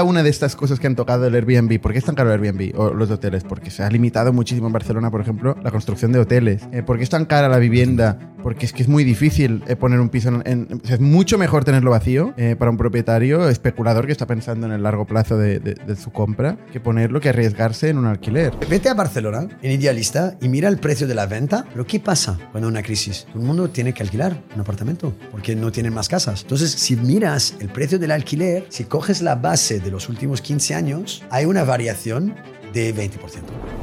cada una de estas cosas que han tocado el Airbnb, ¿por qué es tan caro el Airbnb o los hoteles? Porque se ha limitado muchísimo en Barcelona, por ejemplo, la construcción de hoteles. Eh, ¿Por qué es tan cara la vivienda? Porque es que es muy difícil eh, poner un piso en... o sea, es mucho mejor tenerlo vacío eh, para un propietario especulador que está pensando en el largo plazo de, de, su compra que ponerlo, que arriesgarse en un alquiler. Vete a Barcelona, en Idealista, y mira el precio de la venta. Pero ¿qué pasa cuando hay una crisis? Todo el mundo tiene que alquilar un apartamento porque no tienen más casas. Entonces, si miras el precio del alquiler, si coges la base de los últimos 15 años, hay una variación de 20%.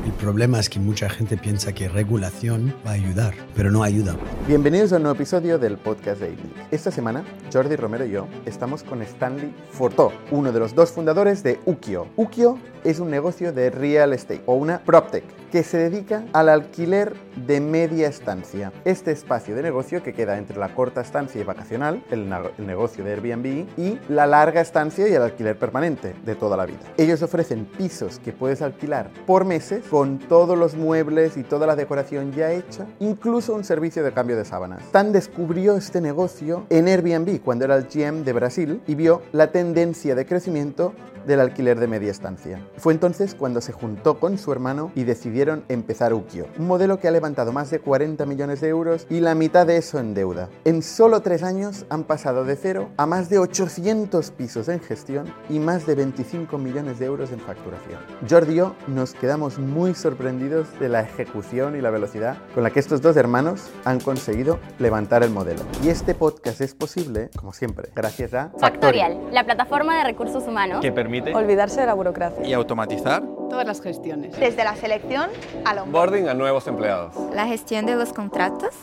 El problema es que mucha gente piensa que regulación va a ayudar, pero no ayuda. Bienvenidos a un nuevo episodio del podcast ITNIC. Esta semana, Jordi Romero y yo estamos con Stanley Fortó, uno de los dos fundadores de Ukio. Ukio es un negocio de real estate o una PropTech que se dedica al alquiler de media estancia. Este espacio de negocio que queda entre la corta estancia y vacacional, el, negocio de Airbnb, y la larga estancia y el alquiler permanente de toda la vida. Ellos ofrecen pisos que puedes alquilar por meses con todos los muebles y toda la decoración ya hecha, incluso un servicio de cambio de sábanas. Stan descubrió este negocio en Airbnb cuando era el GM de Brasil y vio la tendencia de crecimiento del alquiler de media estancia. Fue entonces cuando se juntó con su hermano y decidieron empezar Ukio, un modelo que ha levantado más de 40 millones de euros y la mitad de eso en deuda. En solo tres años han pasado de cero a más de 800 pisos en gestión y más de 25 millones de euros en facturación. Jordi nos quedamos muy sorprendidos de la ejecución y la velocidad con la que estos dos hermanos han conseguido levantar el modelo. Y este podcast es posible, como siempre, gracias a Factorial, la plataforma de recursos humanos que permite olvidarse de la burocracia y automatizar todas las gestiones. Desde la selección al onboarding a nuevos empleados. La gestión de los contratos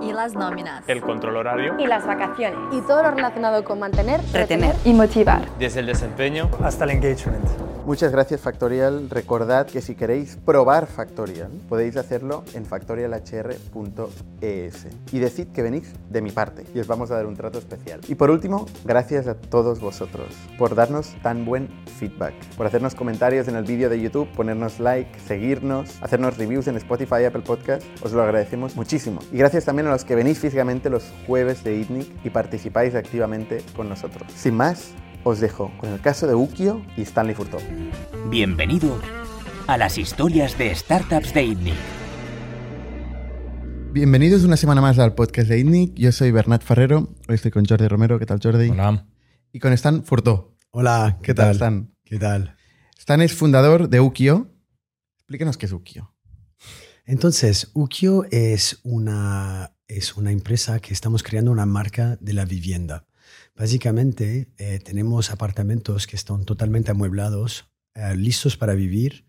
y las nóminas. El control horario. Y las vacaciones. Y todo lo relacionado con mantener, retener, y motivar. Desde el desempeño hasta el engagement. Muchas gracias Factorial. Recordad que si queréis probar Factorial, podéis hacerlo en factorialhr.es. Y decid que venís de mi parte y os vamos a dar un trato especial. Y por último, gracias a todos vosotros por darnos tan buen feedback, por hacernos comentarios en el vídeo de YouTube, ponernos like, seguirnos, hacernos reviews en Spotify Apple Podcast. Os lo agradecemos muchísimo. Y gracias también a los que venís físicamente los jueves de ITNIC y participáis activamente con nosotros. Sin más, os dejo con el caso de Ukio y Stanley Furtó. Bienvenido a las historias de startups de ITNIC. Bienvenidos una semana más al podcast de ITNIC. Yo soy Bernat Ferrero. Hoy estoy con Jordi Romero. ¿Qué tal, Jordi? Hola. Y con Stan Furtó. Hola, ¿qué, tal? Stan? ¿Qué tal? Stan es fundador de Ukio. Explíquenos qué es Ukio. Entonces, Ukio es una, es una empresa que estamos creando una marca de la vivienda. Básicamente, eh, tenemos apartamentos que están totalmente amueblados, eh, listos para vivir,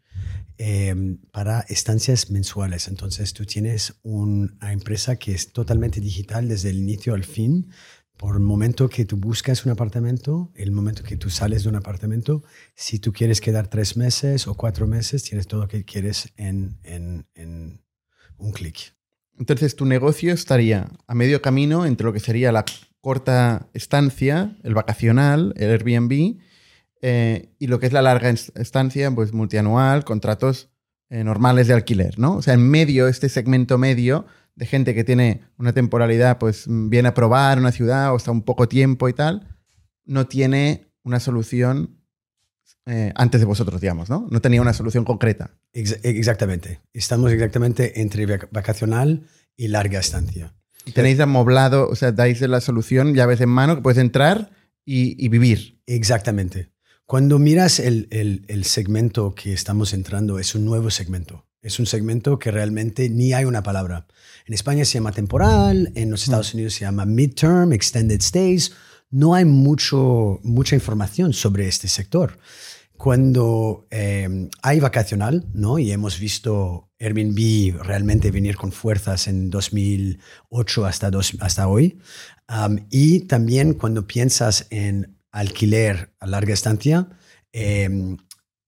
em, para estancias mensuales. Entonces, tú tienes una empresa que es totalmente digital desde el inicio al fin. Por el momento que tú buscas un apartamento, el momento que tú sales de un apartamento, si tú quieres quedar tres meses o cuatro meses, tienes todo lo que quieres en, en, en un clic. Entonces, tu negocio estaría a medio camino entre lo que sería la corta estancia, el vacacional, el Airbnb, eh, y lo que es la larga estancia, pues multianual, contratos eh, normales de alquiler, ¿no? O sea, en medio, este segmento medio de gente que tiene una temporalidad, pues viene a probar una ciudad o está un poco tiempo y tal, no tiene una solución eh, antes de vosotros, digamos, ¿no? No tenía una solución concreta. exactamente. Estamos exactamente entre vacacional y larga estancia. Tenéis amoblado, o sea, dais la solución, llaves en mano, que puedes entrar y, vivir. Exactamente. Cuando miras el, el, segmento que estamos entrando, es un nuevo segmento. Es un segmento que realmente ni hay una palabra. En España se llama temporal, en los Estados mm. Unidos se llama midterm, extended stays. No hay mucho, mucha información sobre este sector cuando eh, hay vacacional, ¿no? Y hemos visto Airbnb realmente venir con fuerzas en 2008 hasta, hasta hoy. y también cuando piensas en alquiler a larga estancia, em,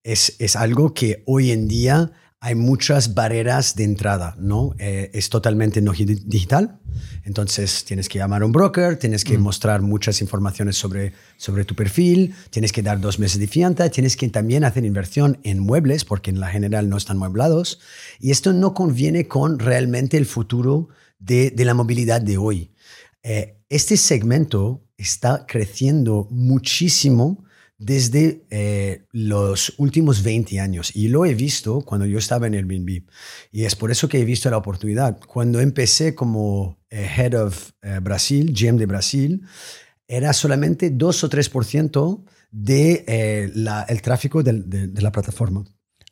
es, es, algo que hoy en día hay muchas barreras de entrada, ¿no? Eh, es totalmente no digital, entonces tienes que llamar a un broker, tienes que mm. mostrar muchas informaciones sobre, sobre tu perfil, tienes que dar dos meses de fianza, tienes que también hacer inversión en muebles, porque en la general no están mueblados, y esto no conviene con realmente el futuro de, de la movilidad de hoy. Eh, este segmento está creciendo muchísimo desde eh, los últimos 20 años. Y lo he visto cuando yo estaba en Airbnb. Y es por eso que he visto la oportunidad. Cuando empecé como eh, Head of eh, Brasil, GM de Brasil, era solamente 2 o 3% de, eh, la- el tráfico del- de, de la plataforma.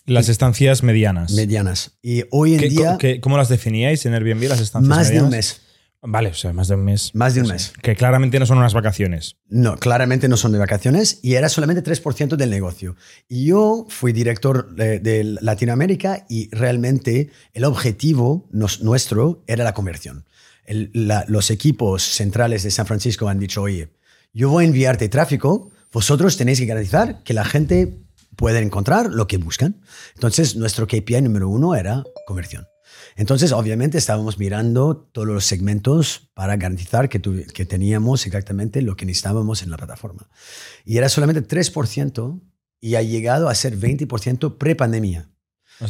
Las estancias medianas. Medianas. Y hoy en ¿Qué- día, ¿Cómo las definíais en Airbnb, las estancias más de un medianas? mes. Vale, o sea, más de un mes. Más de un O sea, mes. Que claramente no son unas vacaciones. No, claramente no son de vacaciones y era solamente 3% del negocio. Y yo fui director de, de Latinoamérica y realmente el objetivo nos- nuestro era la conversión. El- la- los equipos centrales de San Francisco han dicho, oye, yo voy a enviarte tráfico, vosotros tenéis que garantizar que la gente puede encontrar lo que buscan. Entonces, nuestro KPI número uno era conversión. Entonces, obviamente, estábamos mirando todos los segmentos para garantizar que, tu- que teníamos exactamente lo que necesitábamos en la plataforma. Y era solamente 3% y ha llegado a ser 20% pre-pandemia.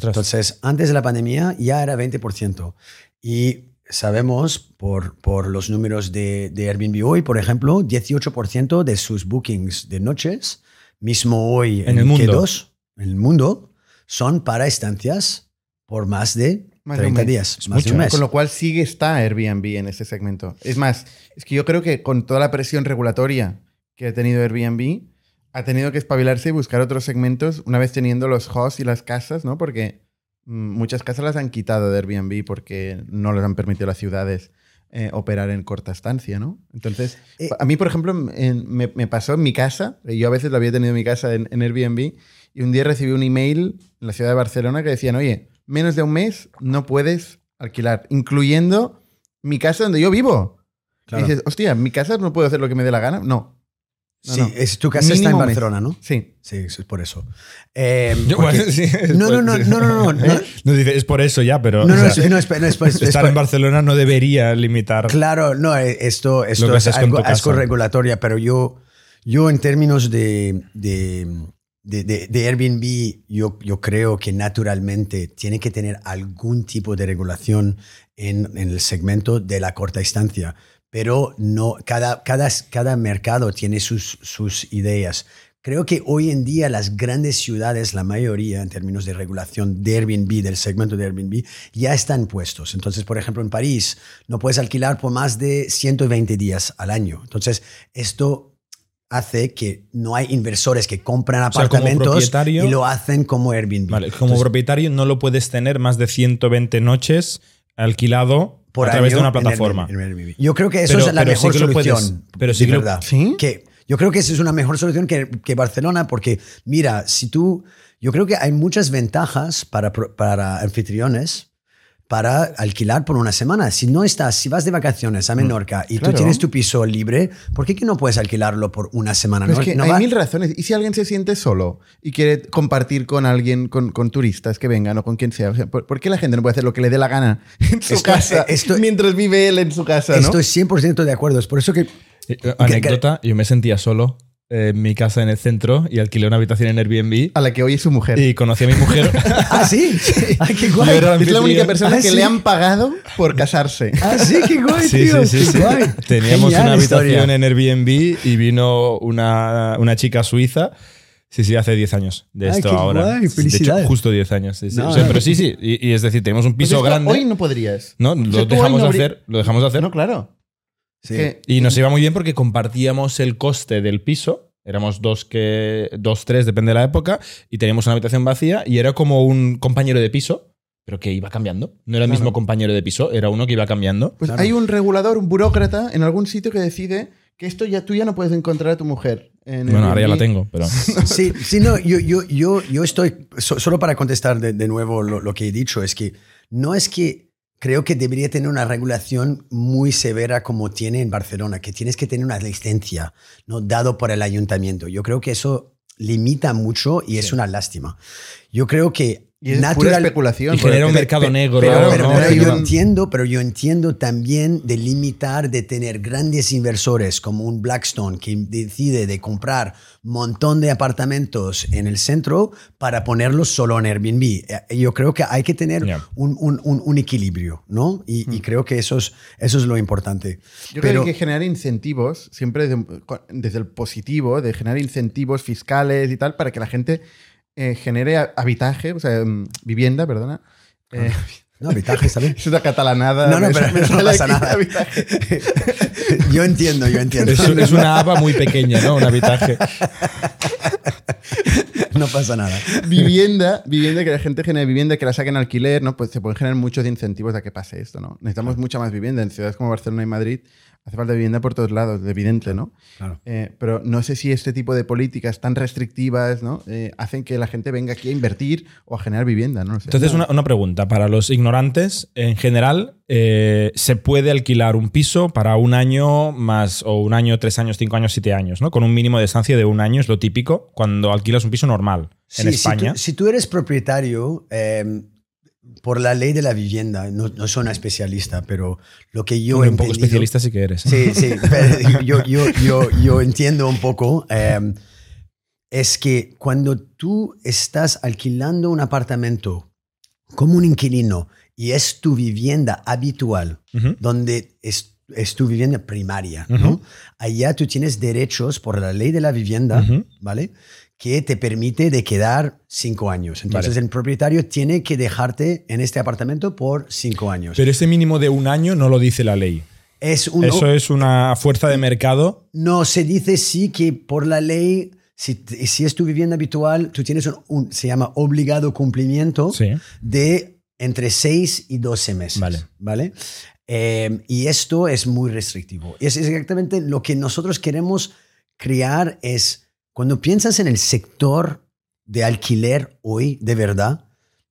Entonces, antes de la pandemia ya era 20%. Y sabemos por, por los números de, de Airbnb hoy, por ejemplo, 18% de sus bookings de noches, mismo hoy En el mundo. Q2, en el mundo, son para estancias por más de Más de un 30 mes. días, Es más mucho, de un ¿eh? mes. Con lo cual sí que está Airbnb en ese segmento. Es más, es que yo creo que con toda la presión regulatoria que ha tenido Airbnb, ha tenido que espabilarse y buscar otros segmentos una vez teniendo los hosts y las casas, ¿no? Porque mm, muchas casas las han quitado de Airbnb porque no les han permitido las ciudades eh, operar en corta estancia, ¿no? Entonces, Eh, a mí, por ejemplo, en- me, me pasó en mi casa, yo a veces lo había tenido en mi casa en, en Airbnb, y un día recibí un email en la ciudad de Barcelona que decían, oye, menos de un mes no puedes alquilar, incluyendo mi casa donde yo vivo. Claro. Y dices, hostia, ¿mi casa no puedo hacer lo que me dé la gana? No. No, sí, no. es, tu casa está en Mínimo mes. Barcelona, ¿no? Sí. Sí, es por eso. Eh, Yo, porque- bueno, sí, es no, no, por- no, no, no, no, no, ¿Eh? No dice, es por eso ya, pero. no, no, o sea, no, es- no, es- es- es- estar es- en Barcelona no debería limitar. Claro, no, eh, esto, esto que es algo, algo regulatoria, pero yo, yo en términos de, de, de- de- Airbnb, yo, yo creo que naturalmente tiene que tener algún tipo de regulación en, en el segmento de la corta estancia, pero no, cada, cada, cada mercado tiene sus, sus ideas. Creo que hoy en día las grandes ciudades, la mayoría en términos de regulación de Airbnb, del segmento de Airbnb, ya están puestos. Entonces, por ejemplo, en París no puedes alquilar por más de 120 días al año. Entonces, esto hace que no hay inversores que compran apartamentos y lo hacen como Airbnb. Vale, como Entonces, propietario no lo puedes tener más de 120 noches alquilado por a través de una en plataforma. Airbnb, en Airbnb. Yo creo que eso Pero- es la pero sí mejor que lo puedes- solución. pero sí de que lo- verdad. ¿Sí? Que yo creo que esa es una mejor solución que, que Barcelona, porque mira, si tú, yo creo que hay muchas ventajas para, para anfitriones para alquilar por una semana. Si no estás, si vas de vacaciones a Menorca y claro. tú tienes tu piso libre, ¿por qué que no puedes alquilarlo por una semana? Pero No- es que no hay va- mil razones. ¿Y si alguien se siente solo y quiere compartir con alguien, con, con turistas que vengan o con quien sea? O sea, ¿por, por qué la gente no puede hacer lo que le dé la gana en su Esto- casa esto- mientras vive él en su casa? ¿no? Estoy 100% de acuerdo. Es por eso que Eh, eh, Anécdota, yo me sentía solo eh, en mi casa en el centro y alquilé una habitación en Airbnb A la que hoy es su mujer. y conocí a mi mujer. Ah, sí. Qué guay. Yo es la única persona Ah, que ¿sí? le han pagado por casarse. Ah, sí, qué guay, Sí, tío. sí, sí, qué guay. Teníamos Genial una habitación historia. en Airbnb y vino una, una chica suiza. Sí, sí, hace 10 años de Ay, esto qué ahora. guay, De hecho, justo 10 años. sí, sí. No, O sea, no. pero sí, sí. Y, y es decir, tenemos un piso grande. Hoy no podrías. No, O sea, lo tú hoy dejamos no hacer. Lo dejamos de hacer. No, claro. Sí. Que- Y nos iba muy bien porque compartíamos el coste del piso. Éramos dos que. dos, tres, depende de la época. Y teníamos una habitación vacía y era como un compañero de piso, pero que iba cambiando. No era el Claro. mismo compañero de piso, era uno que iba cambiando. Pues Claro. hay un regulador, un burócrata en algún sitio que decide que esto ya tú ya no puedes encontrar a tu mujer. En Bueno, ahora ya la tengo, pero. Sí, sí, no, yo, yo, yo, yo estoy, so- solo para contestar de, de nuevo lo, lo que he dicho, es que no es que creo que debería tener una regulación muy severa como tiene en Barcelona, que tienes que tener una licencia ¿no? dado por el ayuntamiento. Yo creo que eso limita mucho y es una lástima. Yo creo que Y es pura especulación. Y genera un mercado negro. Pero, ¿no? pero- ¿no? pero yo entiendo, pero yo entiendo también de limitar, de tener grandes inversores como un Blackstone que decide de comprar un montón de apartamentos en el centro para ponerlos solo en Airbnb. Eh, Yo creo que hay que tener un, un- un- un equilibrio, ¿no? Y, y creo que eso es, eso es lo importante. Yo pero, creo que hay que generar incentivos, siempre de- desde el positivo, de generar incentivos fiscales y tal, para que la gente eh, genere ha- habitaje, o sea, mm, vivienda, perdona. Eh, no, habitaje bien. es una catalanada. No, no, pero me no pasa nada. habitaje. yo entiendo, yo entiendo. Es, es una APA muy pequeña, ¿no? Un habitaje. no pasa nada. vivienda, vivienda, que la gente genere vivienda, que la saquen alquiler, ¿no? Pues se pueden generar muchos incentivos a que pase esto, ¿no? Necesitamos mucha más vivienda. En ciudades como Barcelona y Madrid hace falta vivienda por todos lados, evidente, ¿no? Claro. Eh, pero no sé si este tipo de políticas tan restrictivas, ¿no? Eh, hacen que la gente venga aquí a invertir o a generar vivienda, ¿no? Entonces, una, una pregunta. Para los ignorantes, en general, eh, ¿se puede alquilar un piso para un año más, o un año, tres años, cinco años, siete años, ¿no? Con un mínimo de estancia de un año, es lo típico cuando alquilas un piso normal Sí, en si España. tú- Si tú, eres propietario, eh, por la ley de la vivienda, no, no soy una especialista, pero lo que yo un poco especialista sí que eres. ¿eh? Sí, sí, pero yo, yo, yo, yo entiendo un poco. eh, es que cuando tú estás alquilando un apartamento como un inquilino y es tu vivienda habitual, donde es, es tu vivienda primaria. Allá tú tienes derechos por la ley de la vivienda. ¿vale? Que te permite de quedar cinco años. Entonces Vale. el propietario tiene que dejarte en este apartamento por cinco años. Pero ese mínimo de un año no lo dice la ley. es un, Eso es una fuerza de mercado. No, se dice sí que por la ley, si, si es tu vivienda habitual, tú tienes un, un- se llama obligado cumplimiento Sí. de entre 6 y 12 meses. Vale. ¿vale? Eh, y esto es muy restrictivo. Es exactamente lo que nosotros queremos crear es, cuando piensas en el sector de alquiler hoy, de verdad,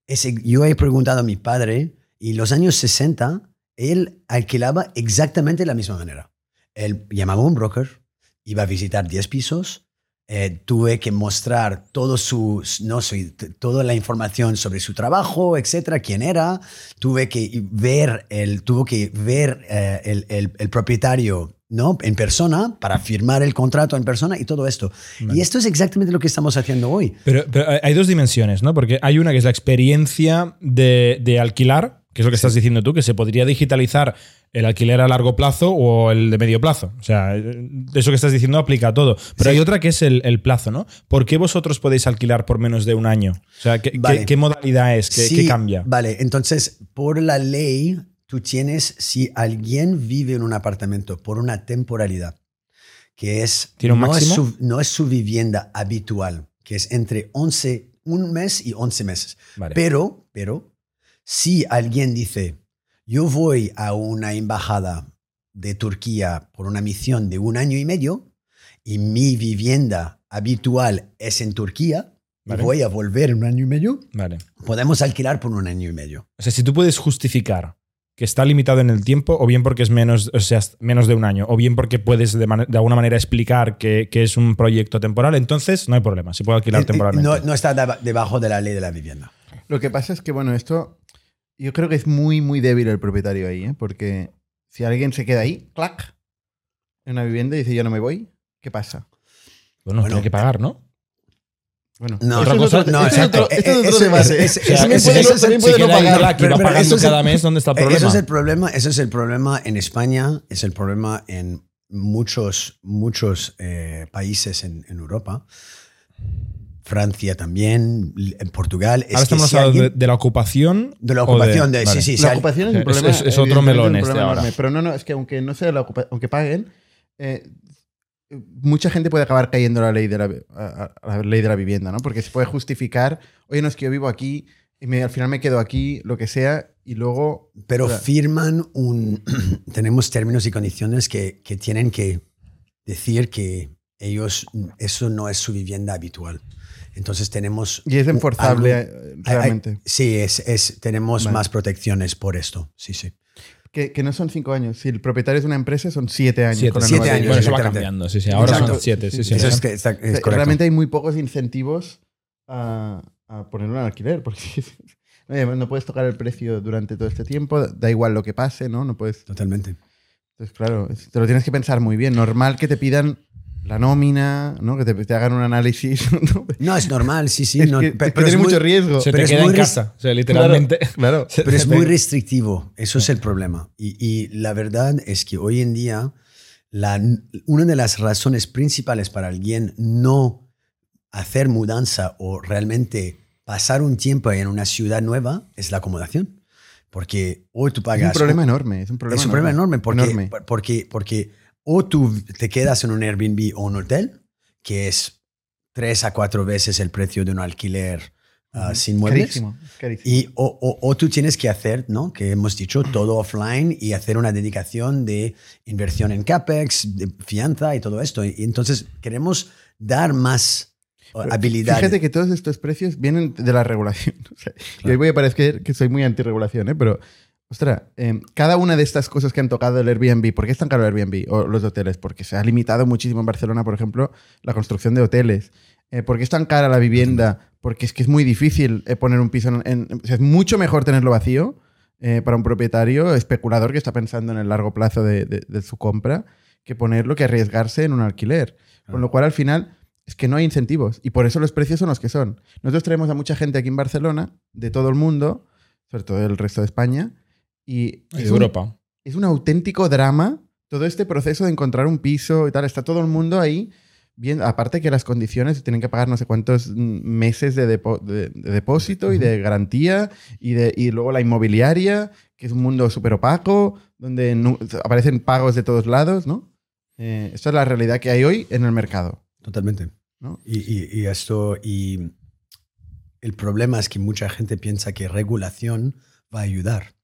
ese, yo he preguntado a mi padre y los años 60, él alquilaba exactamente de la misma manera. Él llamaba a un broker, iba a visitar 10 pisos, eh, tuve que mostrar todo su, no t- toda la información sobre su trabajo, etcétera, quién era. Tuve que ver el, tuvo que ver eh, el, el- el propietario, ¿no? En persona para firmar el contrato en persona y todo esto. Y esto es exactamente lo que estamos haciendo hoy. Pero, pero hay dos dimensiones, ¿no? Porque hay una que es la experiencia de, de alquilar, que es lo que estás diciendo tú, que se podría digitalizar el alquiler a largo plazo o el de medio plazo. O sea, eso que estás diciendo aplica a todo. Pero hay otra que es el, el plazo, ¿no? ¿Por qué vosotros podéis alquilar por menos de un año? O sea, ¿qué, Vale. qué- qué modalidad es? ¿Qué, Sí, qué cambia? Vale, entonces, por la ley, tú tienes, si alguien vive en un apartamento por una temporalidad, que es, ¿Tiene un no, es su, no es su vivienda habitual, que es entre 11, un mes y 11 meses. Vale. Pero, pero, si alguien dice, yo voy a una embajada de Turquía por una misión de un año y medio y mi vivienda habitual es en Turquía, Vale. voy a volver en un año y medio, Vale. podemos alquilar por un año y medio. O sea, si tú puedes justificar que está limitado en el tiempo, o bien porque es menos, o sea, menos de un año, o bien porque puedes de, alguna manera explicar que, que es un proyecto temporal, entonces no hay problema, se puede alquilar temporalmente. No, no está deba- debajo de la ley de la vivienda. Lo que pasa es que, bueno, esto yo creo que es muy, muy débil el propietario ahí, ¿eh? Porque si alguien se queda ahí, clac, en una vivienda y dice yo no me voy, ¿qué pasa? Bueno, Bueno, tiene que pagar, ¿no? Bueno, No, Otra eso es cosa- otro- no, eso es exacto. es Eh, ¿eh? eso- También eso- puede eso- no- también si puede no queda ahí pagar. Black y Pero- va pero pagando eso es- cada mes, ¿dónde está el Eh, problema? Eso es el problema, eso es el problema en España, es el problema en muchos, muchos eh, países en, en Europa. Francia también, en Portugal. Es Ahora estamos si hablando alguien- de, de la ocupación. de la ocupación de, vale. sí, sí, si La ocupación es un problema. es- es otro melón este problema ahora. enorme. Pero no, no, es que aunque no sea la ocupa- aunque paguen, eh, mucha gente puede acabar cayendo a la ley de la, a- a la ley de la vivienda, ¿no? Porque se puede justificar, oye, no es que yo vivo aquí y me- al final me quedo aquí, lo que sea, y luego. Pero o sea, firman un. tenemos términos y condiciones que, que tienen que decir que ellos. Eso no es su vivienda habitual. Entonces tenemos. y es enforzable algo- eh, hay- hay- realmente. sí, es, es, tenemos Vale. más protecciones por esto. Sí, sí. Que, que no son cinco años. Si el propietario es una empresa, son siete años. Siete, con la siete nueva ley. años, Bueno, eso va cambiando, sí, sí. Ahora Exacto. son siete, sí, sí. Eso es, que está- es O sea, correcto. Realmente hay muy pocos incentivos a, a ponerlo en alquiler, porque no, puedes tocar el precio durante todo este tiempo, da igual lo que pase, ¿no? No puedes. Totalmente. Entonces, claro, te lo tienes que pensar muy bien. Normal que te pidan la nómina, ¿no? Que te, te hagan un análisis. ¿no? No, es normal, sí, sí. Es no, que- pe- es que pero es tiene muy- mucho riesgo. Se Pero te es queda muy en casa. O sea, literalmente. Claro. Se- Pero es muy restrictivo, eso es el problema. Y, y la verdad es que hoy en día la, una de las razones principales para alguien no hacer mudanza o realmente pasar un tiempo en una ciudad nueva es la acomodación. Porque hoy tú Es pagas... un problema enorme. Es un problema es un problema enorme porque, Enorme. porque, porque o tú te quedas en un Airbnb o un hotel, que es tres a cuatro veces el precio de un alquiler ah, sin muebles. Carísimo, carísimo. Y, o, o- o tú tienes que hacer, ¿no? Que hemos dicho, todo offline y hacer una dedicación de inversión en CAPEX, de fianza y todo esto. Y entonces queremos dar más uh, Pero habilidad. Fíjate que todos estos precios vienen de la regulación. O sea, Y hoy voy a parecer que soy muy anti-regulación, ¿eh? pero, ostras, eh, cada una de estas cosas que han tocado el Airbnb, ¿por qué es tan caro el Airbnb o los hoteles? Porque se ha limitado muchísimo en Barcelona, por ejemplo, la construcción de hoteles. Eh, ¿Por qué es tan cara la vivienda? Porque es que es muy difícil eh, poner un piso en... en- o sea, es mucho mejor tenerlo vacío eh, para un propietario especulador que está pensando en el largo plazo de, de- de su compra que ponerlo, que arriesgarse en un alquiler. Con lo cual, al final, es que no hay incentivos. Y por eso los precios son los que son. Nosotros traemos a mucha gente aquí en Barcelona, de todo el mundo, sobre todo del resto de España, y es un- Europa. es un auténtico drama todo este proceso de encontrar un piso y tal. Está todo el mundo ahí. Bien, aparte que las condiciones tienen que pagar no sé cuántos mm, meses de, depo- de- de depósito y de garantía y, de, y luego la inmobiliaria, que es un mundo súper opaco, donde nu- aparecen pagos de todos lados, ¿no? Eh, esta es la realidad que hay hoy en el mercado. Totalmente. ¿no? Y, y- y esto, y el problema es que mucha gente piensa que regulación va a ayudar,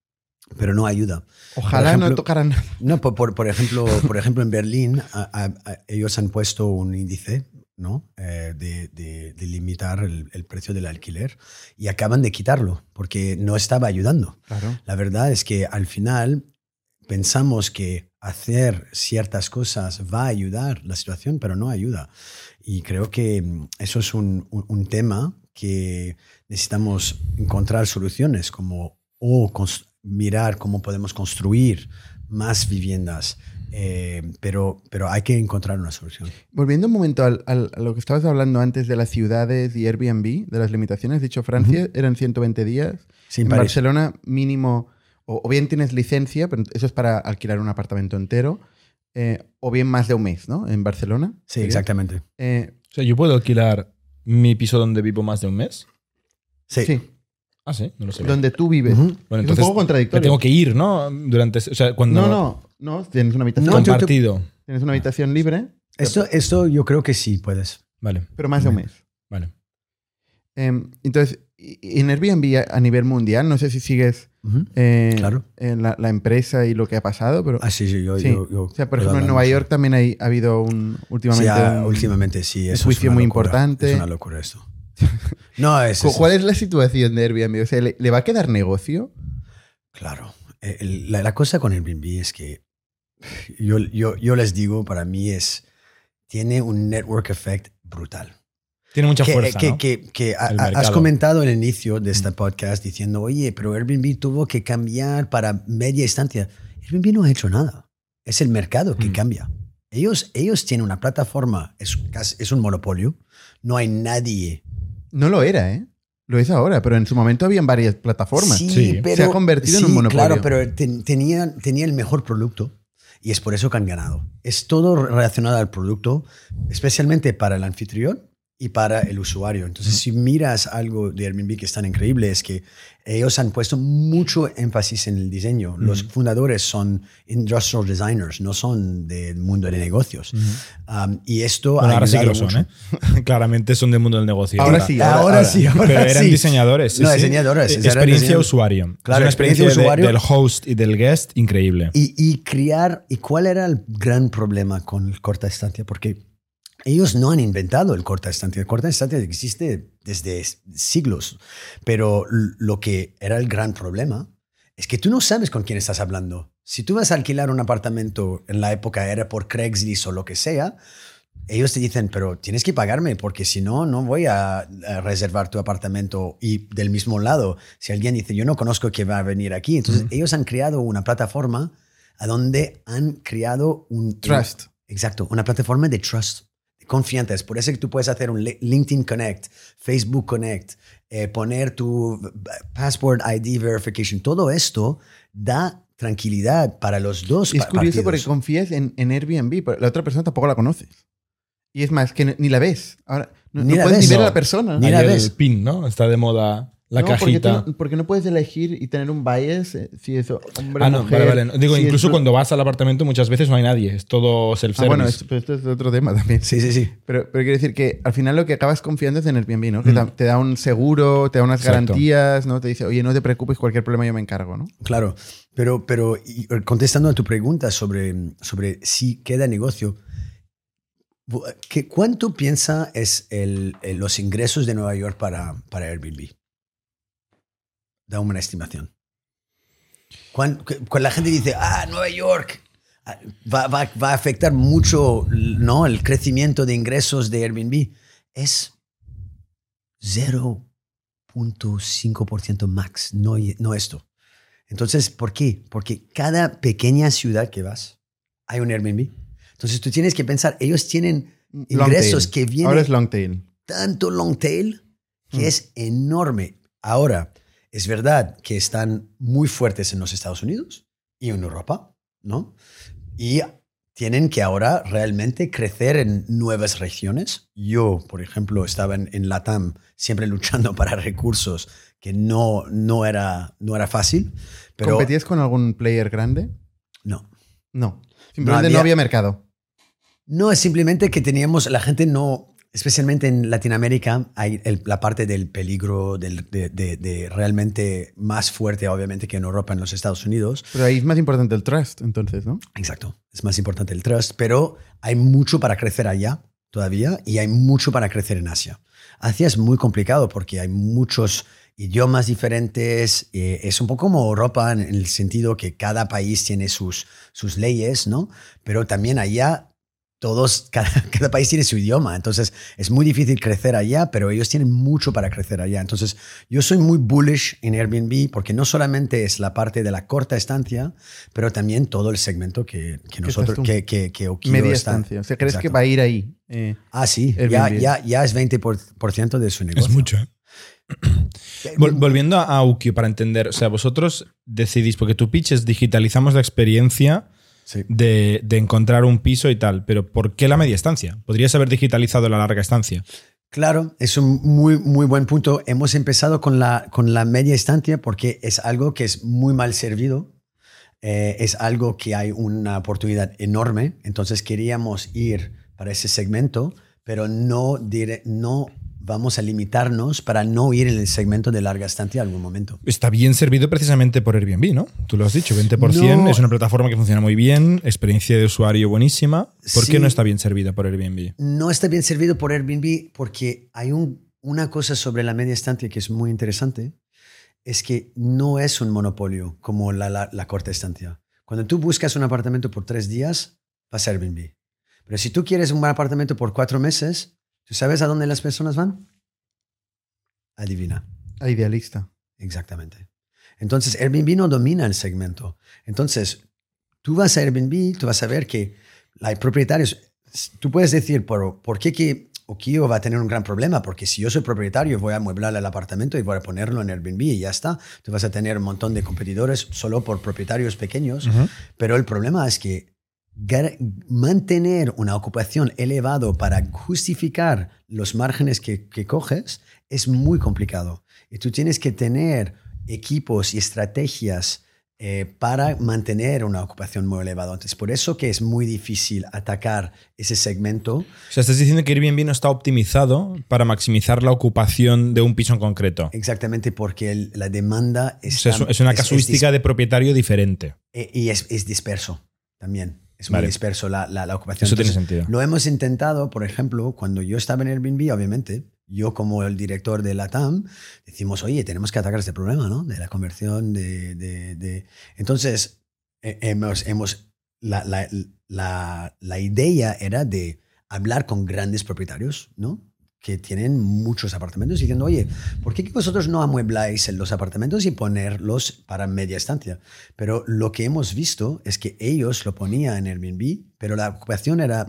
pero no ayuda. Ojalá Por no ejemplo- tocaran nada. No, por, por- por ejemplo, por ejemplo, en Berlín a- a- a- ellos han puesto un índice ¿no? Eh, de, de- de limitar el, el precio del alquiler y acaban de quitarlo porque no estaba ayudando. Claro. La verdad es que al final pensamos que hacer ciertas cosas va a ayudar la situación, pero no ayuda. Y creo que mm, eso es un, un- un tema que necesitamos encontrar soluciones, como o mirar cómo podemos construir más viviendas, eh, pero, pero hay que encontrar una solución. Volviendo un momento al- al- a lo que estabas hablando antes de las ciudades y Airbnb, de las limitaciones, dicho Francia eran 120 días. Sí, en en París. Barcelona mínimo, o, o bien tienes licencia, pero eso es para alquilar un apartamento entero, eh, o bien más de un mes, ¿no? En Barcelona. Sí, ¿sería? exactamente. Eh, O sea, yo puedo alquilar mi piso donde vivo más de un mes. Sí. sí, Ah, sí, no lo sé. donde tú vives. Es un poco me contradictorio. tengo que ir, ¿no? Durante, o sea, cuando No, no, no, tienes una habitación, No, compartido. tienes una habitación libre, Esto, esto yo creo que sí puedes. Vale, pero más de un mes. vale. Eh, entonces, y- y en Airbnb a, a nivel mundial, no sé si sigues Ujú. eh, Claro. en la, la empresa y lo que ha pasado, pero... Ah, sí, sí, yo, Sí. yo- yo o sea, por ejemplo, en Nueva mucho. York también hay, ha habido un, últimamente, Sí, ah, un- últimamente sí. un Eso es juicio una muy locura. importante. Es una locura esto. No, es, Cu- es- ¿Cuál es la situación de Airbnb? O sea, ¿le, le va a quedar negocio? Claro. Eh, el- la, la cosa con Airbnb es que yo, yo, yo les digo, para mí es, tiene un network effect brutal. Tiene mucha que, fuerza, que, ¿no? que- que ha- has comentado en el inicio de este podcast diciendo, oye, pero Airbnb tuvo que cambiar para media instancia. Airbnb no ha hecho nada. Es el mercado que Mm. cambia. Ellos, ellos tienen una plataforma, es, es un monopolio. No hay nadie. No lo era, ¿eh? Lo es ahora, pero en su momento habían varias plataformas. Sí, Sí. pero, Se ha convertido en un monopolio. Claro, pero ten- tenía, tenía el mejor producto y es por eso que han ganado. Es todo relacionado al producto, especialmente para el anfitrión y para el usuario. Entonces, si miras algo de Airbnb que es tan increíble, es que ellos han puesto mucho énfasis en el diseño. Los fundadores son industrial designers, no son del mundo de negocios. Um, y esto Bueno, ha ahora sí que lo son. ¿eh? Claramente son del mundo del negocio. Ahora sí, ahora- Ahora, ahora. sí, ahora Pero eran sí. diseñadores. sí, No, sí. diseñadores, Eh, eran Experiencia usuario. Claro, es una experiencia, experiencia de- usuario. del host y del guest increíble. Y, y criar, ¿y cuál era el gran problema con el corta estancia? Porque ellos no han inventado el corta estancia. El corta estancia existe desde siglos, pero lo que era el gran problema es que tú no sabes con quién estás hablando. Si tú vas a alquilar un apartamento en la época era por Craigslist o lo que sea, ellos te dicen, pero tienes que pagarme porque si no, no voy a, a reservar tu apartamento. Y del mismo lado, si alguien dice, yo no conozco que va a venir aquí, entonces ellos han creado una plataforma a donde han creado un... Trust. Exacto, una plataforma de trust, de confianza. Es por eso que tú puedes hacer un Li- LinkedIn Connect, Facebook Connect, eh, poner tu eh, Passport ID Verification. Todo esto da tranquilidad para los dos es curioso porque confías en, en Airbnb, pero la otra persona tampoco la conoces. Y es más, que ni- la ves. Ahora, no, Ni no la puedes ves. ni ver a la persona. Ni la el ves. pin, ¿no? Está de moda la No, cajita. no- Porque no, puedes elegir y tener un bias eh, si es hombre Ah, no, mujer, vale, vale. Digo, si incluso es- cuando vas al apartamento muchas veces no hay nadie, es todo Ah, self-service. bueno, esto, pero esto es otro tema también. Sí, sí, sí. Pero, pero quiero decir que al final lo que acabas confiando es en Airbnb, ¿no? Que Mm. te da un seguro, te da unas Exacto. garantías, ¿no? Te dice, oye, no te preocupes, cualquier problema yo me encargo, ¿no? Claro, pero, pero y, eh, contestando a tu pregunta sobre, sobre si queda negocio, bu- ¿qué, ¿cuánto piensa es el- los ingresos de Nueva York para, para Airbnb? Da una estimación. Cuando, cuando la gente dice, ah, Nueva York, ah, va, va- va a afectar mucho ¿no? el crecimiento de ingresos de Airbnb, es 0.5% max, no, no esto. Entonces, ¿por qué? Porque cada pequeña ciudad que vas, hay un Airbnb. Entonces, tú tienes que pensar, ellos tienen ingresos que vienen Ahora es long tail. tanto long tail que Mm. es enorme. Ahora, es verdad que están muy fuertes en los Estados Unidos y en Europa, ¿no? Y tienen que ahora realmente crecer en nuevas regiones. Yo, por ejemplo, estaba en, en LATAM siempre luchando para recursos que no, no, era, no era fácil. Pero ¿Competías con algún player grande? no. No. Simplemente no había- había, mercado. No, es simplemente que teníamos, la gente no, especialmente en Latinoamérica, hay el- la parte del peligro del- de, de- de realmente más fuerte, obviamente, que en Europa, en los Estados Unidos. Pero ahí es más importante el trust, entonces, ¿no? Exacto, es más importante el trust, pero hay mucho para crecer allá todavía y hay mucho para crecer en Asia. Asia es muy complicado porque hay muchos idiomas diferentes, eh, es un poco como Europa en el sentido que cada país tiene sus, sus leyes, ¿no? Pero también allá todos, cada, cada país tiene su idioma, entonces es muy difícil crecer allá, pero ellos tienen mucho para crecer allá. Entonces yo soy muy bullish en Airbnb porque no solamente es la parte de la corta estancia, pero también todo el segmento que, que nosotros, que, que, que Okio Media está- estancia. O sea, ¿crees que va a ir ahí? Eh, Ah, sí, ya, Airbnb. ya, ya es 20% por ciento de su negocio. Es mucho. ¿eh? Vol- volviendo a a Ukio, para entender, o sea, vosotros decidís, porque tu pitch es digitalizamos la experiencia Sí. de, de encontrar un piso y tal, pero ¿por qué la media estancia? Podrías haber digitalizado la larga estancia. Claro, es un muy, muy buen punto. Hemos empezado con la, con la media estancia porque es algo que es muy mal servido. Eh, es algo que hay una oportunidad enorme. Entonces queríamos ir para ese segmento, pero no, dire- no vamos a limitarnos para no ir en el segmento de larga estancia en algún momento. Está bien servido precisamente por Airbnb, ¿no? Tú lo has dicho, 20%, No. es una plataforma que funciona muy bien, experiencia de usuario buenísima. ¿Por Sí. qué no está bien servida por Airbnb? no está bien servido por Airbnb porque hay un- una cosa sobre la media estancia que es muy interesante, es que no es un monopolio como la, la- la corta estancia. Cuando tú buscas un apartamento por tres días, vas a Airbnb. Pero si tú quieres un apartamento por cuatro meses, ¿tú sabes a dónde las personas van? Adivina. a idealista. Exactamente. Entonces, Airbnb no domina el segmento. Entonces, tú vas a Airbnb, tú vas a ver que hay propietarios. Tú puedes decir, ¿por, ¿por qué que Okio va a tener un gran problema? Porque si yo soy propietario, voy a amueblar el apartamento y voy a ponerlo en Airbnb y ya está. Tú vas a tener un montón de competidores solo por propietarios pequeños. Pero el problema es que mantener una ocupación elevado para justificar los márgenes que, que coges es muy complicado. Y tú tienes que tener equipos y estrategias eh, para mantener una ocupación muy elevada. Entonces, por eso que es muy difícil atacar ese segmento. O sea, estás diciendo que Airbnb no está optimizado para maximizar la ocupación de un piso en concreto. Exactamente porque el- la demanda O es, sea, es, es una casuística de propietario diferente. Eh, y es, es disperso también. Es Vale. muy disperso la, la- la ocupación. Eso tiene Entonces, sentido. Lo hemos intentado, por ejemplo, cuando yo estaba en Airbnb, obviamente, yo como el director de la TAM, decimos, oye, tenemos que atacar este problema, ¿no? De la conversión de... de- de-". Entonces, eh, hemos, hemos la, la- la- la idea era de hablar con grandes propietarios, ¿no? Que tienen muchos apartamentos diciendo, oye, ¿por qué que vosotros no amuebláis en los apartamentos y ponerlos para media estancia? Pero lo que hemos visto es que ellos lo ponían en Airbnb, pero la ocupación era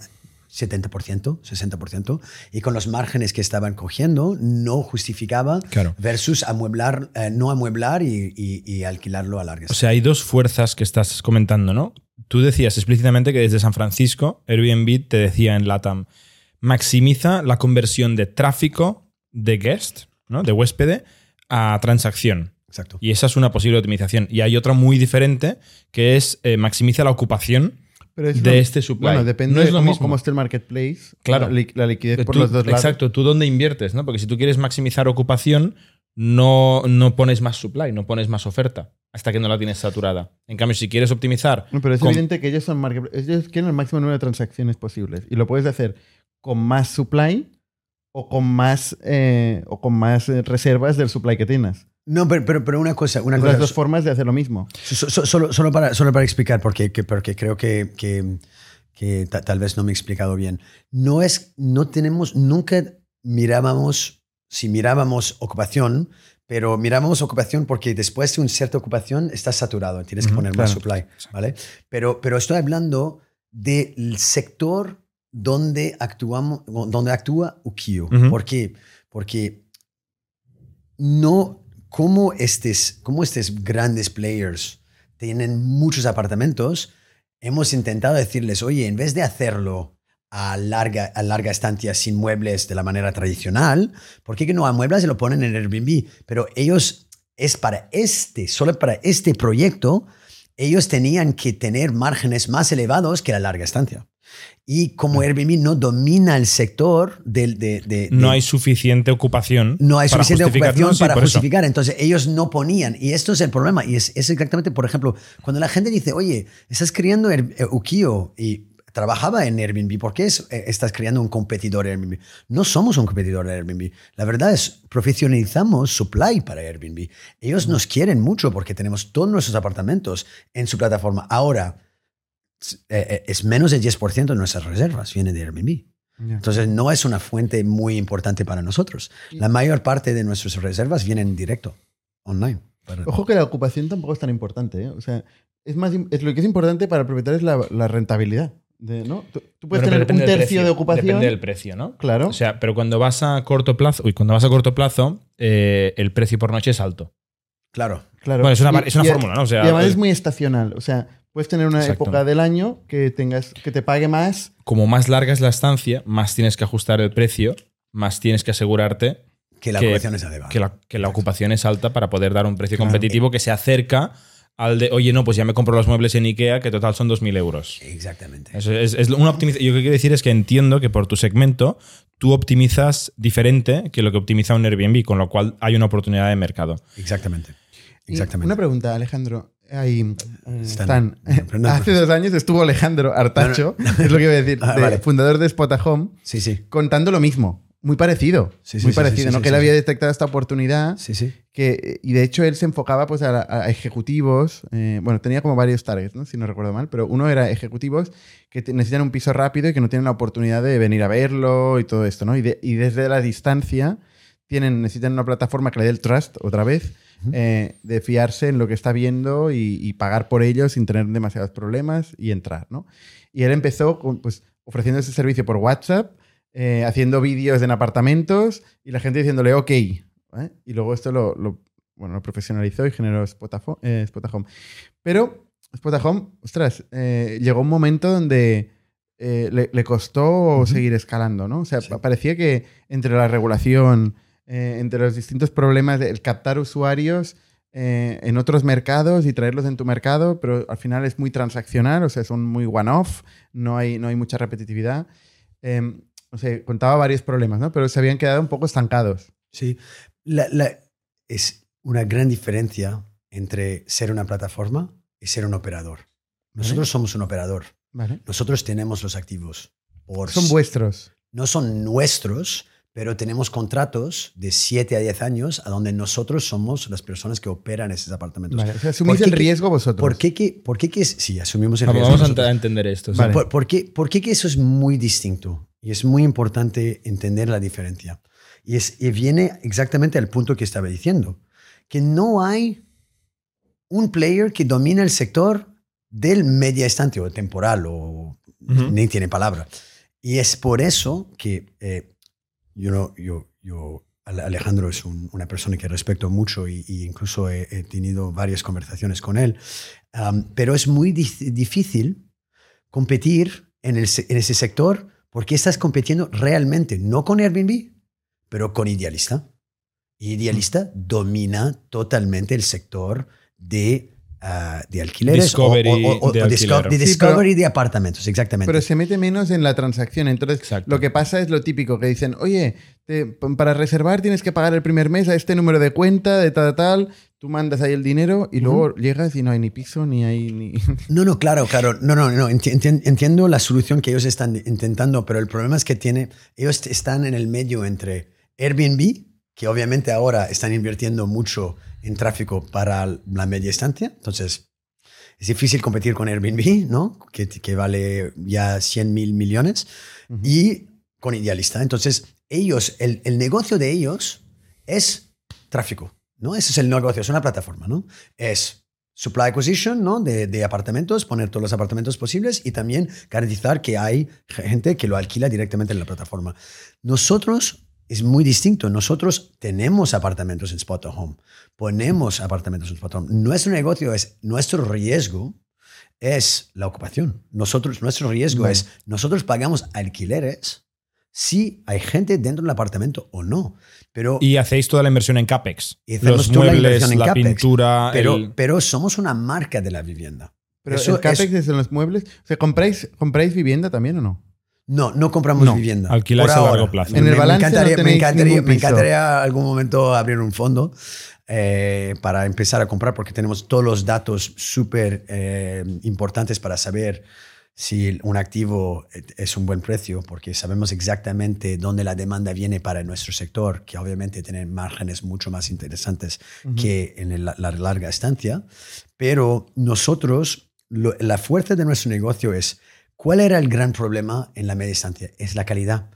70%, 60%, y con los márgenes que estaban cogiendo no justificaba Claro. versus amueblar, eh, no amueblar y, y- y alquilarlo a largas. O sea, hay dos fuerzas que estás comentando, ¿no? Tú decías explícitamente que desde San Francisco, Airbnb te decía en LATAM, maximiza la conversión de tráfico de guest, ¿no? de huéspede, a transacción. Exacto. Y esa es una posible optimización. Y hay otra muy diferente que es eh, maximiza la ocupación Pero es de lo- este supply. Bueno, depende No es de lo cómo, mismo. cómo esté el marketplace. Claro. La, li- la liquidez por Tú- los dos lados. Exacto, tú dónde inviertes, ¿no? Porque si tú quieres maximizar ocupación, no, no pones más supply, no pones más oferta hasta que no la tienes saturada. En cambio, si quieres optimizar. No, pero es con- evidente que ellos son. Ellos quieren el máximo número de transacciones posibles. Y lo puedes hacer con más supply o con más, eh, o con más eh, reservas del supply que tienes. No, pero, pero, pero una cosa, una cosa las dos formas de hacer lo mismo. So- so- solo, solo, para, solo para explicar, porque, que- porque creo que, que, que ta- tal vez no me he explicado bien. No es, no tenemos, nunca mirábamos, si mirábamos ocupación, pero mirábamos ocupación porque después de una cierta ocupación estás saturado, tienes que poner más claro. supply, ¿vale? Pero, pero estoy hablando del sector donde, actuamos, donde actúa Ukio. Ujú. ¿Por qué? Porque no, como estos, como estos grandes players tienen muchos apartamentos, hemos intentado decirles, oye, en vez de hacerlo a larga, a larga estancia sin muebles de la manera tradicional, ¿por qué que no amueblas y lo ponen en Airbnb? Pero ellos, es para este, solo para este proyecto, ellos tenían que tener márgenes más elevados que la larga estancia. Y como Airbnb no domina el sector del, de, de- no de- hay suficiente ocupación. no hay suficiente justificar- ocupación no, sí, para por eso. justificar. Entonces ellos no ponían. Y esto es el problema. Y es, es exactamente, por ejemplo, cuando la gente dice, oye, estás creando eh, Ukio y trabajaba en Airbnb, ¿por qué es- eh, estás creando un competidor de Airbnb? No somos un competidor de Airbnb. La verdad es, profesionalizamos supply para Airbnb. Ellos nos quieren mucho porque tenemos todos nuestros apartamentos en su plataforma. Ahora, es menos del 10% de nuestras reservas viene de Airbnb. Entonces no es una fuente muy importante para nosotros. La mayor parte de nuestras reservas vienen directo, online. Ojo que la ocupación tampoco es tan importante. ¿eh? O sea, es más, es lo que es importante para el propietario es la, la rentabilidad. de- ¿no? Tú, tú puedes Bueno, tener un tercio precio, de ocupación. Depende del precio, ¿no? Claro. O sea, pero cuando vas a corto plazo, uy, cuando vas a corto plazo, eh, el precio por noche es alto. Claro. claro. Bueno, es una, Y- es una y- fórmula, ¿no? O sea, y además es muy estacional. O sea, puedes tener una Exacto. época del año que tengas que te pague más. como más larga es la estancia, más tienes que ajustar el precio, más tienes que asegurarte Que la Que- ocupación es elevada. que la, que la ocupación es alta para poder dar un precio Claro. competitivo que se acerca al de, oye, no, pues ya me compro los muebles en Ikea, que total son 2.000 euros. Exactamente. Eso es, es una Yo lo que quiero decir es que entiendo que por tu segmento tú optimizas diferente que lo que optimiza un Airbnb, con lo cual hay una oportunidad de mercado. Exactamente. Exactamente. Una pregunta, Alejandro. Ahí, eh, Stan. Stan. Hace dos años estuvo Alejandro Artacho, es lo que iba a decir, Ah, de- vale. fundador de Spot a Home, Sí, sí. contando lo mismo. Muy parecido. Sí, sí, muy parecido, ¿no? que él había detectado esta oportunidad Sí, sí. que, y de hecho él se enfocaba pues a, a ejecutivos, eh, bueno, tenía como varios targets, ¿no? si no recuerdo mal, pero uno era ejecutivos que necesitan un piso rápido y que no tienen la oportunidad de venir a verlo y todo esto, ¿no? Y, de- y desde la distancia tienen, necesitan una plataforma que le dé el trust otra vez, eh, de fiarse en lo que está viendo y, y pagar por ello sin tener demasiados problemas y entrar, ¿no? Y él empezó con, pues, ofreciendo ese servicio por WhatsApp, eh, haciendo vídeos en apartamentos y la gente diciéndole ok. ¿eh? Y luego esto lo, lo- bueno, lo profesionalizó y generó Spotafo- eh, Spot a Home. Pero Spot a Home, ostras, llegó un momento donde eh, le, le costó seguir escalando, ¿no? O sea, Sí. parecía que entre la regulación, eh, entre los distintos problemas del captar usuarios eh, en otros mercados y traerlos en tu mercado, pero al final es muy transaccional, o sea, son muy one-off, no hay, no hay mucha repetitividad. Eh, o sea, contaba varios problemas, ¿no? Pero se habían quedado un poco estancados. Sí. La- la- es una gran diferencia entre ser una plataforma y ser un operador. Nosotros somos un operador. ¿Vale? Nosotros tenemos los activos. Por Son vuestros. no son nuestros, pero tenemos contratos de 7 a 10 años a donde nosotros somos las personas que operan esos apartamentos. Vale, o sea, asumís ¿Por qué el riesgo vosotros. ¿Por qué que, por qué que sí, asumimos el Vamos, riesgo vamos a nosotros. a entender esto. sí. Vale. ¿Por, por qué, por qué que eso es muy distinto? Y es muy importante entender la diferencia. Y, es, y viene exactamente al punto que estaba diciendo, que no hay un player que domine el sector del media estante o temporal o ni tiene palabra. Y es por eso que eh, yo, no- yo, yo, Ale- Alejandro es un- una persona que respeto mucho y, incluso he, tenido varias conversaciones con él, pero es muy dif- difícil competir en, ese sector porque estás compitiendo realmente, no con Airbnb, pero con Idealista. Idealista domina totalmente el sector de, ah, de alquileres Discovery o, o- o- de disco- de Sí, discovery pero- de apartamentos, exactamente. Pero se mete menos en la transacción. Entonces, Exacto. lo que pasa es lo típico que dicen, oye, te- para reservar tienes que pagar el primer mes a este número de cuenta, de tal, tal. Tú mandas ahí el dinero y luego llegas y no hay ni piso, ni hay ni... No, no, claro, claro. No, no, no. enti- enti- Entiendo la solución que ellos están intentando, pero el problema es que tiene, ellos están en el medio entre Airbnb, que obviamente ahora están invirtiendo mucho en tráfico para la media estancia. Entonces, es difícil competir con Airbnb, ¿no? Que, que vale ya 100 mil millones. Y con Idealista. Entonces, ellos, el, el negocio de ellos es tráfico, ¿no? Ese es el negocio, es una plataforma, ¿no? Es supply acquisition, ¿no? De, de apartamentos, poner todos los apartamentos posibles y también garantizar que hay gente que lo alquila directamente en la plataforma. Nosotros es muy distinto. Nosotros tenemos apartamentos en Spot Home, ponemos apartamentos en Spot Home. Nuestro negocio es, nuestro riesgo es la ocupación. Nosotros, nuestro riesgo es, nosotros pagamos alquileres si hay gente dentro del apartamento o no. Pero Y hacéis toda la inversión en CAPEX. Y hacemos Los toda la muebles, inversión en la CAPEX, pintura. pero, el- pero somos una marca de la vivienda. Pero Eso el CAPEX es- es en los muebles. O sea, ¿compráis, ¿compráis vivienda también o no? No, no compramos No, vivienda. alquiláis a largo plazo. En el me, balance no encantaría, me, encantaría, ningún me encantaría algún momento abrir un fondo eh, para empezar a comprar porque tenemos todos los datos súper eh, importantes para saber si un activo es un buen precio, porque sabemos exactamente dónde la demanda viene para nuestro sector, que obviamente tiene márgenes mucho más interesantes que en el- la larga estancia. Pero nosotros, lo- la fuerza de nuestro negocio es, ¿cuál era el gran problema en la media estancia? Es la calidad.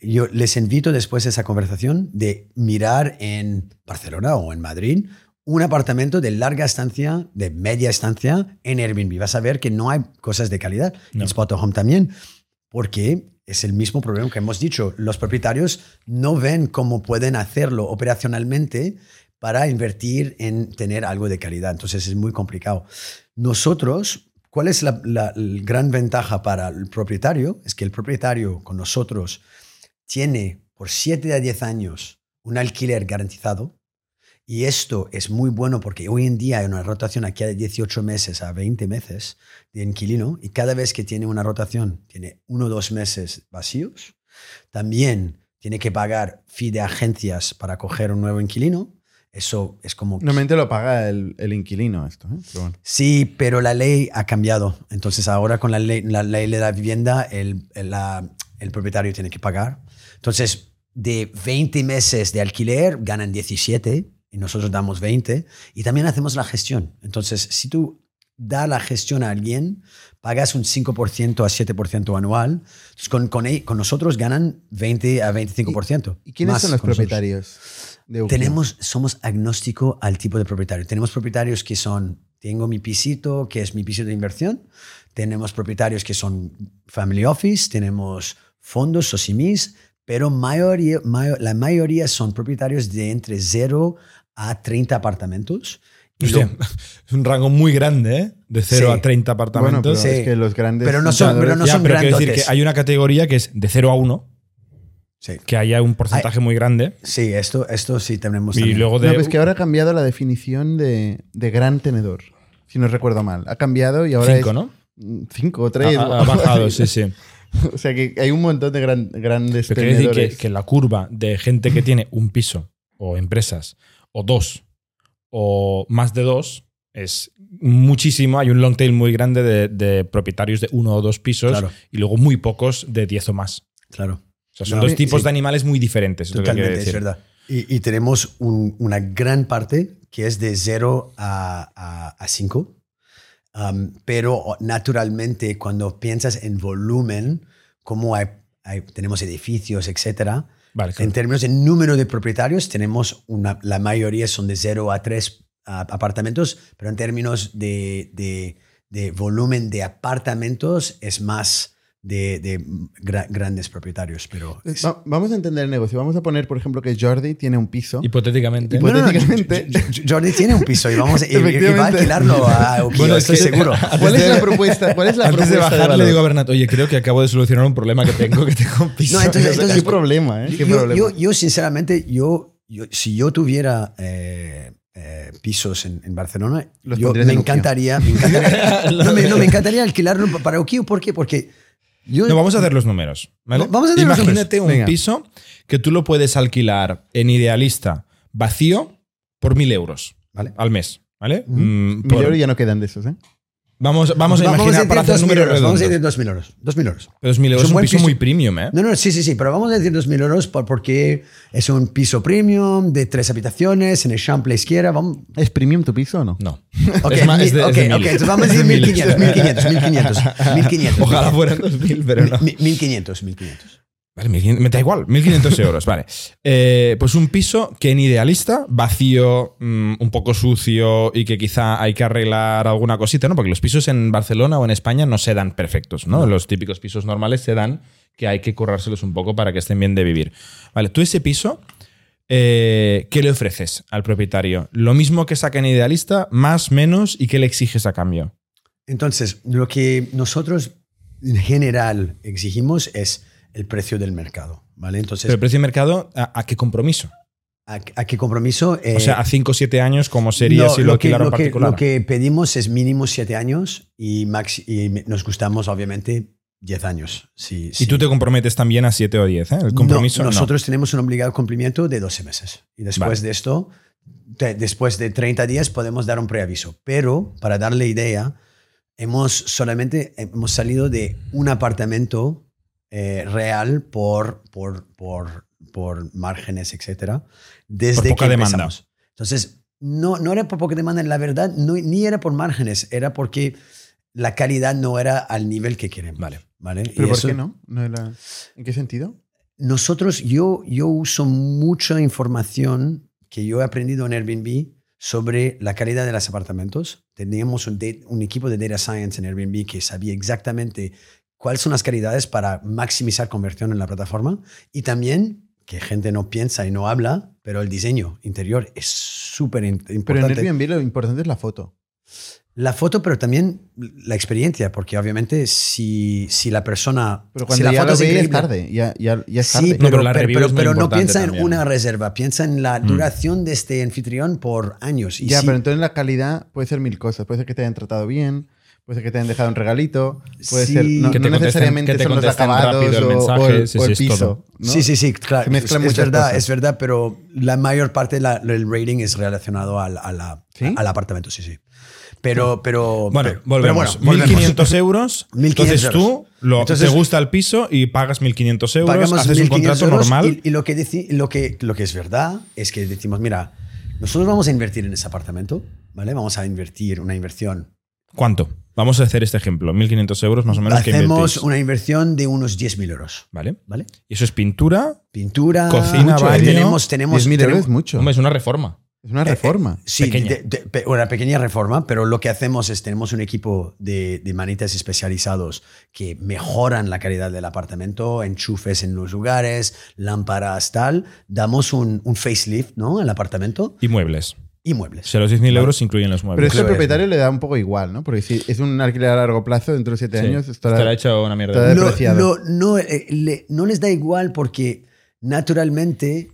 Yo les invito después de esa conversación de mirar en Barcelona o en Madrid un apartamento de larga estancia, de media estancia en Airbnb. Vas a ver que no hay cosas de calidad. En Spot Home también, porque es el mismo problema que hemos dicho. Los propietarios no ven cómo pueden hacerlo operacionalmente para invertir en tener algo de calidad. Entonces es muy complicado. Nosotros, ¿cuál es la, la- la gran ventaja para el propietario? Es que el propietario con nosotros tiene por 7 a 10 años un alquiler garantizado. Y esto es muy bueno porque hoy en día hay una rotación aquí de 18 meses a 20 meses de inquilino y cada vez que tiene una rotación tiene uno o dos meses vacíos. También tiene que pagar fee de agencias para coger un nuevo inquilino. Eso es como... Normalmente lo paga el, el inquilino esto. ¿eh? Pero bueno. Sí, pero la ley ha cambiado. Entonces ahora con la ley, la ley de la vivienda, el, el, la- el propietario tiene que pagar. Entonces, de 20 meses de alquiler, ganan 17 y nosotros damos 20 y también hacemos la gestión. Entonces, si tú das la gestión a alguien, pagas un 5% a 7% anual. Entonces, con, con, con nosotros ganan 20 a 25%. ¿Y quiénes más son los propietarios de? Tenemos, somos agnóstico al tipo de propietario. Tenemos propietarios que son, tengo mi pisito, que es mi piso de inversión. Tenemos propietarios que son family office, tenemos fondos, SOSIMIS, pero mayoría, mayo- la mayoría son propietarios de entre 0 a 30 apartamentos. Hostia, es un rango muy grande, ¿eh? De 0 Sí. a 30 Bueno, apartamentos. pero Sí. es que los grandes Pero no son- pero no ya, son pero quiero decir que hay una categoría que es de 0 a 1, sí. que haya un porcentaje muy grande. Sí, esto, esto sí tenemos. Y también. luego No, de. pero es que ahora ha cambiado la definición de, de gran tenedor. Si no recuerdo mal. Ha cambiado y ahora 5, es ¿no? cinco o Ha, tres. ha- ha bajado, sí, sí. O sea que hay un montón de gran- grandes Pero decir tenedores. que, que la curva de gente que tiene un piso o empresas o dos o más de dos es muchísimo. Hay un long tail muy grande de, de propietarios de uno o dos pisos Claro. y luego muy pocos de 10 o más. Claro. O sea, son No, dos tipos sí. de animales muy diferentes. es lo que quiero Totalmente, es decir. verdad. Y, y tenemos un- una gran parte que es de 0 a 5. pero naturalmente, cuando piensas en volumen, como hay hay- tenemos edificios, etcétera. Vale, claro. En términos de número de propietarios, tenemos una, la mayoría son de 0 a 3 apartamentos, pero en términos de, de- de volumen de apartamentos es más de, de gra- grandes propietarios. Pero Va- vamos a entender el negocio. Vamos a poner, por ejemplo, que Jordi tiene un piso. Hipotéticamente. No, no, no, hipotéticamente- Jordi tiene un piso y, vamos, y- y, y va a alquilarlo a Ukio, Bueno, es estoy seguro. ¿Cuál es la propuesta? ¿Cuál es la Antes de propuesta bajar, le valor? digo a Bernat, oye, creo que acabo de solucionar un problema que tengo, que tengo un piso. No, entonces- entonces- ¿Qué problema, eh? ¿Qué yo, problema? yo- yo, sinceramente, yo, yo- si yo tuviera eh, eh, pisos en, en Barcelona, Los yo, me en Ukio. encantaría, me encantaría, no, me, no, me encantaría alquilarlo para Ukio. ¿Por qué? Porque yo, No, vamos a hacer los números. ¿vale? Vamos a hacer los Imagínate números. un Venga. piso que tú lo puedes alquilar en idealista vacío por mil euros Vale. al mes. ¿Vale? Mm, Oro ya no quedan de esos, ¿eh? Vamos, vamos a vamos imaginar decir para hacer 2.000 números euros. Vamos a decir 2.000 euros. 2.000 euros. Pero 2.000 euros Es es un un piso piso. muy premium, ¿eh? No, no, sí, sí, sí, pero vamos a decir 2.000 euros por- porque es un piso premium de tres habitaciones en el Champlain izquierda. Vamos, ¿Es premium tu piso o no? No. Ok, Es más, es de- ok, es de ok, mil. entonces vamos a decir mil. 1.500, 1.500, 1.500, 1.500. Ojalá fueran 2.000, pero no. Mi- 1.500, 1.500. Vale, 1500, me da igual, 1.500 euros, vale. Eh, pues un piso que en idealista, vacío, mm, un poco sucio y que quizá hay que arreglar alguna cosita, ¿no? Porque los pisos en Barcelona o en España no se dan perfectos, ¿no? Los típicos pisos normales se dan que hay que currárselos un poco para que estén bien de vivir. Vale, tú ese piso, eh, ¿qué le ofreces al propietario? ¿Lo mismo que saca en idealista, más, menos y qué le exiges a cambio? Entonces, lo que nosotros en general exigimos es el precio del mercado, ¿vale? Entonces, Pero el precio de mercado, ¿a, a qué compromiso? ¿a, a qué compromiso? Eh, O sea, a 5 o 7 años, como sería no, si lo, que, lo, que, particular. lo que pedimos es mínimo siete años y, maxi- y nos gustamos, obviamente, 10 años. Sí, Y tú te comprometes también a 7 o 10, ¿eh? El compromiso No, no. nosotros tenemos un obligado cumplimiento de 12 meses. Y después Vale. de esto, te- después de 30 días podemos dar un preaviso. Pero, para darle idea, hemos solamente hemos salido de un apartamento eh, real por, por, por, por márgenes, etcétera, desde Por poca que demanda. empezamos. Entonces, no, no era por poca demanda, la verdad, no, ni era por márgenes, era porque la calidad no era al nivel que queremos. Vale. ¿vale? Y ¿Pero por eso- qué no? ¿No era- ¿En qué sentido? nosotros, yo, yo uso mucha información que yo he aprendido en Airbnb sobre la calidad de los apartamentos. Teníamos un, un equipo de data science en Airbnb que sabía exactamente cuáles son las calidades para maximizar conversión en la plataforma y también que gente no piensa y no habla, pero el diseño interior es súper in- Pero en importante. Airbnb lo importante es la foto. La foto, pero también la experiencia, porque obviamente si, si la persona... Pero si cuando la ya foto lo es ve, es tarde. Ya, ya, ya es Sí, tarde. No, pero, pero la pero- pero- pero no importante piensa también. en una reserva, piensa en la Mm. duración de este anfitrión por años. Y ya, sí, pero entonces la calidad puede ser mil cosas. Puede ser que te hayan tratado bien, puede ser que te hayan dejado un regalito, puede Sí. ser. No, Que te no necesariamente que te son los acabados rápido el o- mensaje, o, el, sí, o el piso. sí, sí, sí, claro. Se mezclan es, verdad, cosas. es verdad, pero la mayor parte del rating es relacionado al, a la- ¿Sí? al apartamento, sí, sí. Pero, pero, Bueno, pero- volvemos. pero bueno, volvemos. 1.500 euros. 1.500 entonces tú euros. lo, Entonces- te gusta el piso y pagas 1.500 euros, Pagamos haces un 1.500 contrato normal. Y, y lo, que deci- lo, que, lo que es verdad es que decimos, mira, nosotros vamos a invertir en ese apartamento, ¿vale? Vamos a invertir una inversión. ¿Cuánto? Vamos a hacer este ejemplo. 1.500 euros más o menos que Hacemos invertís. una inversión de unos 10.000 euros, ¿Vale? ¿vale? Y eso es pintura. Pintura, Cocina, mucho, baño. tenemos, tenemos, 10.000 euros tenemos- es mucho. Hombre, es una reforma. es una reforma. Sí, Pequeña. de- de- pe- una pequeña reforma, pero lo que hacemos es tenemos un equipo de, de manitas especializados que mejoran la calidad del apartamento, enchufes en los lugares, lámparas, tal. Damos un, un facelift ¿no? al apartamento Y muebles. Y muebles. O sea, los 10.000 Vale. euros incluyen los Pero muebles. eso al propietario le da un poco igual, ¿no? Porque si es un alquiler a largo plazo, dentro de siete Sí. años estará. Estará hecho una mierda. estará Lo- no, eh, le- no les da igual porque naturalmente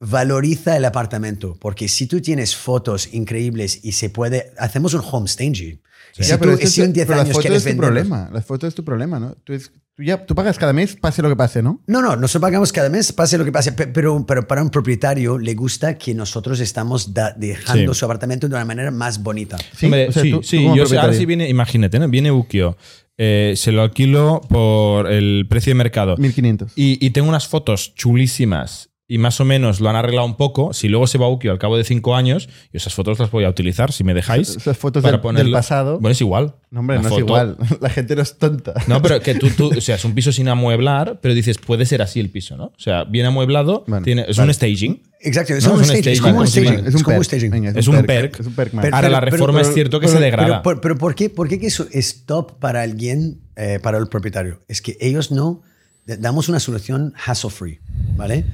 valoriza el apartamento. Porque si tú tienes fotos increíbles y se puede, hacemos un home staging. Y si Ya, pero, tú, eso si es- en 10 pero la años es tu venderlos- problema. La foto es tu problema, ¿no? Tú, es- tú ya, tú pagas cada mes, pase lo que pase, ¿no? No, no, nosotros pagamos cada mes, pase lo que pase, pe- pero, pero para un propietario le gusta que nosotros estamos da- dejando Sí. su apartamento de una manera más bonita. Sí, Hombre, o sea, sí, tú- sí, yo sé, ahora sí viene, imagínate, ¿no? viene Ukio, eh, se lo alquilo por el precio de mercado 1500. y, y tengo unas fotos chulísimas y más o menos lo han arreglado un poco, si luego se va a Ukio al cabo de cinco años, yo esas fotos las voy a utilizar, si me dejáis. Esas fotos para del, del pasado. Bueno, es igual. no, hombre, La no es foto- igual. La gente no es tonta. No, pero que tú, tú, o sea, es un piso sin amueblar, pero dices, puede ser así el piso, ¿no? O sea, bien amueblado, Bueno, tiene, es vale. un staging. Exacto, es No, es un staging. Es como un staging. Es un como un perk. staging. Venga, Es un perk. Es un perk. Pero- Ahora, la pero- reforma pero- es cierto que pero- se degrada. Pero, pero- pero ¿por qué, por qué que eso es top para alguien, eh, para el propietario? Es que ellos no damos una solución hassle free, ¿vale?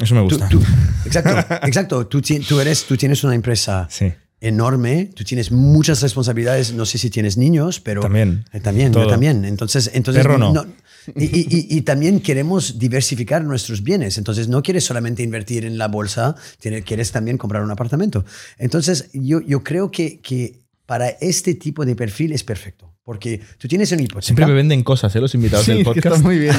Eso me gusta. tú- exacto, exacto. Tú, eres, tú tienes una empresa Sí. enorme, tú tienes muchas responsabilidades. No sé si tienes niños, pero También. Eh, también, yo también. Entonces, entonces Perro no. y, y- y- y también queremos diversificar nuestros bienes. Entonces, no quieres solamente invertir en la bolsa, tiene- quieres también comprar un apartamento. Entonces, yo, yo creo que, que para este tipo de perfil es perfecto. Porque tú tienes una hipoteca. Siempre me venden cosas, ¿eh? Los invitados Sí, del podcast. está muy bien.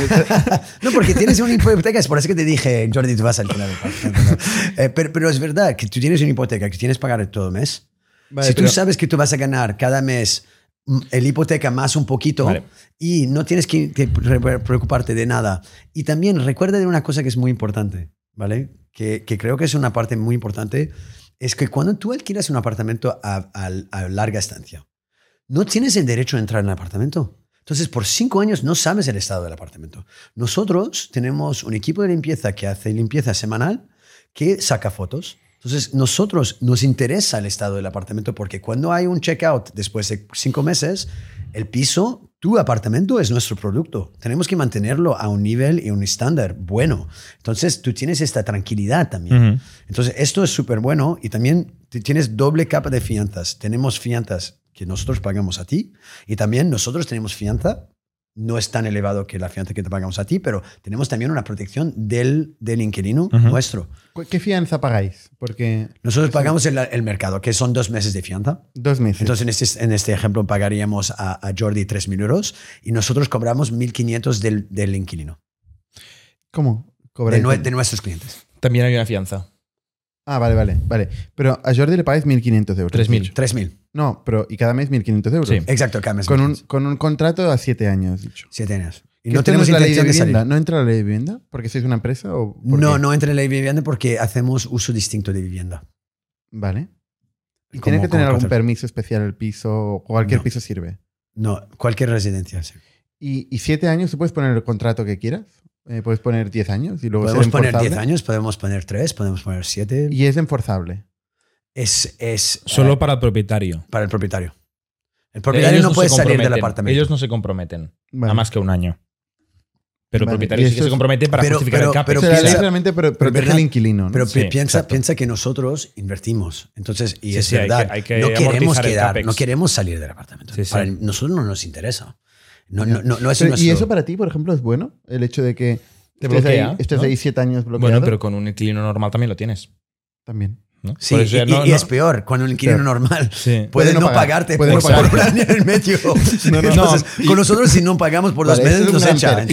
No, porque tienes una hipoteca, es por eso que te dije, Jordi, tú vas a alquilar. Eh, pero, pero es verdad que tú tienes una hipoteca que tienes que pagar todo mes. Vale, si tú pero- sabes que tú vas a ganar cada mes mm, el hipoteca más un poquito Vale. y no tienes que, que pre- preocuparte de nada. Y también recuerda de una cosa que es muy importante, ¿vale? Que, que creo que es una parte muy importante, es que cuando tú alquilas un apartamento a, larga estancia, no tienes el derecho a entrar en el apartamento. Entonces, por cinco años no sabes el estado del apartamento. Nosotros tenemos un equipo de limpieza que hace limpieza semanal que saca fotos. Entonces, nosotros nos interesa el estado del apartamento porque cuando hay un checkout después de cinco meses, el piso, tu apartamento es nuestro producto. Tenemos que mantenerlo a un nivel y un estándar bueno. Entonces, tú tienes esta tranquilidad también. Entonces, esto es súper bueno y también tienes doble capa de fianzas. Tenemos fianzas que nosotros pagamos a ti y también nosotros tenemos fianza. No es tan elevado que la fianza que te pagamos a ti, pero tenemos también una protección del, del inquilino nuestro. ¿Qué fianza pagáis? Porque Nosotros pagamos el, el mercado, que son dos meses de fianza. dos meses. Entonces, en este, en este ejemplo, pagaríamos a, a Jordi 3.000 euros y nosotros cobramos 1.500 del, del inquilino, ¿Cómo? de, de nuestros clientes. También hay una fianza. Ah, vale, vale, vale. Pero a Jordi le pagáis 1.500 euros. 3.000. 3.000. No, pero y cada mes 1.500 euros. Sí. Exacto, cada mes. Con un, 1.500. con un contrato a 7 años, dicho. Siete años. Y ¿Que no tenemos la ley de vivienda? ¿No entra la ley de vivienda? ¿Porque sois una empresa o No, qué? no entra en la ley de vivienda porque hacemos uso distinto de vivienda. Vale. ¿Y tiene que tener algún permiso especial el piso o cualquier No. piso sirve? No, cualquier residencia. sí. ¿Y, y siete años tú puedes poner el contrato que quieras? Eh, puedes poner 10 años y luego Podemos ser poner. 10 años, podemos poner 3, podemos poner 7. Y es enforzable. Es, es Solo eh, para el propietario. para el propietario. El propietario no puede salir del apartamento. Ellos no se comprometen Vale. a más que un año. Pero Vale. el propietario sí que se compromete para Pero- justificar pero- el CAPEX. pero o sea, la ley piensa- realmente pero protege al inquilino. ¿no? Pero Sí, piensa, piensa que nosotros invertimos. Entonces, y Sí, es sí, hay verdad, que- hay que no queremos quedar, no queremos salir del apartamento. Sí, sí. Para el- nosotros no nos interesa. No, no, no, no es Pero, ¿Y eso para ti, por ejemplo, es bueno? El hecho de que Te estés, bloquea, ahí, estés ¿no? ahí siete años bloqueado. Bueno, pero con un inquilino normal también lo tienes. También. ¿No? Sí, eso y, ya no- y no- es peor cuando un inquilino Peor. normal Sí. puede, Puede no, no pagar, pagarte puede por, no pagar. por un año y medio. Entonces, con nosotros si no pagamos por dos meses nos echa.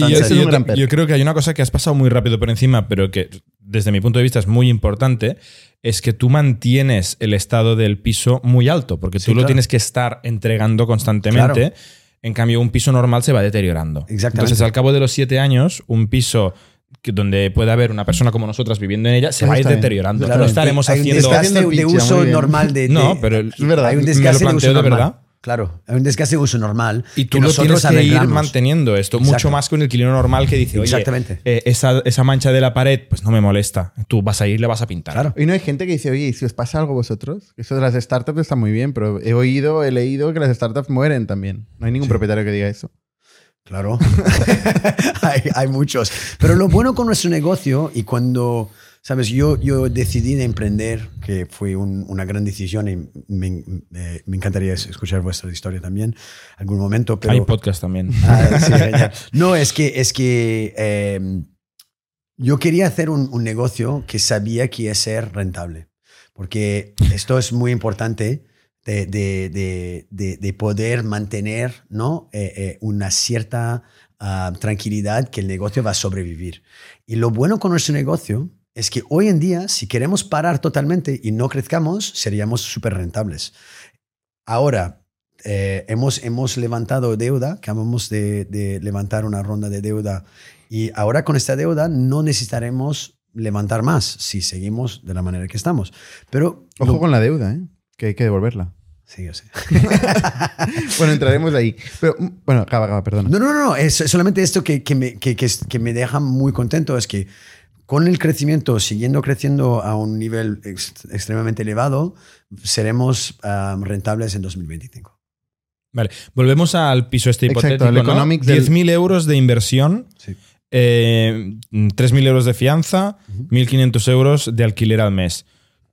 yo, creo que hay una cosa que has pasado muy rápido por encima, pero que desde mi punto de vista es muy importante, es que tú mantienes el estado del piso muy alto, porque Sí, tú lo claro. tienes que estar entregando constantemente. Claro. En cambio, un piso normal se va deteriorando. Exactamente. Entonces, al cabo de los siete años, un piso donde pueda haber una persona como nosotras viviendo en ella se Eso va a ir bien. deteriorando. Claro, no estaremos hay un haciendo... desgaste Haciendo de uso normal de, No, pero Es verdad. hay un me lo desgaste de uso de verdad. Claro, hay un desgaste de uso normal Y tú que lo tienes que ir manteniendo esto, Exacto. mucho más que un inquilino normal que dice, oye, Exactamente. eh, esa, esa mancha de la pared, pues no me molesta. Tú vas a ir y le vas a pintar. Claro. Y no hay gente que dice, oye, ¿y si os pasa algo vosotros? Eso de las startups está muy bien, pero he oído, he leído que las startups mueren también. No hay ningún propietario que diga eso. Claro, hay, hay muchos. Pero lo bueno con nuestro negocio y cuando, sabes, yo, yo decidí de emprender, que fue un- una gran decisión y me, me- me encantaría escuchar vuestra historia también algún momento. Pero, Hay podcast también. Ah, sí, ya. No, es que, es que eh, yo quería hacer un, un negocio que sabía que iba a ser rentable. Porque esto es muy importante de, de- de- de- de poder mantener ¿no? Eh, eh, una cierta ah, tranquilidad que el negocio va a sobrevivir. Y lo bueno con nuestro negocio es que hoy en día, si queremos parar totalmente y no crezcamos, seríamos súper rentables. Ahora, eh, hemos, hemos levantado deuda, acabamos de, de levantar una ronda de deuda y ahora con esta deuda no necesitaremos levantar más si seguimos de la manera que estamos. Pero Ojo lo- con la deuda, ¿eh? que hay que devolverla. Sí, yo sé. Bueno, entraremos ahí. Pero, mm, bueno, acaba, acaba, perdona. No, no, no, no, es solamente esto que, que me, que, que me deja muy contento, es que con el crecimiento, siguiendo creciendo a un nivel ex- extremadamente elevado, seremos ah, rentables en 2025. Vale, volvemos al piso este Exacto, hipotético. al ¿no? del- 10.000 euros de inversión, Sí. eh, 3.000 euros de fianza, 1.500 euros de alquiler al mes.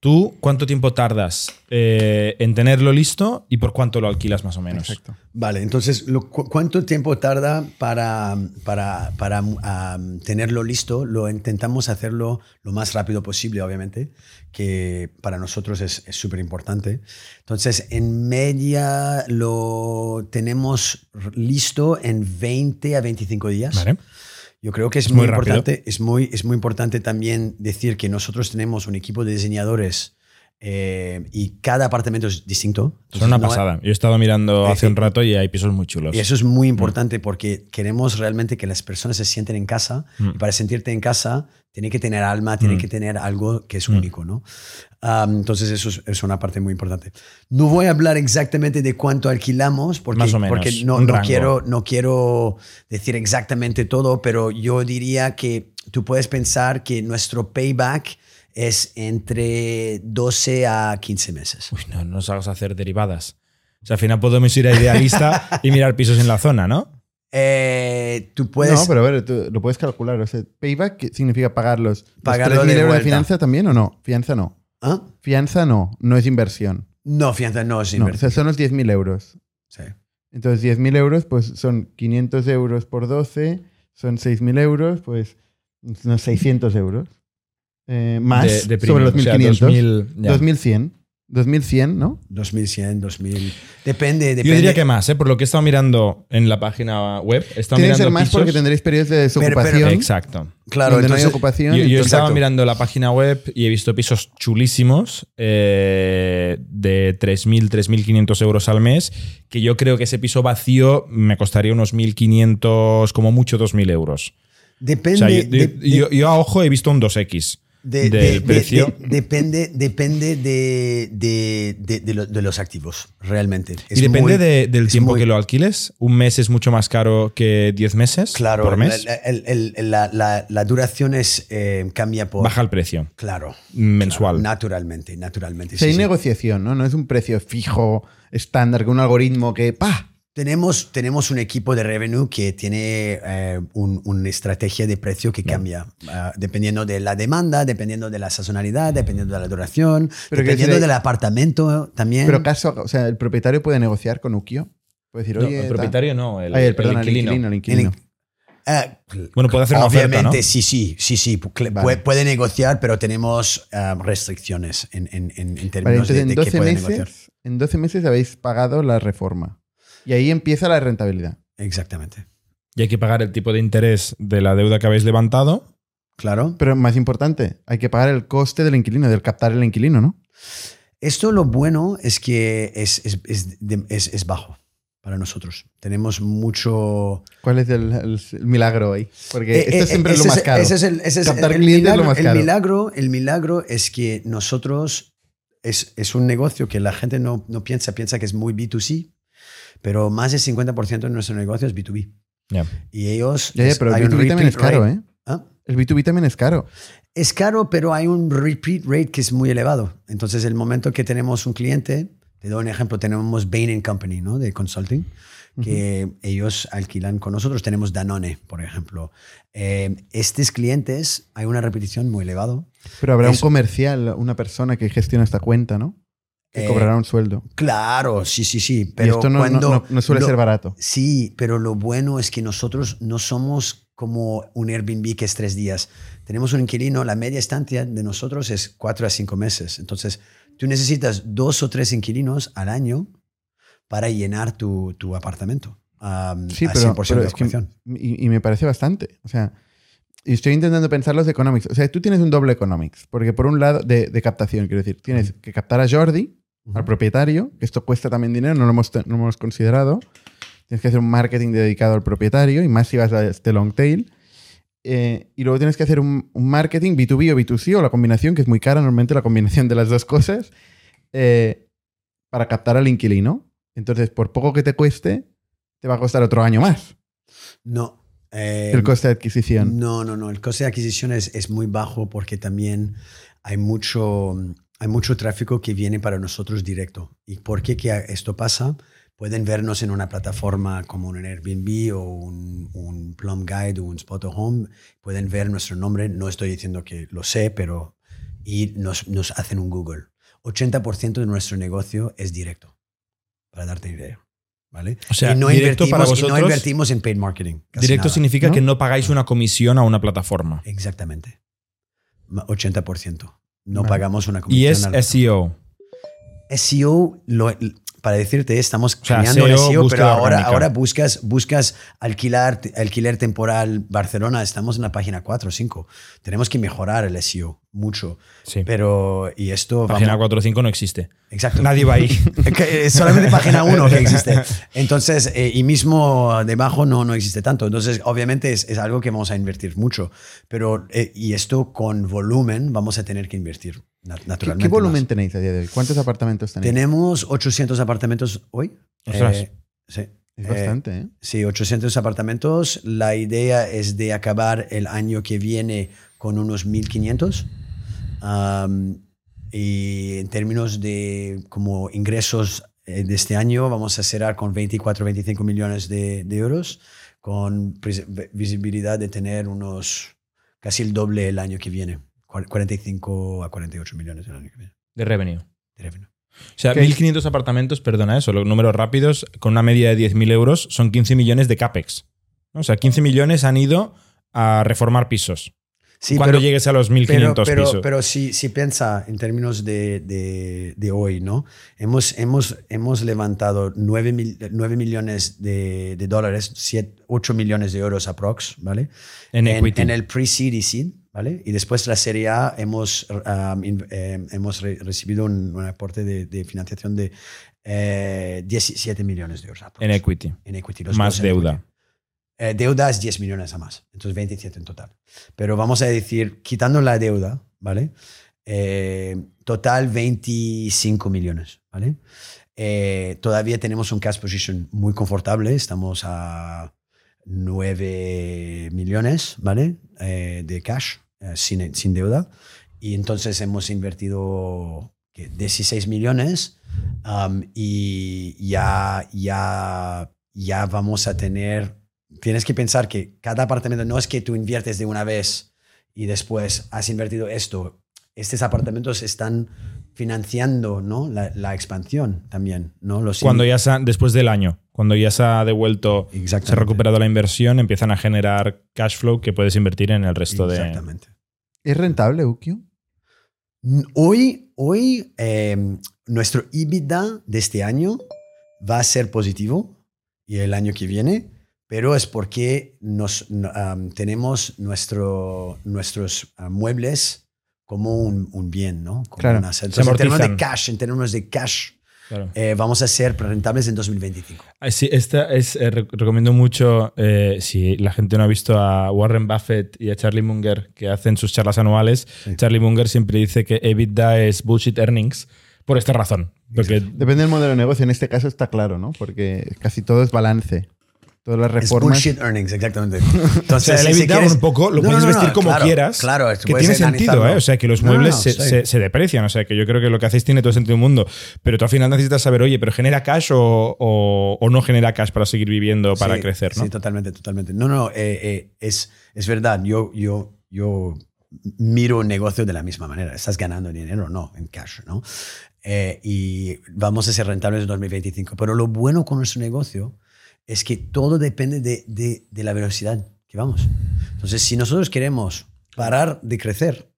¿Tú cuánto tiempo tardas eh, en tenerlo listo y por cuánto lo alquilas más o menos? Exacto. Vale, entonces, lo- cu- ¿cuánto tiempo tarda para, para, para ah, tenerlo listo? Lo intentamos hacerlo lo más rápido posible, obviamente, que para nosotros es súper importante. Entonces, en media lo tenemos listo en 20 a 25 días. Vale. Yo creo que es, muy, importante. Es muy, es muy importante también decir que nosotros tenemos un equipo de diseñadores eh, y cada apartamento es distinto. Son Entonces, una no pasada. Yo he estado mirando hace un rato y hay pisos muy chulos. y eso es muy importante porque queremos realmente que las personas se sienten en casa. Mm. Y para sentirte en casa, tiene que tener alma, tiene Mm. que tener algo que es Mm. único, ¿no? Am, entonces, eso es, es una parte muy importante. No voy a hablar exactamente de cuánto alquilamos porque, Más o menos, porque no, no quiero, no quiero decir exactamente todo, pero yo diría que tú puedes pensar que nuestro payback es entre 12 a 15 meses. Uy, no, no nos hagas hacer derivadas. O sea, al final podemos ir a Idealista y mirar pisos en la zona, ¿no? Eh, tú puedes... No, pero a ver, tú lo puedes calcular. O sea, payback ¿qué significa pagar los, los Pagarlo 3.000 de euros de fianza también o no? Fianza no. ¿Ah? Fianza no, no es inversión. No, fianza no es No, o inversión. sea, son los 10.000 euros. Sí. Entonces, 10.000 euros, pues son 500 euros por 12, son 6.000 euros, pues unos 600 euros. Eh, más De- de sobre los O sea, 1.500. 2000, ya. 2100. 2100, ¿no? 2100, 2000. Depende, depende. Yo diría que más, ¿eh? por lo que he estado mirando en la página web. He estado Tiene que ser más pisos- porque tendréis periodos de pero- desocupación. Exacto. Claro, donde no hay entonces, ocupación. Yo, yo entonces- estaba mirando la página web y he visto pisos chulísimos eh, de 3.000, 3.500 euros al mes, que yo creo que ese piso vacío me costaría unos 1.500, como mucho 2.000 euros. depende. O sea, yo, de- de- yo- yo a ojo he visto un 2X de- del de- de- precio. de- depende depende de, de- de- de lo- de los activos, realmente. Es y depende muy- de- del tiempo muy- que lo alquiles. Un mes es mucho más caro que 10 meses Claro, por mes. La, el- el- la- la- la duración es, eh, cambia por. Baja el precio Claro. mensual. claro, naturalmente, naturalmente. O sea, sí, hay sí. negociación, ¿no? No es un precio fijo, estándar, con un algoritmo que ¡pa! Tenemos, tenemos un equipo de revenue que tiene eh, un- una estrategia de precio que cambia ah, dependiendo de la demanda, dependiendo de la sazonalidad, dependiendo de la duración, Pero dependiendo del apartamento también. Pero caso, o sea, el propietario puede negociar con Ukio. Puede decir, No, oye. el propietario no, el, Ay, el, el perdón, el inquilino. inquilino. el inquilino. Ah, Bueno, puede hacer una obviamente, oferta, ¿no? sí, sí, sí, sí. Vale. puede, puede negociar, pero tenemos ah, restricciones en, en, en, en términos Vale, entonces de, en de 12 qué puede negociar. meses, en 12 meses habéis pagado la reforma. Y ahí empieza la rentabilidad. Exactamente. Y hay que pagar el tipo de interés de la deuda que habéis levantado. Claro. Pero más importante, hay que pagar el coste del inquilino, del captar el inquilino, ¿no? Esto lo bueno es que es, es, es, es- es bajo para nosotros. Tenemos mucho... ¿Cuál es el, el- el milagro ahí? Porque Eh, esto eh, es siempre ese lo más es- caro. ese es el, ese es Captar el clientes es lo milagro, más el caro. milagro. El milagro es que nosotros es, es un negocio que la gente no, no piensa, piensa que es muy B2C, pero más del 50% de nuestro negocio es B2B. Ya. Y ellos... Ya, ya, es- pero hay el un B2B también es repeat caro, rate. ¿eh? ¿Ah? El B2B también es caro. Es caro, pero hay un repeat rate que es muy elevado. Entonces, el momento que tenemos un cliente, te doy un ejemplo, tenemos Bain Company, ¿no? De consulting, que ellos alquilan con nosotros. Tenemos Danone, por ejemplo. Eh, estos clientes, hay una repetición muy elevada. Pero habrá Eso. un comercial, una persona que gestiona esta cuenta, ¿no? Que Eh, cobrará un sueldo. Claro, sí, sí, sí. Pero y esto no, cuando no- no suele lo- ser barato. Sí, pero lo bueno es que nosotros no somos como un Airbnb que es tres días. Tenemos un inquilino, la media estancia de nosotros es cuatro a cinco meses. Entonces, tú necesitas dos o tres inquilinos al año para llenar tu, tu apartamento. um, Sí, a pero, 100% pero de es que, y, y me parece bastante. O sea, y estoy intentando pensar los economics. O sea, tú tienes un doble economics. Porque por un lado, de, de captación, quiero decir, tienes que captar a Jordi, al propietario, que esto cuesta también dinero, no lo hemos, no lo hemos considerado. Tienes que hacer un marketing dedicado al propietario, y más si vas a este long tail. eh, y luego tienes que hacer un, un marketing B2B o B2C o la combinación, que es muy cara normalmente la combinación de las dos cosas, eh, para captar al inquilino. Entonces, por poco que te cueste, te va a costar otro año más No. eh, el coste de adquisición. No, no, no. El coste de adquisición es, es muy bajo porque también hay mucho, hay mucho tráfico que viene para nosotros directo. ¿Y por qué que esto pasa? Pueden vernos en una plataforma como un Airbnb o un, un Plum Guide o un Spot Home. Pueden ver nuestro nombre. No estoy diciendo que lo sé, pero y nos, nos hacen un Google. 80% de nuestro negocio es directo, para darte idea. ¿Vale? O sea, y no directo para invertimos- y no vosotros- invertimos en paid marketing. Directo nada. significa ¿no? que no pagáis una comisión a una plataforma. Exactamente. Ma- 80%. No pagamos una Y comisión. es a la- SEO. SEO, lo- para decirte, estamos sea, creando SEO, el SEO, pero ahora, orgánica. ahora buscas, buscas alquilar, alquiler temporal Barcelona. Estamos en la página 4 o 5. Tenemos que mejorar el SEO mucho. Sí. Pero, y esto. Página vamos- 4 o 5 no existe. Exacto. Nadie va ahí. Solamente página 1 que existe. Entonces, eh, y mismo debajo no, no existe tanto. Entonces, obviamente es, es algo que vamos a invertir mucho. Pero, eh, y esto con volumen vamos a tener que invertir na- ¿Qué, naturalmente. qué volumen más. tenéis a día de hoy? ¿Cuántos apartamentos tenéis? Tenemos 800 apartamentos hoy. Ostras. Eh, sí. Es Eh, bastante, ¿eh? Sí, 800 apartamentos. La idea es de acabar el año que viene con unos 1500. Am, y en términos de como ingresos eh, de este año, vamos a cerrar con 24, 25 millones de, de euros, con visibilidad de tener unos casi el doble el año que viene. Cuar- 45 a 48 millones el año que viene De revenue. de revenue. O sea, ¿Qué? 1.500 apartamentos, perdona eso, los números rápidos, con una media de 10.000 euros, son 15 millones de CAPEX. O sea, 15 millones han ido a reformar pisos. Sí, Cuando pero- llegues a los 1.500 pero, pero, pisos. pero si, si piensa en términos de, de, de hoy, ¿no? Hemos, hemos, hemos levantado 9, mil- 9 millones de, de dólares, 7, 8 millones de euros aprox, ¿vale? En equity. En el pre-seed y seed, ¿vale? Y después la serie A hemos, um, in- eh, hemos re- recibido un, un aporte de, de financiación de eh, 17 millones de euros. en equity. En equity. los Más deuda. Eh, deuda es 10 millones a más, entonces 27 en total. Pero vamos a decir, quitando la deuda, ¿vale? Eh, total 25 millones, ¿vale? Eh, todavía tenemos un cash position muy confortable, estamos a 9 millones, ¿vale? Eh, de cash, eh, sin, sin deuda. Y entonces hemos invertido ¿qué? 16 millones um, y ya, ya, ya vamos a tener tienes que pensar que cada apartamento no es que tú inviertes de una vez y después has invertido esto. Estos apartamentos están financiando ¿no? la, la expansión también. ¿no? Los Cuando ya después del año, cuando ya se ha devuelto, se ha Exactamente. recuperado la inversión, empiezan a generar cash flow que puedes invertir en el resto de. Exactamente. ¿Es rentable, Ukio? Hoy, hoy eh, nuestro EBITDA de este año va a ser positivo y el año que viene, pero es porque nos, no- um, tenemos nuestro, nuestros uh, muebles como un, un bien, ¿no? Como Claro. un asset. Se Entonces, en términos de cash, en términos de cash, Claro. eh, vamos a ser rentables en 2025. Ah, Sí, esta es, eh, re- recomiendo mucho, eh, si la gente no ha visto a Warren Buffett y a Charlie Munger que hacen sus charlas anuales, Sí. Charlie Munger siempre dice que EBITDA es bullshit earnings por esta razón. Porque Depende del modelo de negocio. En este caso está claro, ¿no? Porque casi todo es balance. Todas las Es reformas. bullshit earnings, exactamente. o Entonces, sea, el si quieres- un poco lo No, puedes no, no, vestir como claro, quieras. Claro, que tiene sentido. ¿eh? O sea, que los muebles se, sí. se- se deprecian. O sea, que yo creo que lo que hacéis tiene todo sentido del mundo. Pero tú al final necesitas saber, oye, ¿pero genera cash o, o- o no genera cash para seguir viviendo, para Sí, crecer, ¿no? Sí, totalmente, totalmente. No, no, eh, eh, es, es verdad. Yo, yo, yo miro un negocio de la misma manera. ¿Estás ganando dinero o no? En cash, ¿no? Eh, y vamos a ser rentables en 2025. Pero lo bueno con nuestro negocio es que todo depende de, de, de la velocidad que vamos. Entonces, si nosotros queremos parar de crecer,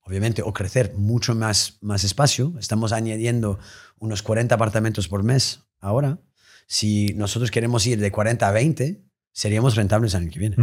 obviamente, o crecer mucho más, más espacio, estamos añadiendo unos 40 apartamentos por mes ahora. Si nosotros queremos ir de 40 a 20, seríamos rentables el año que viene.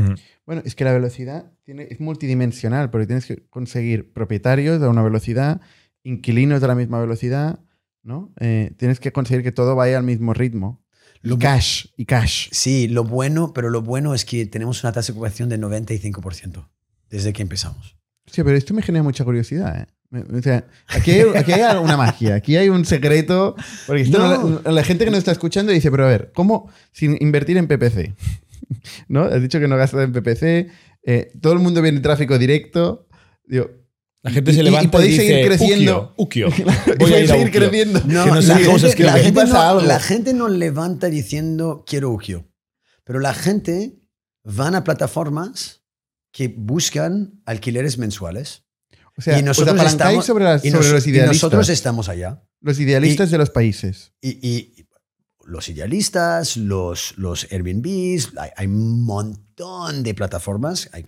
Bueno, es que la velocidad tiene, es multidimensional, porque tienes que conseguir propietarios de una velocidad, inquilinos de la misma velocidad, ¿no? Eh, tienes que conseguir que todo vaya al mismo ritmo. Lo cash, y cash. Sí, lo bueno, pero lo bueno es que tenemos una tasa de ocupación de 95% desde que empezamos. Sí, pero esto me genera mucha curiosidad. ¿eh? Me- O sea, aquí hay, aquí hay una magia, aquí hay un secreto. Porque esto No. no- la, la gente que nos está escuchando dice, pero a ver, ¿cómo sin invertir en PPC? ¿No? Has dicho que no gastas en PPC, eh, todo el mundo viene tráfico directo. Digo, La gente y- se y- levanta y podéis y dice, seguir creciendo. Ukio, Ukio. y Voy a podéis ir a seguir Ukio. creciendo. No, Que no sé la, cómo gente, la gente no, la gente no levanta diciendo quiero Ukio, pero la gente van a plataformas que buscan alquileres mensuales. O sea, Y os nosotros apalancáis estamos- sobre, las- Y, sobre nos- los y idealistas. nosotros estamos allá. los idealistas de los países. Y, y los idealistas, los, los Airbnbs, hay, hay un montón de plataformas, hay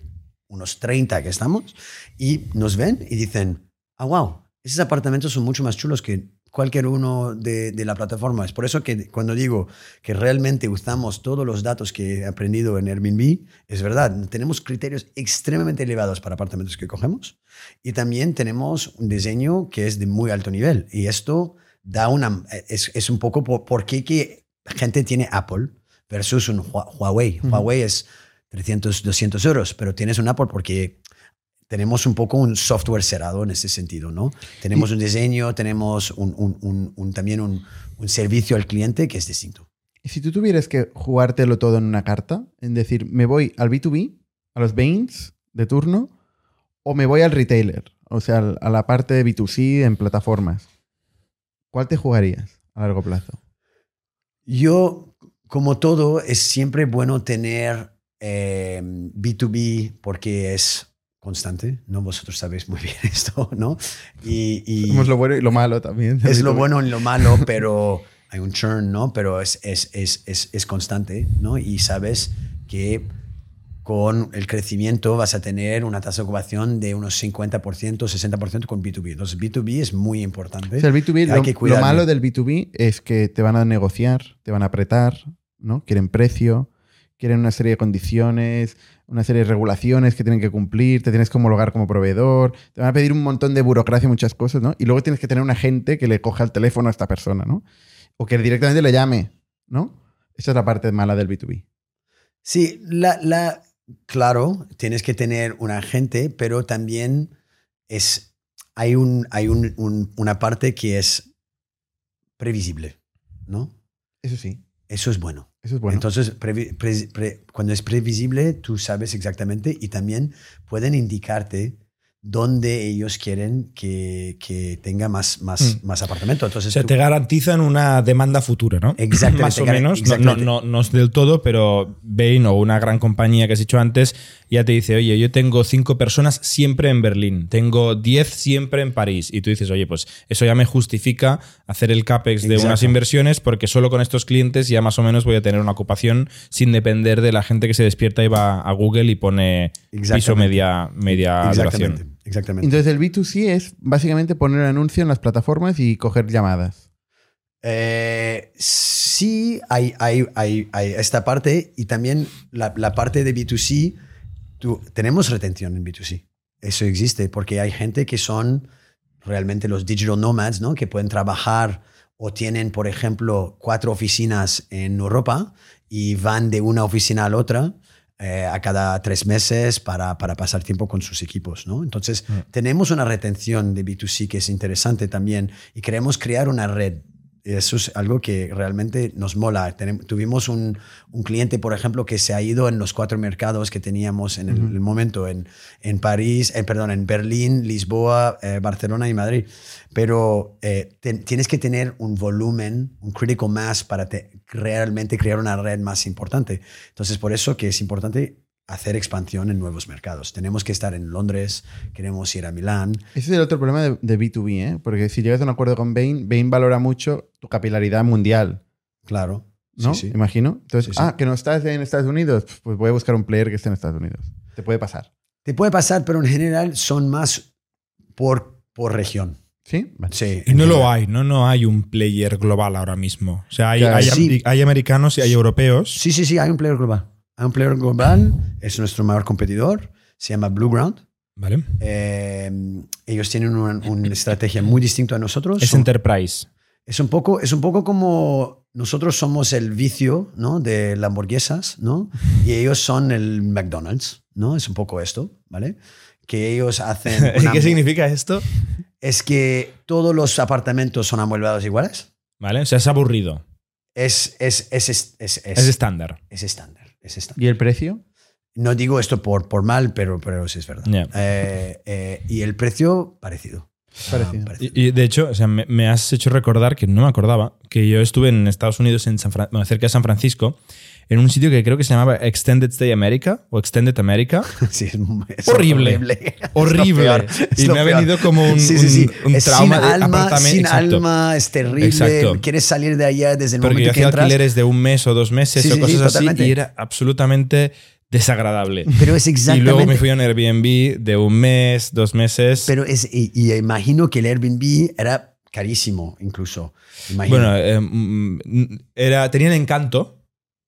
unos 30 que estamos, y nos ven y dicen, ah, wow, esos apartamentos son mucho más chulos que cualquier uno de, de la plataforma. Es por eso que cuando digo que realmente usamos todos los datos que he aprendido en Airbnb, es verdad, tenemos criterios extremadamente elevados para apartamentos que cogemos y también tenemos un diseño que es de muy alto nivel. Y esto da una... Es, es un poco por, por qué que gente tiene Apple versus un Hua- Huawei. Ujú. Huawei es 300, 200 euros, pero tienes un Apple porque tenemos un poco un software cerrado en ese sentido, ¿no? Tenemos un diseño, tenemos un, un- también un, servicio al cliente que es distinto. Y si tú tuvieras que jugártelo todo en una carta, en decir, me voy al B2B, a los Bains de turno, o me voy al retailer, o sea, a la parte de B2C en plataformas, ¿cuál te jugarías a largo plazo? Yo, como todo, es siempre bueno tener eh, B2B porque es constante, ¿no? Vosotros sabéis muy bien esto, ¿no? Y, y Somos lo bueno y lo malo también. es lo B2B. bueno y lo malo, pero hay un churn, ¿no? Pero es, es, es, es, constante, ¿no? Y sabes que con el crecimiento vas a tener una tasa de ocupación de unos 50%, 60% con B2B. Entonces, B2B es muy importante. O sea, el B2B, Hay lo, que lo malo del B2B es que te van a negociar, te van a apretar, ¿no? Quieren precio, quieren una serie de condiciones, una serie de regulaciones que tienen que cumplir, te tienes que homologar como proveedor, te van a pedir un montón de burocracia, muchas cosas, ¿no? Y luego tienes que tener un agente que le coja el teléfono a esta persona, ¿no? O que directamente le llame, ¿no? Esa es la parte mala del B2B. Sí, la, la, claro, tienes que tener un agente, pero también es, hay, un, hay un- un- una parte que es previsible, ¿no? Eso sí, Eso es bueno. eso es bueno. Entonces, pre- pre- cuando es previsible, tú sabes exactamente y también pueden indicarte dónde ellos quieren que, que tenga más, más, más apartamento. O Entonces, sea, tú- te garantizan una demanda futura, ¿no? Exactamente, Más o menos. No- No, no, no es del todo, pero Bain o una gran compañía que has dicho antes ya te dice, oye, yo tengo cinco personas siempre en Berlín, tengo diez siempre en París. Y tú dices, oye, pues eso ya me justifica hacer el CAPEX de unas inversiones porque solo con estos clientes ya más o menos voy a tener una ocupación sin depender de la gente que se despierta y va a Google y pone piso media, media exactamente, duración. Exactamente. Entonces el B2C es básicamente poner un anuncio en las plataformas y coger llamadas. Eh, sí, hay, hay, hay, hay esta parte y también la, la parte de B2C. tú- tenemos retención en B2C. Eso existe porque hay gente que son realmente los digital nomads, ¿no? Que pueden trabajar o tienen, por ejemplo, cuatro oficinas en Europa y van de una oficina a la otra eh, a cada tres meses para, para pasar tiempo con sus equipos, ¿no? Entonces, tenemos una retención de B2C que es interesante también y queremos crear una red. Eso es algo que realmente nos mola. Tuvimos un, un cliente, por ejemplo, que se ha ido en los cuatro mercados que teníamos en el, el momento, en, en París, eh, perdón, en Berlín, Lisboa, eh, Barcelona y Madrid. Pero eh, te- tienes que tener un volumen, un critical mass para te- realmente crear una red más importante. Entonces, por eso que es importante hacer expansión en nuevos mercados. Tenemos que estar en Londres, queremos ir a Milán. Ese es el otro problema de, de B2B, ¿eh? Porque si llegas a un acuerdo con Bain, Bain valora mucho tu capilaridad mundial, Claro. ¿no? Sí, sí. Imagino. Entonces, Sí, sí. ah, que no estás en Estados Unidos, pues voy a buscar un player que esté en Estados Unidos. Te puede pasar. Te puede pasar, pero en general son más por, por región. ¿Sí? Vale. Sí. Y no lo hay, ¿no? No hay un player global ahora mismo. O sea, hay, Claro, hay, sí. hay americanos y hay europeos. Sí, sí, sí, hay un player global. Player global, es nuestro mayor competidor, se llama Blue Ground. ¿Vale? Eh, ellos tienen una, una estrategia muy distinta a nosotros. Es Son- Enterprise. es un poco, es un poco como nosotros somos el vicio ¿no? de las hamburguesas, ¿no? Y ellos son el McDonald's, ¿no? Es un poco esto, ¿vale? Que ellos hacen... ¿Y una- qué significa esto? Es que todos los apartamentos son amueblados iguales. ¿Vale? O sea, es aburrido. Es, es, es, es- Es estándar. es estándar. Es. ¿Y el precio? No digo esto por, por mal, pero, pero sí es verdad. Eh, eh, y el precio, parecido. Parecido. Ah, parecido. Y, y, de hecho, o sea, me, me has hecho recordar que no me acordaba que yo estuve en Estados Unidos, en San Fran- bueno, cerca de San Francisco, en un sitio que creo que se llamaba Extended Stay America o Extended America. Sí, es, es Horrible. horrible. Horrible. Peor, Y me ha peor. venido como un, Sí, sí, sí. un- un trauma sin de alma, apartamento. sin Exacto. alma, es terrible. Exacto. Quieres salir de allá desde el Porque yo momento que hacía entras. alquileres de un mes o dos meses o cosas sí, así y era absolutamente desagradable. Pero es Y exactamente. luego me fui a un Airbnb de un mes, dos meses. Pero es, y, y imagino que el Airbnb era carísimo, incluso. Imagino. bueno, eh, mm, era, tenían encanto,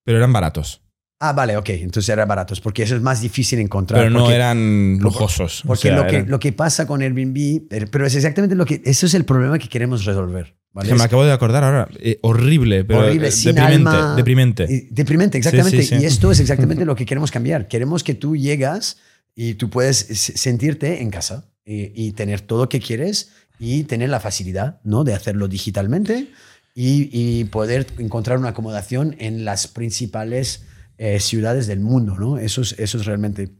pero eran baratos. ah, vale, ok. Entonces eran baratos, porque eso es más difícil encontrar. Pero no porque- eran lujosos. Porque sea, lo, que, eran- lo que pasa con Airbnb, pero pero es exactamente lo que. Eso es el problema que queremos resolver. ¿vale? que me acabo de acordar ahora. eh, horrible, pero horrible, eh, sin deprimente. alma. deprimente. Deprimente, exactamente. Sí, sí, sí. Y esto es exactamente lo que queremos cambiar. Queremos que tú llegas y tú puedes sentirte en casa y, y tener todo lo que quieres y tener la facilidad ¿no? de hacerlo digitalmente y, y poder encontrar una acomodación en las principales eh, ciudades del mundo. ¿no? Eso, es, eso es realmente...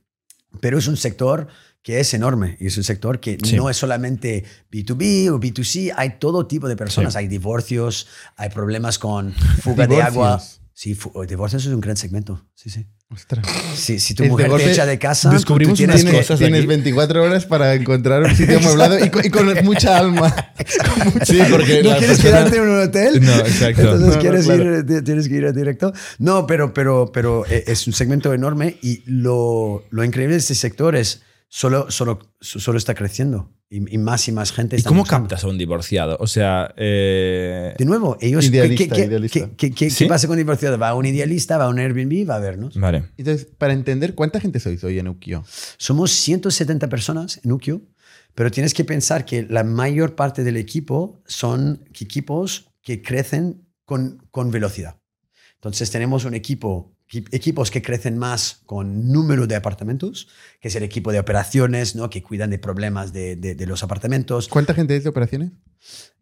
Pero es un sector que es enorme y es un sector que Sí. no es solamente B2B o B2C, hay todo tipo de personas, Sí. hay divorcios, hay problemas con fuga de agua. Sí, divorcios es un gran segmento. Sí, sí. Ostras. Si, si tu Es mujer golpe te echa de casa, descubrimos tú tienes que- cosas Tienes aquí. 24 horas para encontrar un sitio amueblado y, con- y con mucha alma. Sí, porque ¿No quieres persona- quedarte en un hotel? No, exacto. Entonces No, no, quieres claro. ir, ti- tienes que ir a directo. No, pero, pero, pero eh, es un segmento enorme y lo, lo increíble de este sector es solo, solo, solo está creciendo y, y más y más gente ¿Y está cómo buscando. captas a un divorciado? O sea, eh, De nuevo, ellos. ¿qué- Idealista, qué, qué- idealista. qué- qué- qué ¿Sí? pasa con divorciado? Va a un idealista, va a un Airbnb, va a vernos. vale. Entonces, para entender cuánta gente sois hoy en Ukio. Somos 170 personas en Ukio, pero tienes que pensar que la mayor parte del equipo son equipos que crecen con, con velocidad. Entonces tenemos un equipo, equi- equipos que crecen más con número de apartamentos, que es el equipo de operaciones, ¿no? que cuidan de problemas de, de- de los apartamentos. ¿Cuánta gente es de operaciones?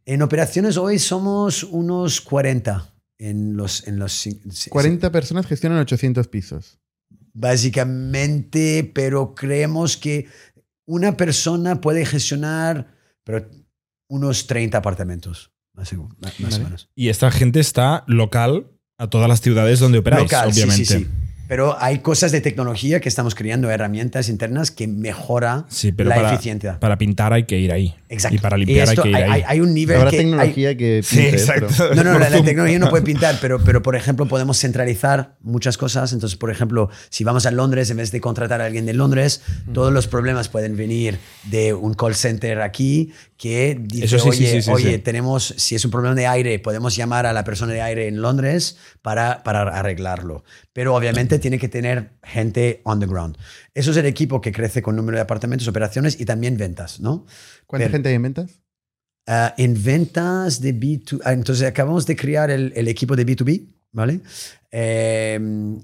En operaciones hoy somos unos 40 en los... En los cin- ci- 40 personas gestionan 800 pisos. Básicamente, pero creemos que una persona puede gestionar pero unos 30 apartamentos, más, o- más- más o Vale. menos. Y esta gente está local a todas las ciudades donde operáis, Local, sí, obviamente. sí, sí. Pero hay cosas de tecnología que estamos creando, herramientas internas que mejora Sí, pero la para, eficiencia. para pintar hay que ir ahí. Exacto. Y para limpiar esto hay que ir hay, ahí. hay- un nivel Habrá que... hay- tecnología que Sí, pinte esto. exacto. No, no, la, la tecnología no puede pintar, pero, pero por ejemplo podemos centralizar muchas cosas. Entonces, por ejemplo, si vamos a Londres, en vez de contratar a alguien de Londres, todos los problemas pueden venir de un call center aquí que dice, Eso sí, oye, sí, sí, oye sí. tenemos, si es un problema de aire, podemos llamar a la persona de aire en Londres para, para arreglarlo. Pero obviamente tiene que tener gente on the ground. Eso es el equipo que crece con número de apartamentos, operaciones y también ventas, ¿no? ¿Cuánta Pero- gente hay en ventas? Ah, en ventas de B2, ah, entonces acabamos de crear el, el equipo de B2B, ¿vale? Eh,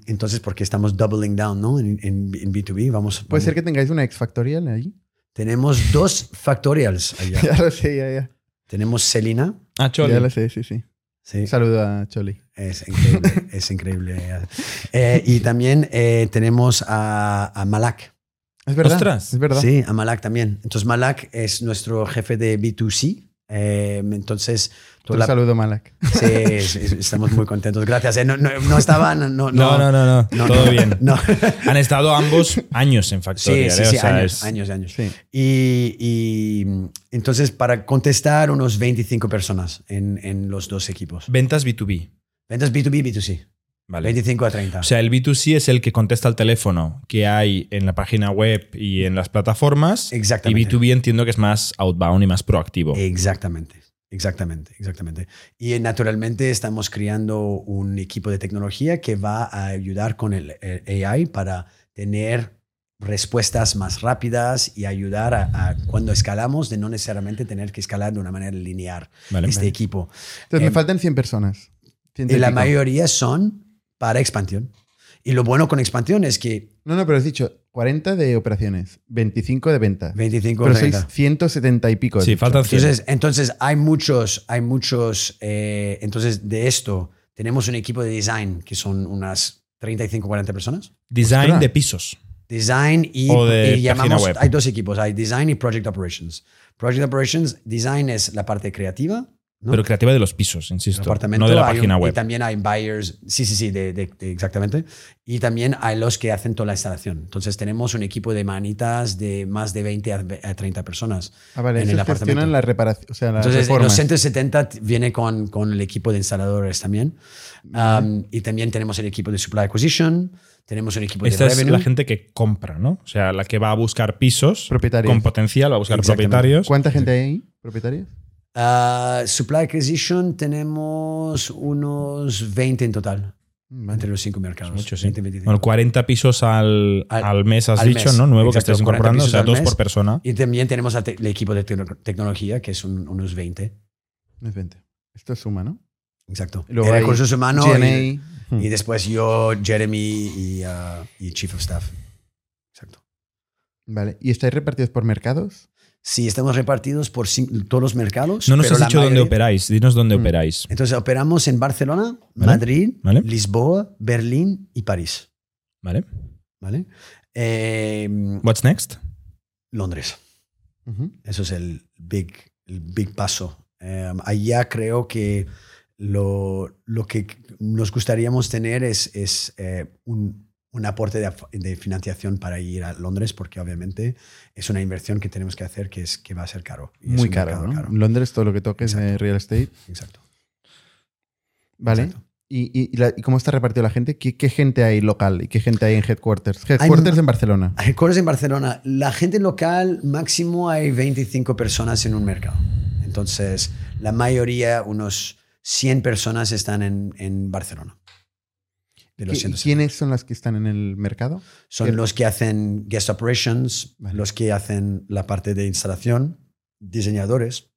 entonces, porque estamos doubling down, ¿no? En, en- en B2B, vamos. Puede vamos- ser que tengáis una ex factorial ahí. Tenemos dos factorials allá. Ya lo sé, ya, ya. Tenemos Selina. Ah, Choli. Ya lo sé, sí, sí. Sí, saludo a Choli. es increíble, es increíble. Eh, y también eh, tenemos a, a Malak. Es verdad. Ostras. Es verdad. Sí, a Malak también. Entonces, Malak es nuestro jefe de B2C. Eh, entonces, Un la- saludo, Malak. Sí, es- estamos muy contentos. Gracias. Eh, No, no, no estaban. No, no, No, no, no, Todo bien. Han estado ambos años en Sí, Factorial. sí, ¿eh? O sí, sea, años, es- años, años. Sí. Y, y, entonces, para contestar, unos 25 personas en, en los dos equipos. Ventas B2B. Ventas B2B, B2C. Vale. 25 a 30. O sea, el B2C es el que contesta al teléfono que hay en la página web y en las plataformas. Exactamente. Y B2B entiendo que es más outbound y más proactivo. Exactamente, exactamente, exactamente. Y eh, naturalmente estamos creando un equipo de tecnología que va a ayudar con el, AI para tener respuestas más rápidas y ayudar a, a cuando escalamos de no necesariamente tener que escalar de una manera lineal Vale. este Vale. equipo. Entonces, Eh, me faltan 100 personas. Ciento Y la pico. mayoría son para expansión. Y lo bueno con expansión es que No, no, pero has dicho 40 de operaciones, 25 de ventas. 25 Pero 30. sois 170 y pico. Sí, faltan 100. Entonces, entonces hay muchos, hay muchos, eh, entonces de esto tenemos un equipo de design que son unas 35, 40 personas. Design Ostras. de pisos. Design y, O de y llamamos, web. hay dos equipos, hay design y project operations. Project operations, design es la parte creativa, ¿no? Pero creativa de los pisos, insisto. No de la página un- web. Y también hay buyers, sí, sí, sí, de, de- de- exactamente. Y también hay los que hacen toda la instalación. Entonces tenemos un equipo de manitas de más de 20 a a 30 personas Ah, vale, en el apartamento. la reparación, o sea, la Entonces, reforma. los 170 t- viene con, con el equipo de instaladores también. Um, y también tenemos el equipo de supply acquisition, tenemos un equipo Esta de es revenue. la gente que compra, ¿no? O sea, la que va a buscar pisos con potencial, va a buscar propietarios. ¿Cuánta gente hay ahí? ¿Propietarios? Ah, supply acquisition tenemos unos 20 en total, Mm, vale. entre los cinco mercados. Mucho, sí. 20, 25. Bueno, 40 pisos al, Al- al mes, has al dicho, mes. ¿no? Nuevo que Exacto, estáis 40 incorporando, o sea, dos mes. por persona. Y también tenemos te- el equipo de tecno- tecnología, que es un- unos 20. No es 20. Esto suma, ¿no? Exacto. Y luego recursos humanos. Y, Hmm. y después yo, Jeremy y, ah, y Chief of Staff. Exacto. Vale. ¿Y estáis repartidos por mercados? Sí, estamos repartidos por todos los mercados. No nos pero has dicho dónde operáis, dinos dónde Mm. operáis. Entonces operamos en Barcelona, Vale. Madrid, Vale. Lisboa, Berlín y París. ¿Vale? ¿Vale? Eh, What's next? Londres. Eso es el big, el big paso. Eh, allá creo que lo, lo que nos gustaríamos tener es, es eh, un, un aporte de, de financiación para ir a Londres, porque obviamente es una inversión que tenemos que hacer que, es, que va a ser caro. Y Muy caro, ¿no? Londres, todo lo que toques Exacto. real estate. Exacto. Vale. Exacto. ¿Y, y- y la- y cómo está repartido la gente? ¿Qué, qué gente hay local y qué gente hay en headquarters? Headquarters Hay- en Barcelona. Headquarters en Barcelona. La gente local, máximo hay 25 personas en un mercado. Entonces, la mayoría, unos 100 personas están en, en Barcelona. De los ¿Qui- 170. ¿Quiénes son las que están en el mercado? Son ¿Qué- los que hacen guest operations, Vale. los que hacen la parte de instalación, diseñadores,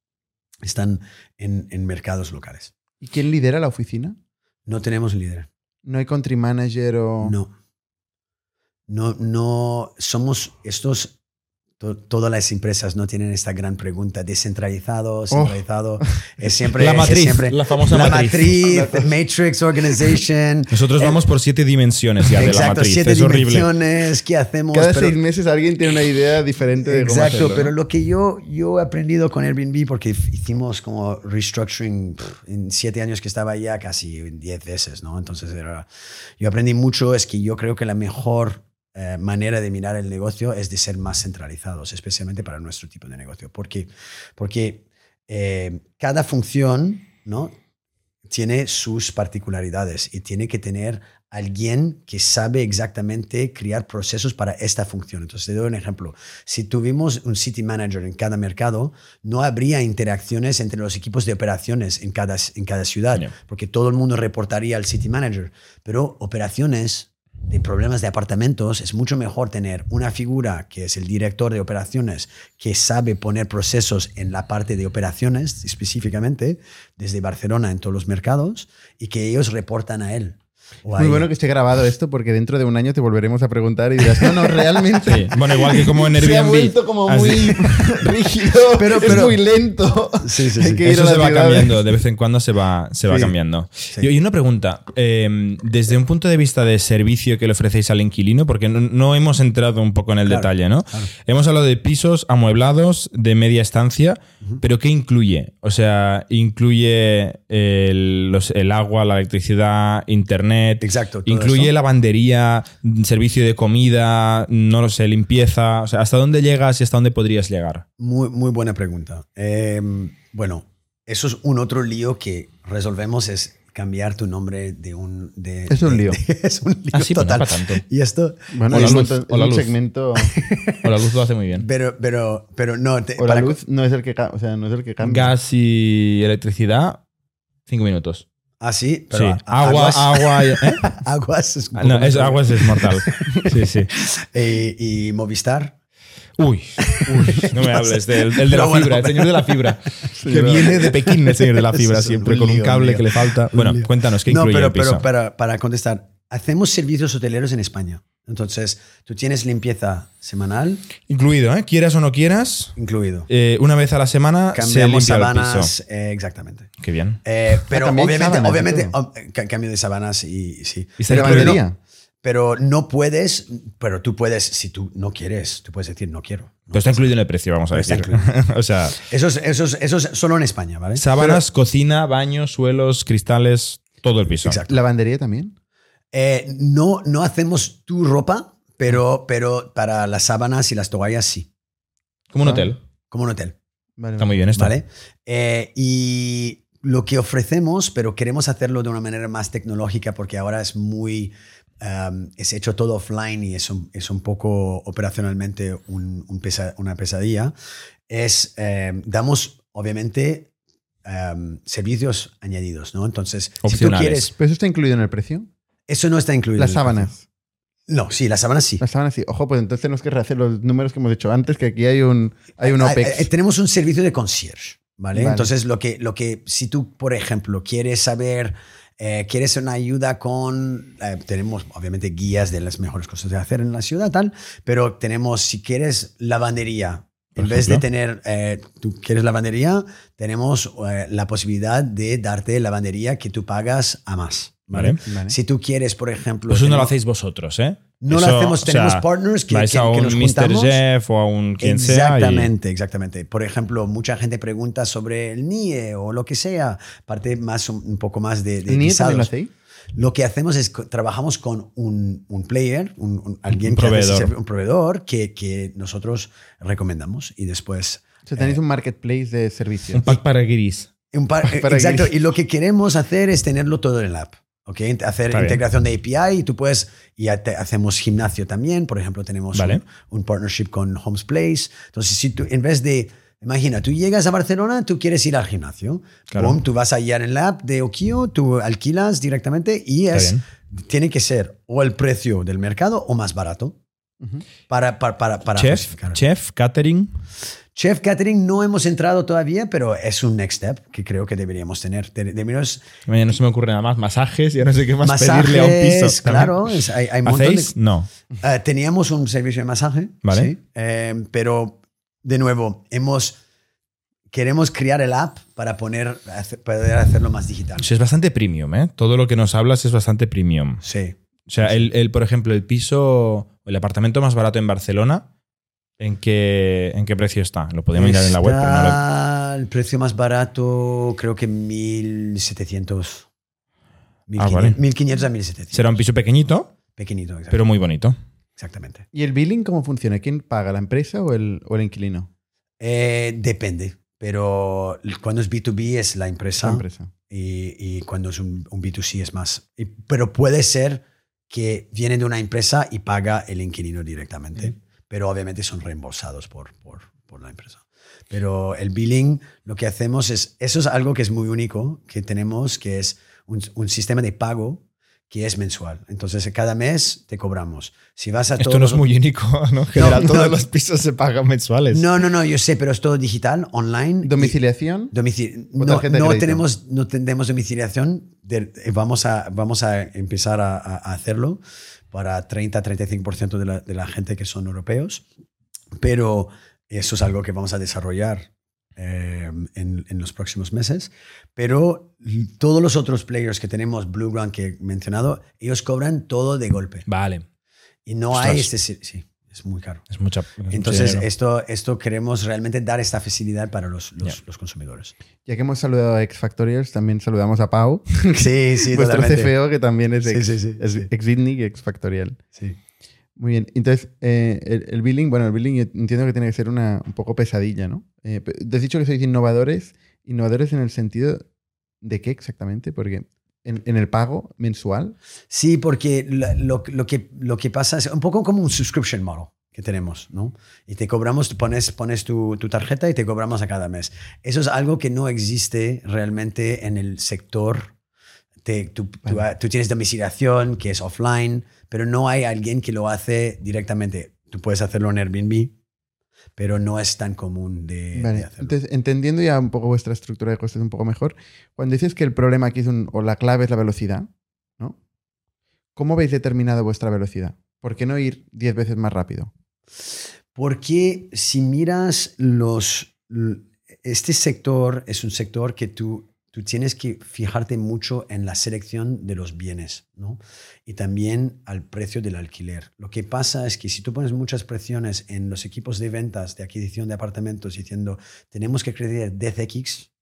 están en, en mercados locales. ¿Y quién lidera la oficina? No tenemos líder. ¿No hay country manager o...? No. No, no somos estos. To- todas las empresas no tienen esta gran pregunta. Descentralizado, centralizado. Es siempre. La es matriz, siempre- la famosa la matriz. matriz, Matrix Organization. Nosotros Eh, vamos por siete dimensiones ya de la matriz. siete es horrible. dimensiones. ¿Qué hacemos? Cada Pero- seis meses alguien tiene una idea diferente de cómo Exacto, hacerlo, pero ¿no? lo que yo, yo he aprendido con Airbnb, porque hicimos como restructuring en siete años que estaba allá, casi diez veces, ¿no? Entonces, era, yo aprendí mucho, es que yo creo que la mejor eh, manera de mirar el negocio es de ser más centralizados, especialmente para nuestro tipo de negocio. Porque, porque eh, cada función, ¿no? tiene sus particularidades y tiene que tener alguien que sabe exactamente crear procesos para esta función. Entonces, te doy un ejemplo. Si tuvimos un city manager en cada mercado, no habría interacciones entre los equipos de operaciones en cada, en cada ciudad, Ya. porque todo el mundo reportaría al city manager. Pero operaciones de problemas de apartamentos, es mucho mejor tener una figura que es el director de operaciones, que sabe poner procesos en la parte de operaciones específicamente, desde Barcelona en todos los mercados, y que ellos reportan a él. A Muy bueno que esté grabado esto porque dentro de un año te volveremos a preguntar y dirás, no, no, realmente Sí. Bueno, igual que como en se ha Airbnb. vuelto como Así- muy rígido, Pero- es pero- muy lento. Sí, sí, sí. Eso a se va cambiando, de vez en cuando se va, se va cambiando. Y, y una pregunta, eh, desde un punto de vista de servicio que le ofrecéis al inquilino, porque no, no hemos entrado un poco en el Claro, detalle, ¿no? claro. Hemos hablado de pisos amueblados de media estancia, pero ¿qué incluye? O sea, incluye el, los- el agua, la electricidad, internet, Exacto. incluye eso. lavandería, servicio de comida, no lo sé, limpieza, o sea, ¿hasta dónde llegas y hasta dónde podrías llegar? Muy, muy buena pregunta. Eh, bueno, eso es un otro lío que resolvemos, es cambiar tu nombre de un... de- Es un de- lío. de- es un lío Ah, sí, pues no total. para tanto. Y esto... Bueno, O la es un luz, o la luz. segmento... O la luz lo hace muy bien. Pero, pero, pero no... te- O la para- luz no es el que, o sea, no es el que cambia. Gas y electricidad, cinco minutos. Ah, sí, Sí. pero a- Agua, aguas, agua. y- ¿eh? aguas es Ah, No, es, aguas es mortal. Sí, sí. Eh, y Movistar. Uy, uy, no me hables del el de Pero la bueno, fibra, el señor de la fibra. que viene de Pekín, el señor de la fibra, un siempre con un cable un que le falta. Bueno, cuéntanos, ¿qué no, incluye pero, el piso? pero para, para contestar, hacemos servicios hoteleros en España. Entonces, tú tienes limpieza semanal Incluido, ¿eh? Quieras o no quieras, incluido. eh, una vez a la semana se Cambiamos el sábanas, piso. eh, exactamente. Qué bien. Eh, pero también obviamente, obviamente oh, cambio de sábanas y sí. ¿Y está ¿De incluido? lavandería? Pero no puedes, pero tú puedes, si tú no quieres, tú puedes decir no quiero. No. Pero está incluido en el precio, vamos a Está decir. o sea, Eso es, eso, es, eso es solo en España, ¿vale? sábanas, cocina, baño, suelos, cristales, todo el piso. Exacto. ¿Lavandería también? Eh, no, no hacemos tu ropa, pero, pero para las sábanas y las toallas sí, Como un Ah. hotel. como un hotel. Vale. Está muy bien esto. ¿Vale? Eh, y lo que ofrecemos, pero queremos hacerlo de una manera más tecnológica porque ahora es muy... um, es hecho todo offline y es un, es un poco operacionalmente un- un pesa- una pesadilla. Es, eh, damos, obviamente, um, servicios añadidos, ¿no? Entonces, si tú quieres... ¿Pero eso está incluido en el precio? Eso no está incluido. Las en el precio. sábanas. No, sí, las sábanas sí. Las sábanas sí. Ojo, pues entonces tenemos que rehacer los números que hemos hecho antes, que aquí hay un, hay un Ah, OPEX. eh, tenemos un servicio de concierge, ¿vale? Vale. Entonces, lo que, lo que, si tú, por ejemplo, quieres saber, eh, quieres una ayuda con, eh, tenemos obviamente guías de las mejores cosas de hacer en la ciudad, tal, pero tenemos, si quieres lavandería, Por en vez de tener, eh, tú quieres lavandería, tenemos eh, la posibilidad de darte lavandería que tú pagas a más. ¿vale? Vale. Si tú quieres, por ejemplo... Pues eso no lo hacéis vosotros, ¿eh? No Eso, lo hacemos, o tenemos sea, partners que, vais que- a que un nos Mr. juntamos. Jeff o a un quien sea. y- Exactamente, exactamente. Por ejemplo, mucha gente pregunta sobre el NIE o lo que sea, parte más un, poco más de, de ¿El NIE también lo hacéis? Lo que hacemos es que trabajamos con un, un player, un, un- alguien Un que hace proveedor. servi- un proveedor que, que nosotros recomendamos y después O sea, tenéis Eh, un marketplace de servicios. Un pack para guiris. un par- Para exacto. Y lo que queremos hacer es tenerlo todo en el app. ¿Ok? Hacer Está bien. integración de API y tú puedes, y hacemos gimnasio también. Por ejemplo, tenemos Vale. un, un partnership con Homes Place. Entonces, si tú, en vez de, imagina, tú llegas a Barcelona, tú quieres ir al gimnasio. Claro. Boom, tú vas allá en el app de Okio, tú alquilas directamente y es, bien. tiene que ser o el precio del mercado o más barato. Para, para, para, para Chef, chef, catering. Chef Catering no hemos entrado todavía, pero es un next step que creo que deberíamos tener. De- deberíamos Mañana no se me ocurre nada más. Masajes, ya no sé qué más masajes, pedirle a un piso. claro, es- hay, hay montón de- ¿Hacéis? No. Eh, teníamos un servicio de masaje, Vale. sí, eh, pero de nuevo, hemos queremos crear el app para poner, hacer- poder hacerlo más digital. O sea, es bastante premium, ¿eh? Todo lo que nos hablas es bastante premium. Sí. O sea, el, el, por ejemplo, el piso el apartamento más barato en Barcelona, ¿en qué, en qué precio está? Lo podemos mirar en la web, pero no lo- el precio más barato, creo que 1700. Ah, vale. 1500 a 1700. Será un piso pequeñito, pequeñito, exacto- pero muy bonito. exactamente. ¿Y el billing cómo funciona? ¿Quién paga, la empresa o el, o el inquilino? Eh, depende, pero cuando es B2B es la empresa, La empresa. Y, y cuando es un, un B2C es más. Y- pero puede ser que viene de una empresa y paga el inquilino directamente, pero obviamente son reembolsados por, por, por la empresa. Pero el billing, lo que hacemos es, eso es algo que es muy único que tenemos, que es un, un sistema de pago que es mensual. Entonces, cada mes te cobramos. Si vas a Esto todos no es muy único, ¿no? En general, No, todos no. los pisos se pagan mensuales. No, no, no, yo sé, pero es todo digital, online. ¿Domiciliación? Domici- ¿O no, tenemos, no domiciliación. de- eh, vamos, a, vamos a empezar a hacerlo para 30-35% de la, de la gente que son europeos. Pero eso es algo que vamos a desarrollar eh, en, en los próximos meses. Pero todos los otros players que tenemos, Blue Ground que he mencionado, ellos cobran todo de golpe. Vale, Y no Ostras. hay este... Sí, sí, es muy caro. es mucha. es mucho Entonces, dinero. esto, esto queremos realmente dar esta facilidad para los, los, Ya. los consumidores. Ya que hemos saludado a Ex Factorials, también saludamos a Pau, Sí, sí, vuestro totalmente. CFO, que también es ex, sí, sí, sí. ex Bitnik y ex Factorial. Sí. Muy bien. Entonces, eh, el, billing, bueno, el billing entiendo que tiene que ser una un poco pesadilla, ¿no? Eh, te has dicho que sois innovadores. ¿Innovadores en el sentido de qué exactamente? Porque en, en el pago mensual. Sí, porque lo, lo- que, lo que pasa es un poco como un subscription model que tenemos, ¿no? Y te cobramos, pones, pones tu, tu tarjeta y te cobramos a cada mes. Eso es algo que no existe realmente en el sector. Te- tú, tú- tienes domiciliación, que es offline, pero no hay alguien que lo hace directamente. Tú puedes hacerlo en Airbnb, pero no es tan común de, Vale, de hacerlo. Entonces, entendiendo ya un poco vuestra estructura de costes un poco mejor, cuando dices que el problema aquí es un, o la clave es la velocidad, ¿no? ¿Cómo habéis determinado vuestra velocidad? ¿Por qué no ir 10 veces más rápido? Porque si miras los... Este sector es un sector que tú, tú tienes que fijarte mucho en la selección de los bienes, ¿no? Y también al precio del alquiler. Lo que pasa es que si tú pones muchas presiones en los equipos de ventas, de adquisición de apartamentos, diciendo, tenemos que crecer 10x,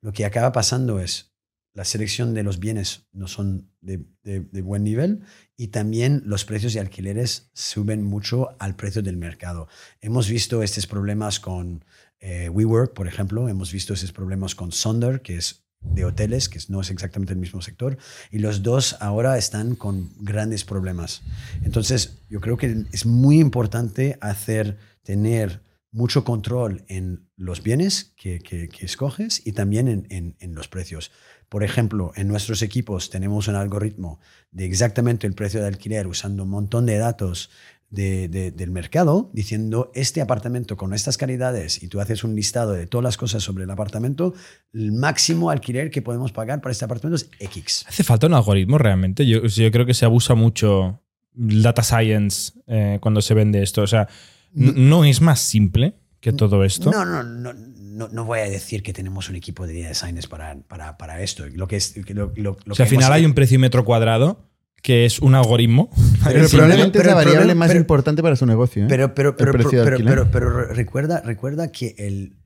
lo que acaba pasando es la selección de los bienes no son de, de- de buen nivel y también los precios de alquileres suben mucho al precio del mercado. Hemos visto estos problemas con eh, WeWork, por ejemplo, hemos visto estos problemas con Sonder, que es de hoteles, que no es exactamente el mismo sector, y los dos ahora están con grandes problemas. Entonces, yo creo que es muy importante hacer, tener mucho control en los bienes que, que- escoges y también en, en- en los precios. Por ejemplo, en nuestros equipos tenemos un algoritmo de exactamente el precio de alquiler usando un montón de datos de- de- del mercado, diciendo este apartamento con estas calidades y tú haces un listado de todas las cosas sobre el apartamento, el máximo alquiler que podemos pagar para este apartamento es X. ¿Hace falta un algoritmo realmente? Yo, yo creo que se abusa mucho el data science eh, cuando se vende esto. O sea, n- ¿no es más simple que todo esto? No, no, no, no, no voy a decir que tenemos un equipo de designers para, para, para esto. Lo que es, lo, lo- lo o sea, al que hemos- final hay un precio metro cuadrado que es un algoritmo. Pero Sí, probablemente pero es la variable problema- más pero- importante para su negocio. ¿eh? Pero, pero, pero, El precio de pero, recuerda, recuerda que el,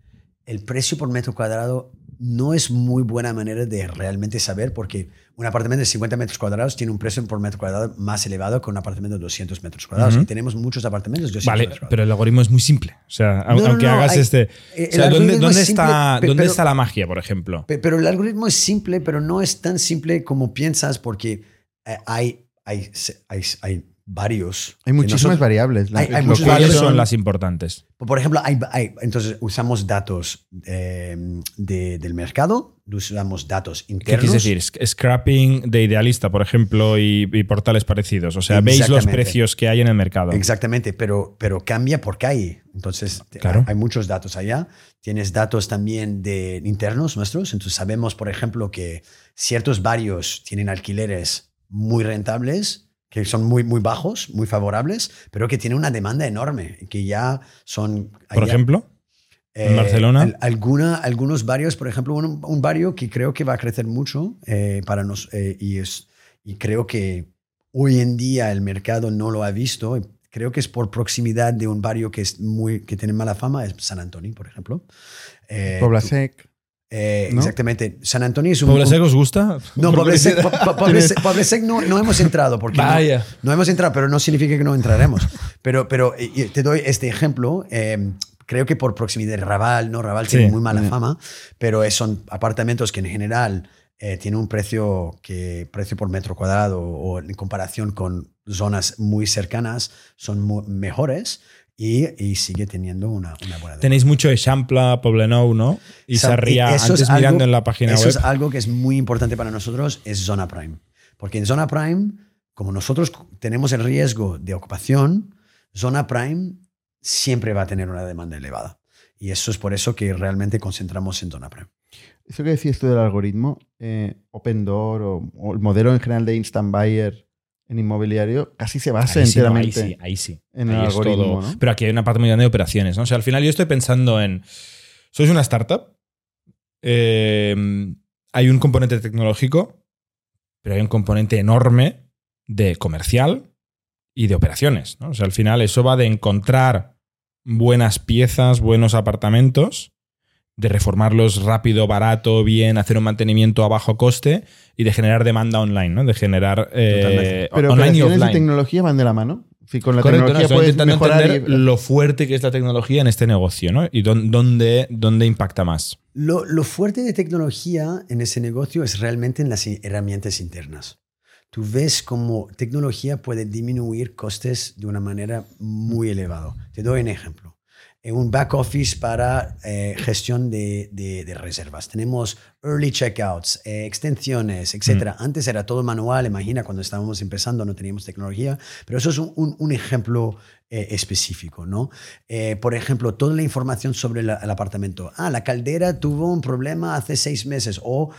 el precio por metro cuadrado no es muy buena manera de realmente saber porque un apartamento de 50 metros cuadrados tiene un precio por metro cuadrado más elevado que un apartamento de 200 metros cuadrados. Y tenemos muchos apartamentos de 200 Vale, metros cuadrados. pero el algoritmo es muy simple. O sea, No, no, aunque no, hagas hay- este. O sea, ¿dónde, es está, ¿dónde pero- está la magia, por ejemplo? Pe- Pero el algoritmo es simple, pero no es tan simple como piensas porque hay, hay, hay, hay varios. hay muchísimas nosotros- variables. Hay- hay lo muchas cual ¿Cuáles variables. son las importantes? Por ejemplo, hay, hay- entonces usamos datos eh, de- del mercado, usamos datos ¿Qué internos. quieres decir? Sc- Scrapping de Idealista, por ejemplo, y, y portales parecidos. O sea, veis los precios que hay en el mercado. Exactamente, pero, pero cambia por calle. Entonces, Claro. hay muchos datos allá. Tienes datos también de internos nuestros. Entonces, sabemos, por ejemplo, que ciertos barrios tienen alquileres muy rentables, que son muy, muy bajos, muy favorables, pero que tienen una demanda enorme, que ya son... Por allá- ejemplo, ¿En Barcelona? Eh, al- alguna, algunos barrios, por ejemplo, un, un barrio que creo que va a crecer mucho eh, para nos, eh, y, es, y creo que hoy en día el mercado no lo ha visto. Creo que es por proximidad de un barrio que, es muy, que tiene mala fama, es San Antonio, por ejemplo. Eh, Poblasec. Eh, ¿no? Exactamente. San Antonio es un... ¿Puebla un- Seca os gusta? no, Por Poblesec, curiosidad. Po- Po- Poblesec- Poblesec no, no hemos entrado porque no- Vaya. no, hemos entrado, pero no significa que no entraremos. Pero, pero te doy este ejemplo. eh, creo que por proximidad de Raval, ¿no? Raval tiene Sí. muy mala Sí. fama, pero son apartamentos que en general eh, tienen un precio que precio por metro cuadrado o en comparación con zonas muy cercanas son mu- mejores y, y sigue teniendo una, una buena demanda. Tenéis mucho Eixample, Poblenou, ¿no? Y Sa- Sarriá, eso es antes mirando algo- en la página eso web. es algo que es muy importante para nosotros, es Zona Prime. Porque en Zona Prime, como nosotros tenemos el riesgo de ocupación, Zona Prime siempre va a tener una demanda elevada. Y eso es por eso que realmente concentramos en Zona Prime. Eso que decías tú del algoritmo, eh, Open Door o, o el modelo en general de Instant Buyer en inmobiliario, casi se basa Ahí sí, no, ahí enteramente sí, ahí sí. en Ahí el algoritmo. ¿no? Pero aquí hay una parte muy grande de operaciones, ¿no? O sea, al final yo estoy pensando en. Sois una startup. eh, hay un componente tecnológico, pero hay un componente enorme de comercial y de operaciones. ¿no? O sea, al final eso va de encontrar buenas piezas, buenos apartamentos, de reformarlos rápido, barato, bien, hacer un mantenimiento a bajo coste y de generar demanda online, ¿no? De generar eh. Pero online y offline. tecnología van de la mano. Si con la Correcto, no, tecnología estoy puedes intentando mejorar entender y- lo fuerte que es la tecnología en este negocio, ¿no? Y dón- dónde, dónde impacta más. Lo, lo fuerte de tecnología en ese negocio es realmente en las herramientas internas. Tú ves cómo tecnología puede disminuir costes de una manera muy elevada. Te doy un ejemplo. Un back office para eh, gestión de, de- de reservas. Tenemos early checkouts, eh, extensiones, etc. Antes era todo manual, imagina, cuando estábamos empezando no teníamos tecnología, pero eso es un, un- un ejemplo eh, específico, ¿no? Por ejemplo, toda la información sobre la- el apartamento. Ah, la caldera tuvo un problema hace seis meses o,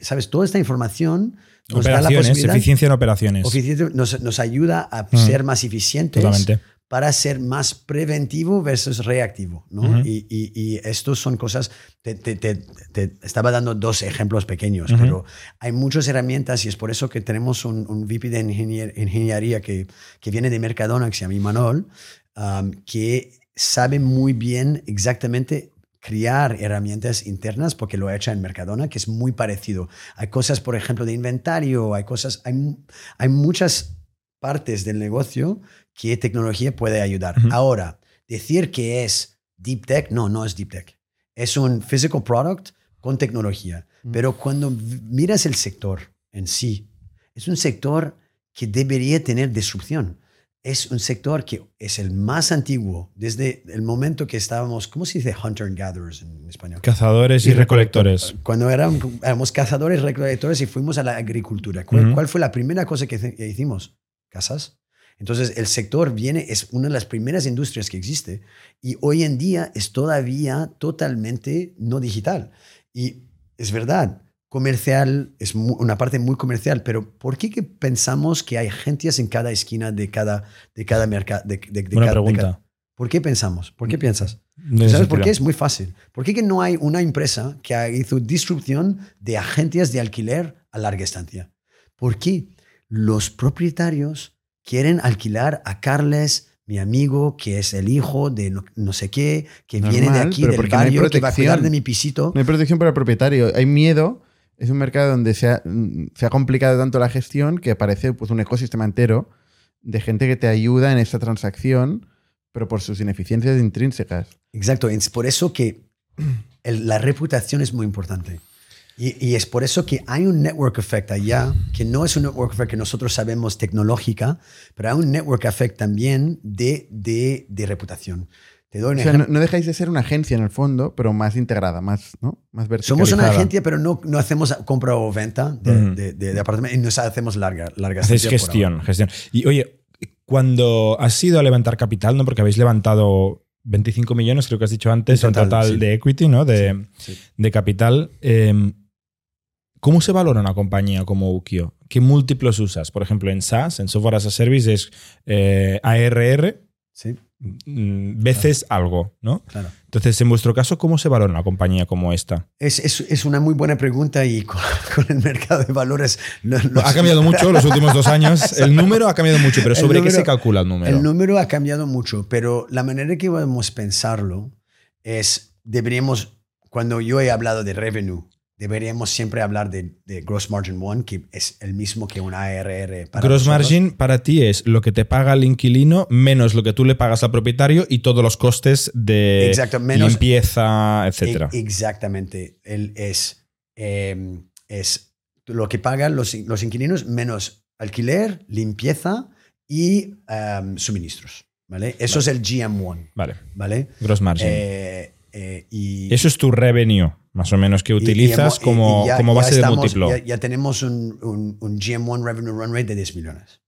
¿sabes? Toda esta información nos da la eficiencia en operaciones. Nos, nos ayuda a Mm. ser más eficientes Totalmente. Para ser más preventivo versus reactivo. ¿no? Ujú. y, y, y estos son cosas, te, te- te- te estaba dando dos ejemplos pequeños, Ujú. pero hay muchas herramientas y es por eso que tenemos un, un VP de ingenier- ingeniería que, que viene de Mercadona, que se llama Imanol, um, que sabe muy bien exactamente crear herramientas internas porque lo ha hecho en Mercadona, que es muy parecido. Hay cosas, por ejemplo, de inventario, hay cosas, hay, hay muchas partes del negocio que tecnología puede ayudar. Ujú. Ahora, decir que es deep tech, no, no es deep tech. Es un physical product con tecnología. Pero cuando miras el sector en sí, es un sector que debería tener disrupción. Es un sector que es el más antiguo desde el momento que estábamos, ¿cómo se dice hunter and gatherers en español? Cazadores y, recolectores. Cuando éramos, éramos cazadores, recolectores y fuimos a la agricultura. ¿Cuál, Ujú. cuál fue la primera cosa que hicimos? Casas. Entonces, el sector viene, es una de las primeras industrias que existe y hoy en día es todavía totalmente no digital. Y es verdad, comercial es una parte muy comercial, pero ¿por qué que pensamos que hay agencias en cada esquina de cada, de cada mercado? De, de- de Buena cada- de pregunta. cada- ¿Por qué pensamos? ¿Por qué piensas? No ¿Sabes por qué? Es muy fácil. ¿Por qué que no hay una empresa que hizo disrupción de agencias de alquiler a larga estancia? ¿Por qué los propietarios quieren alquilar a Carles, mi amigo, que es el hijo de no, no sé qué, que viene de Normal, aquí, del porque no barrio, que va a cuidar de mi pisito? No hay protección para el propietario. Hay miedo. Es un mercado donde se ha, mm, se ha complicado tanto la gestión que aparece pues, un ecosistema entero de gente que te ayuda en esta transacción, pero por sus ineficiencias intrínsecas. Exacto, es por eso que el- la reputación es muy importante. Y, y es por eso que hay un network effect allá, que no es un network effect que nosotros sabemos tecnológica, pero hay un network effect también de, de, de reputación. Te doy un O sea, no, no dejáis de ser una agencia en el fondo, pero más integrada, más, ¿no? más verticalizada. Somos una agencia, pero no, no hacemos compra o venta de, de, de- de apartamentos y nos hacemos larga, larga Hacéis gestión, gestión. Y oye, cuando has ido a levantar capital, ¿no? Porque habéis levantado 25 millones, creo que has dicho antes, En en total, total sí. de equity, ¿no? De, Sí. de capital. Eh, ¿Cómo se valora una compañía como Ukio? ¿Qué múltiplos usas? Por ejemplo, en SaaS, en Software as a Service, es eh, ARR Sí, mm, veces algo, ¿no? claro. Entonces, en vuestro caso, ¿cómo se valora una compañía como esta? Es, es, es una muy buena pregunta y con, con el mercado de valores... lo- lo- Ha cambiado mucho los últimos dos años. El número ha cambiado mucho, pero ¿sobre qué se calcula el número? El número ha cambiado mucho, pero la manera que podemos pensarlo es, deberíamos, cuando yo he hablado de revenue, deberíamos siempre hablar de, de gross margin one, que es el mismo que un ARR. Para Gross nosotros. margin para ti es lo que te paga el inquilino menos lo que tú le pagas al propietario y todos los costes de Exacto, menos- limpieza, etcétera. E- exactamente. Él es, eh, es lo que pagan los, los inquilinos menos alquiler, limpieza y um, suministros. ¿vale? Eso es el GM1. Vale, ¿vale? gross margin. Eh, eh, y, Eso es tu revenue, más o menos, que y- y utilizas hemo- y- como, y ya- como ya base estamos- de múltiplo. Ya, ya tenemos un, un, un GM1 revenue run rate de 10 millones.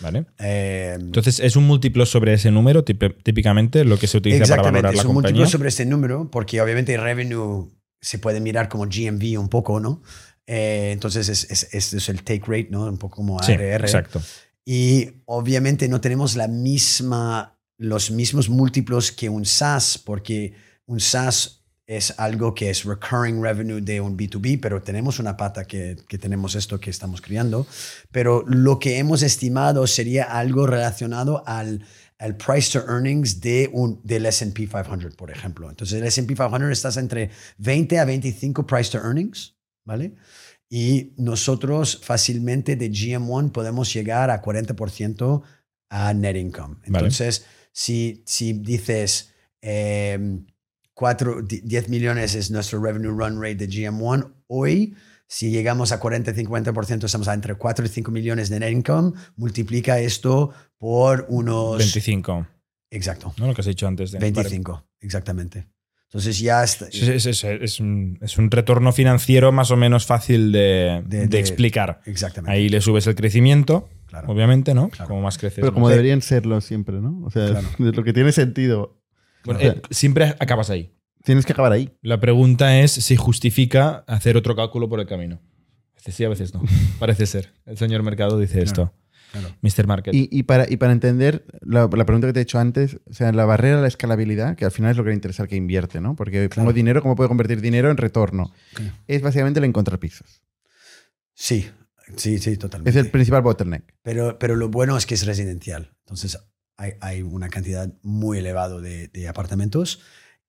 ¿vale? Eh, Entonces, ¿es un múltiplo sobre ese número, típicamente, lo que se utiliza para Exactamente, valorar la es un múltiplo compañía? sobre este número, porque obviamente el revenue se puede mirar como GMV un poco, ¿no? Eh, entonces es, es, es- es el take rate, ¿no? Un poco como Sí, ARR. exacto. Y obviamente no tenemos la misma, los mismos múltiplos que un SaaS, porque un SaaS es algo que es recurring revenue de un B2B, pero tenemos una pata que, que tenemos esto que estamos creando. Pero lo que hemos estimado sería algo relacionado al, al price to earnings de un, del SP 500, por ejemplo. Entonces el SP 500 estás entre 20 a 25 price to earnings, ¿vale? Y nosotros fácilmente de GM1 podemos llegar a 40% a net income. Vale. Entonces, si, si dices eh, 4, 10 millones es nuestro revenue run rate de GM1, hoy, si llegamos a 40-50%, estamos a entre 4 y 5 millones de net income, multiplica esto por unos 25. Exacto. ¿no? Lo que has dicho antes. De 25, exactamente. Entonces ya está. Es, es- es- es un, es un retorno financiero más o menos fácil de, De- de de- explicar. Exactamente. Ahí le subes el crecimiento, Claro. obviamente, ¿no? Claro. Como más creces. Pero como más. deberían serlo siempre, ¿no? O sea, Claro. es lo que tiene sentido. Bueno, eh, siempre acabas ahí. Tienes que acabar ahí. La pregunta es si justifica hacer otro cálculo por el camino. A veces sí, a veces no. Parece ser. El señor Mercado dice esto. claro. Mr. Market. Y, y para, y para entender la, la pregunta que te he hecho antes, o sea, la barrera a la escalabilidad, que al final es lo que le interesa al que invierte, ¿no? Porque pongo dinero, ¿cómo puedo convertir dinero en retorno? Claro. Es básicamente el encontrar pisos. Sí, sí, sí, totalmente. Es el principal bottleneck. Pero, pero lo bueno es que es residencial. Entonces hay, hay una cantidad muy elevada de, de apartamentos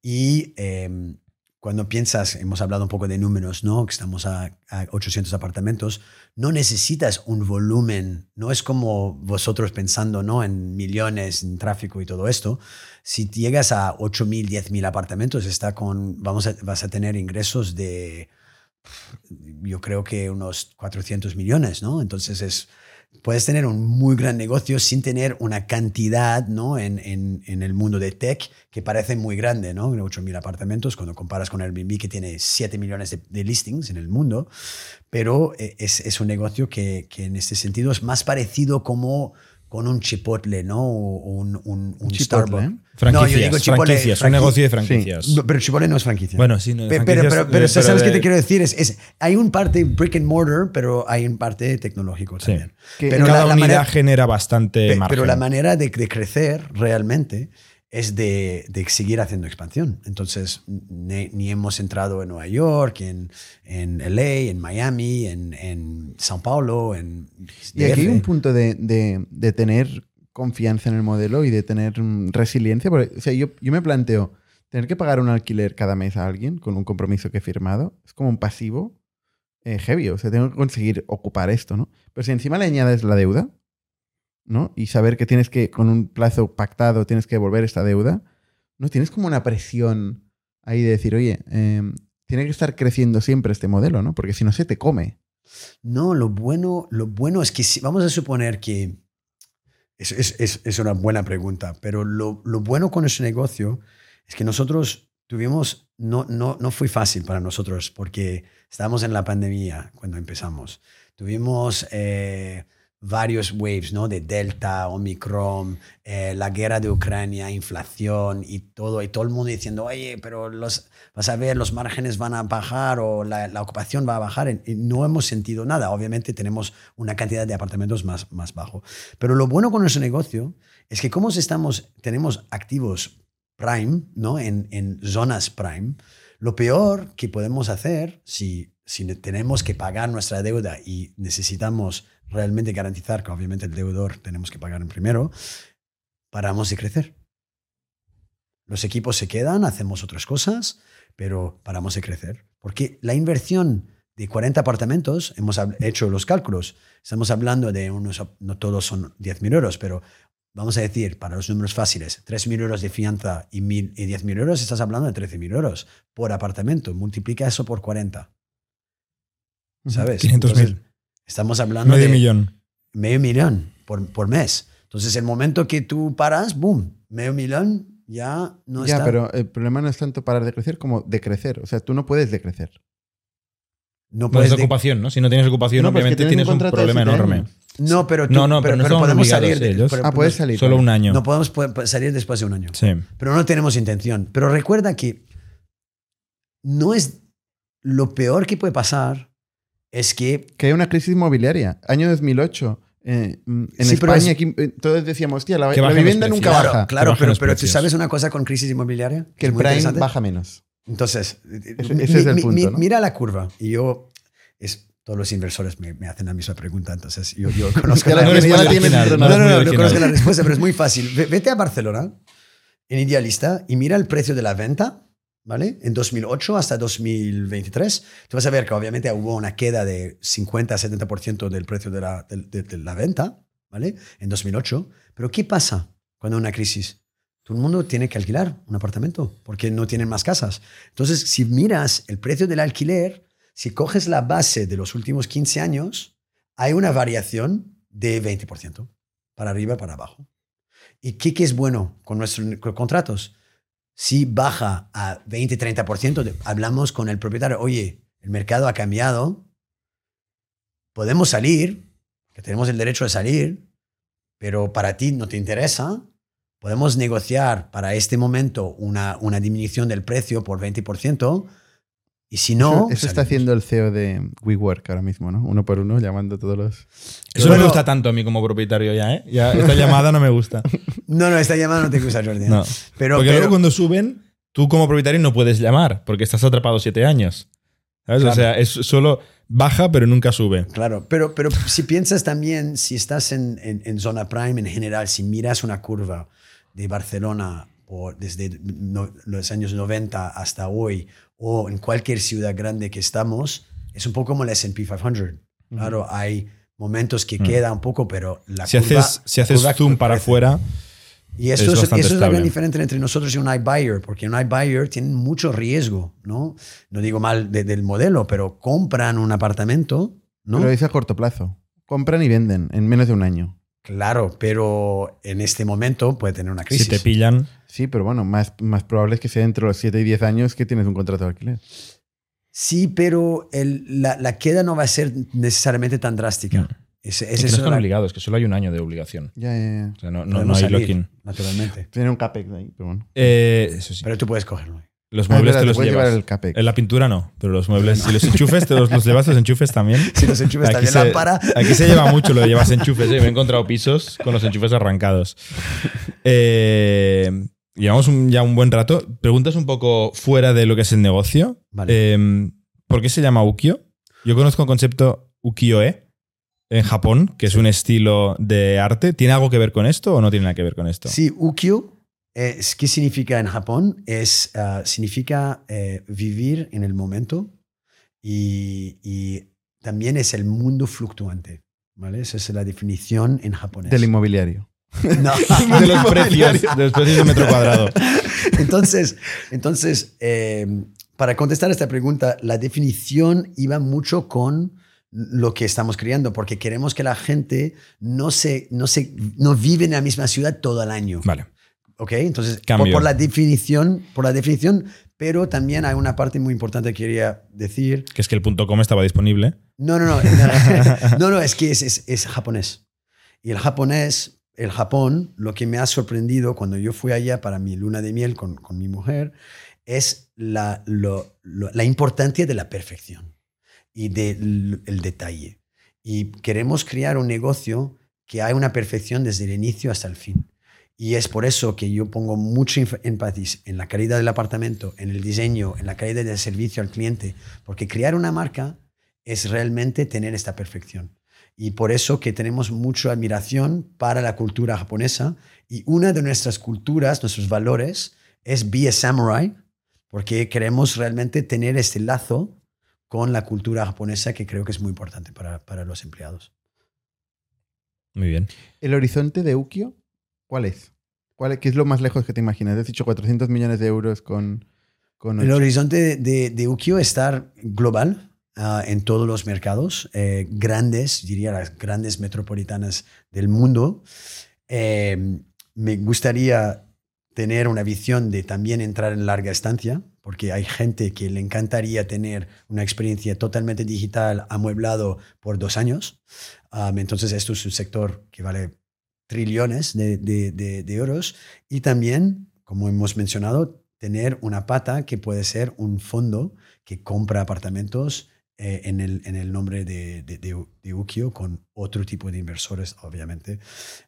y eh, cuando piensas, hemos hablado un poco de números, ¿no? Que estamos a, a 800 apartamentos, no necesitas un volumen, no es como vosotros pensando, ¿no? En millones, en tráfico y todo esto. Si llegas a 8.000, 10.000 apartamentos, está con, vamos a, vas a tener ingresos de, yo creo que unos 400 millones, ¿no? Entonces es, puedes tener un muy gran negocio sin tener una cantidad, ¿no? En, en, en el mundo de tech que parece muy grande, ¿no? 8.000 apartamentos cuando comparas con Airbnb que tiene 7 millones de, de listings en el mundo, pero eh, es, es un negocio que, que en este sentido es más parecido como con un Chipotle, ¿no? O un, un, un Chipotle, Starbucks. ¿eh? Franquicias, No, yo digo Chipotle, franquicias, un franqui- negocio de franquicias. No, pero Chipotle no es franquicia. Bueno, sí, no, de Pe- pero, pero, pero, eh, ¿sabes pero qué de- te quiero decir? Es, es- hay un parte brick and mortar, pero hay un parte tecnológico Sí. también. Pero Cada unidad manera, genera bastante pe- margen. pero la manera de, de crecer realmente es de, de seguir haciendo expansión. Entonces, ni, ni hemos entrado en Nueva York, en, en LA, en Miami, en, en Sao Paulo, en Y aquí hay un punto de, de- de tener confianza en el modelo y de tener mm, resiliencia. Porque, o sea, yo, yo me planteo, tener que pagar un alquiler cada mes a alguien con un compromiso que he firmado es como un pasivo eh, heavy. O sea, tengo que conseguir ocupar esto, ¿no? Pero si encima le añades la deuda, ¿no? Y saber que tienes que, con un plazo pactado, tienes que devolver esta deuda, ¿no? Tienes como una presión ahí de decir, oye, eh, tiene que estar creciendo siempre este modelo, ¿no? Porque si no se te come. No, lo bueno, lo bueno es que si, vamos a suponer que es, es- es- es una buena pregunta, pero lo, lo bueno con ese negocio es que nosotros tuvimos, no, no, no fue fácil para nosotros porque estábamos en la pandemia cuando empezamos. Tuvimos eh, varios waves, ¿no? De Delta, Omicron, eh, la guerra de Ucrania, inflación y todo, y todo el mundo diciendo, oye, pero los, vas a ver, los márgenes van a bajar o la, la ocupación va a bajar. Y no hemos sentido nada. Obviamente tenemos una cantidad de apartamentos más, más bajo. Pero lo bueno con nuestro negocio es que como estamos, tenemos activos prime, ¿no? En, en zonas prime, lo peor que podemos hacer si, si tenemos que pagar nuestra deuda y necesitamos realmente garantizar que obviamente el deudor tenemos que pagar en primero, paramos de crecer. Los equipos se quedan, hacemos otras cosas, pero paramos de crecer. Porque la inversión de 40 apartamentos, hemos hecho los cálculos, estamos hablando de unos, no todos son 10.000 euros, pero vamos a decir, para los números fáciles, 3.000 euros de fianza y, mil- y 10.000 euros, estás hablando de 13.000 euros por apartamento. Multiplica eso por 40. ¿Sabes? 500.000. Estamos hablando Medio de millón. medio millón por, por mes. Entonces, el momento que tú paras, boom, medio millón ya no ya, está. pero el problema no es tanto parar de crecer como decrecer. O sea, tú no puedes decrecer. no No puedes es de- ocupación, ¿no? Si no tienes ocupación, No, pero es que obviamente tienes tienes un problema enorme. No, pero tú- No, no, pero, no estamos podemos salir de- ellos. pero- Ah, puedes salir. Solo un año. No podemos pu- salir después de un año. Sí. Pero no tenemos intención. Pero recuerda que no es lo peor que puede pasar es que Que hay una crisis inmobiliaria. Año 2008. eh, mm, en Sí, España, es- aquí, eh, todos decíamos, hostia, la, vivienda nunca claro, baja. claro, pero, pero tú sabes una cosa con crisis inmobiliaria Que el prime baja menos. Entonces, Ese- mi- ese es el mi- punto, mi- ¿no? mira la curva. Y yo, es, todos los inversores me, me hacen la misma pregunta, entonces yo, yo conozco la respuesta. No, No, no, no, conozco la respuesta, pero es muy fácil. Ve- Vete a Barcelona, en Idealista, y mira el precio de la venta, ¿vale? En 2008 hasta 2023. Tú vas a ver que obviamente hubo una queda de 50-70% del precio de la, de- de- de la venta, ¿vale? En 2008. Pero ¿qué pasa cuando hay una crisis? Todo el mundo tiene que alquilar un apartamento porque no tienen más casas. Entonces, si miras el precio del alquiler, si coges la base de los últimos 15 años, hay una variación de 20%, para arriba y para abajo. ¿Y qué, qué es bueno con nuestros con contratos? Si baja a 20-30%, de- hablamos con el propietario, oye, el mercado ha cambiado, podemos salir, que tenemos el derecho de salir, pero para ti no te interesa, podemos negociar para este momento una, una disminución del precio por 20%, y si no... eso, eso está haciendo el CEO de WeWork ahora mismo, ¿no? Uno por uno, llamando a todos los. Eso no me gusta tanto a mí como propietario ya, ¿eh? Ya, esta llamada no me gusta. No, no, esta llamada no te gusta, Jordi. No. Pero, porque pero- luego cuando suben, tú como propietario no puedes llamar, porque estás atrapado siete años. ¿Sabes? O sea, es solo baja, pero nunca sube. Claro, pero, pero si piensas también, si estás en, en- en zona prime en general, si miras una curva de Barcelona o desde no- los años 90 hasta hoy, o en cualquier ciudad grande que estamos, es un poco como el S&P 500. Claro, hay momentos que Mm. queda un poco, pero la Si curva... haces, si haces curva zoom para afuera, Y eso Es es, eso es la gran diferencia entre nosotros y un iBuyer, porque un iBuyer tiene mucho riesgo, ¿no? No digo mal de- del modelo, pero compran un apartamento, ¿no? Pero es a corto plazo. Compran y venden en menos de un año. Claro, pero en este momento puede tener una crisis. si te pillan. Sí, pero bueno, más, más probable es que sea entre los 7 y 10 años que tienes un contrato de alquiler. Sí, pero el- la, la queda no va a ser necesariamente tan drástica. Mm. Es, es Es que no están la- obligados, que solo hay un año de obligación. Ya, ya, ya. O sea, no, no, no hay salir, lock-in. Naturalmente. Tiene un CAPEX de ahí, pero bueno. Eh, eso sí. Pero tú puedes cogerlo. Los Ah, es muebles verdad, te los puedes llevas. llevar el CAPEX. En la pintura no, pero los muebles, si los enchufes, te los, los llevas los enchufes también. Si los enchufes Aquí también se, lámpara. aquí se lleva mucho lo de llevas enchufes. ¿eh? Me he encontrado pisos con los enchufes arrancados. Eh, llevamos un- ya un buen rato. Preguntas un poco fuera de lo que es el negocio. Vale. Eh, ¿Por qué se llama Ukio? Yo conozco el concepto Ukiyo-e en Japón, que es un estilo de arte. ¿Tiene algo que ver con esto o no tiene nada que ver con esto? Sí, Ukyo, es, ¿qué significa en Japón? Es, ah, significa eh, vivir en el momento y, y también es el mundo fluctuante. ¿vale? Esa es la definición en japonés. Del inmobiliario. No. De los precios, de los precios de metro cuadrado. Entonces, entonces eh, para contestar esta pregunta, la definición iba mucho con lo que estamos creando, porque queremos que la gente no, se, no, se, no vive en la misma ciudad todo el año. Vale. ¿Ok? Entonces, por, por la definición, por la definición, pero también hay una parte muy importante que quería decir. Que es que el punto .com estaba disponible. No, no, no. No, no, no, es que es, es, es japonés. Y el japonés, el Japón, lo que me ha sorprendido cuando yo fui allá para mi luna de miel con, con mi mujer, es la, lo- lo- la importancia de la perfección y del el detalle. Y queremos crear un negocio que haya una perfección desde el inicio hasta el fin. Y es por eso que yo pongo mucho énf- énfasis en la calidad del apartamento, en el diseño, en la calidad del servicio al cliente, porque crear una marca es realmente tener esta perfección. Y por eso que tenemos mucha admiración para la cultura japonesa. Y una de nuestras culturas, nuestros valores, es be a samurai, porque queremos realmente tener este lazo con la cultura japonesa que creo que es muy importante para, para los empleados. Muy bien. ¿El horizonte de Ukio cuál es? ¿Cuál, ¿Qué es lo más lejos que te imaginas? Has dicho 400 millones de euros con... con El horizonte de, de, Ukio es estar global ah, en todos los mercados, eh, grandes, diría las grandes metropolitanas del mundo. Eh, me gustaría tener una visión de también entrar en larga estancia, porque hay gente que le encantaría tener una experiencia totalmente digital, amueblado por dos años. Um, entonces, esto es un sector que vale trillones de, de- de- de euros. Y también, como hemos mencionado, tener una pata que puede ser un fondo que compra apartamentos eh, en, el, en el nombre de, de, de- de Ukio con otro tipo de inversores, obviamente.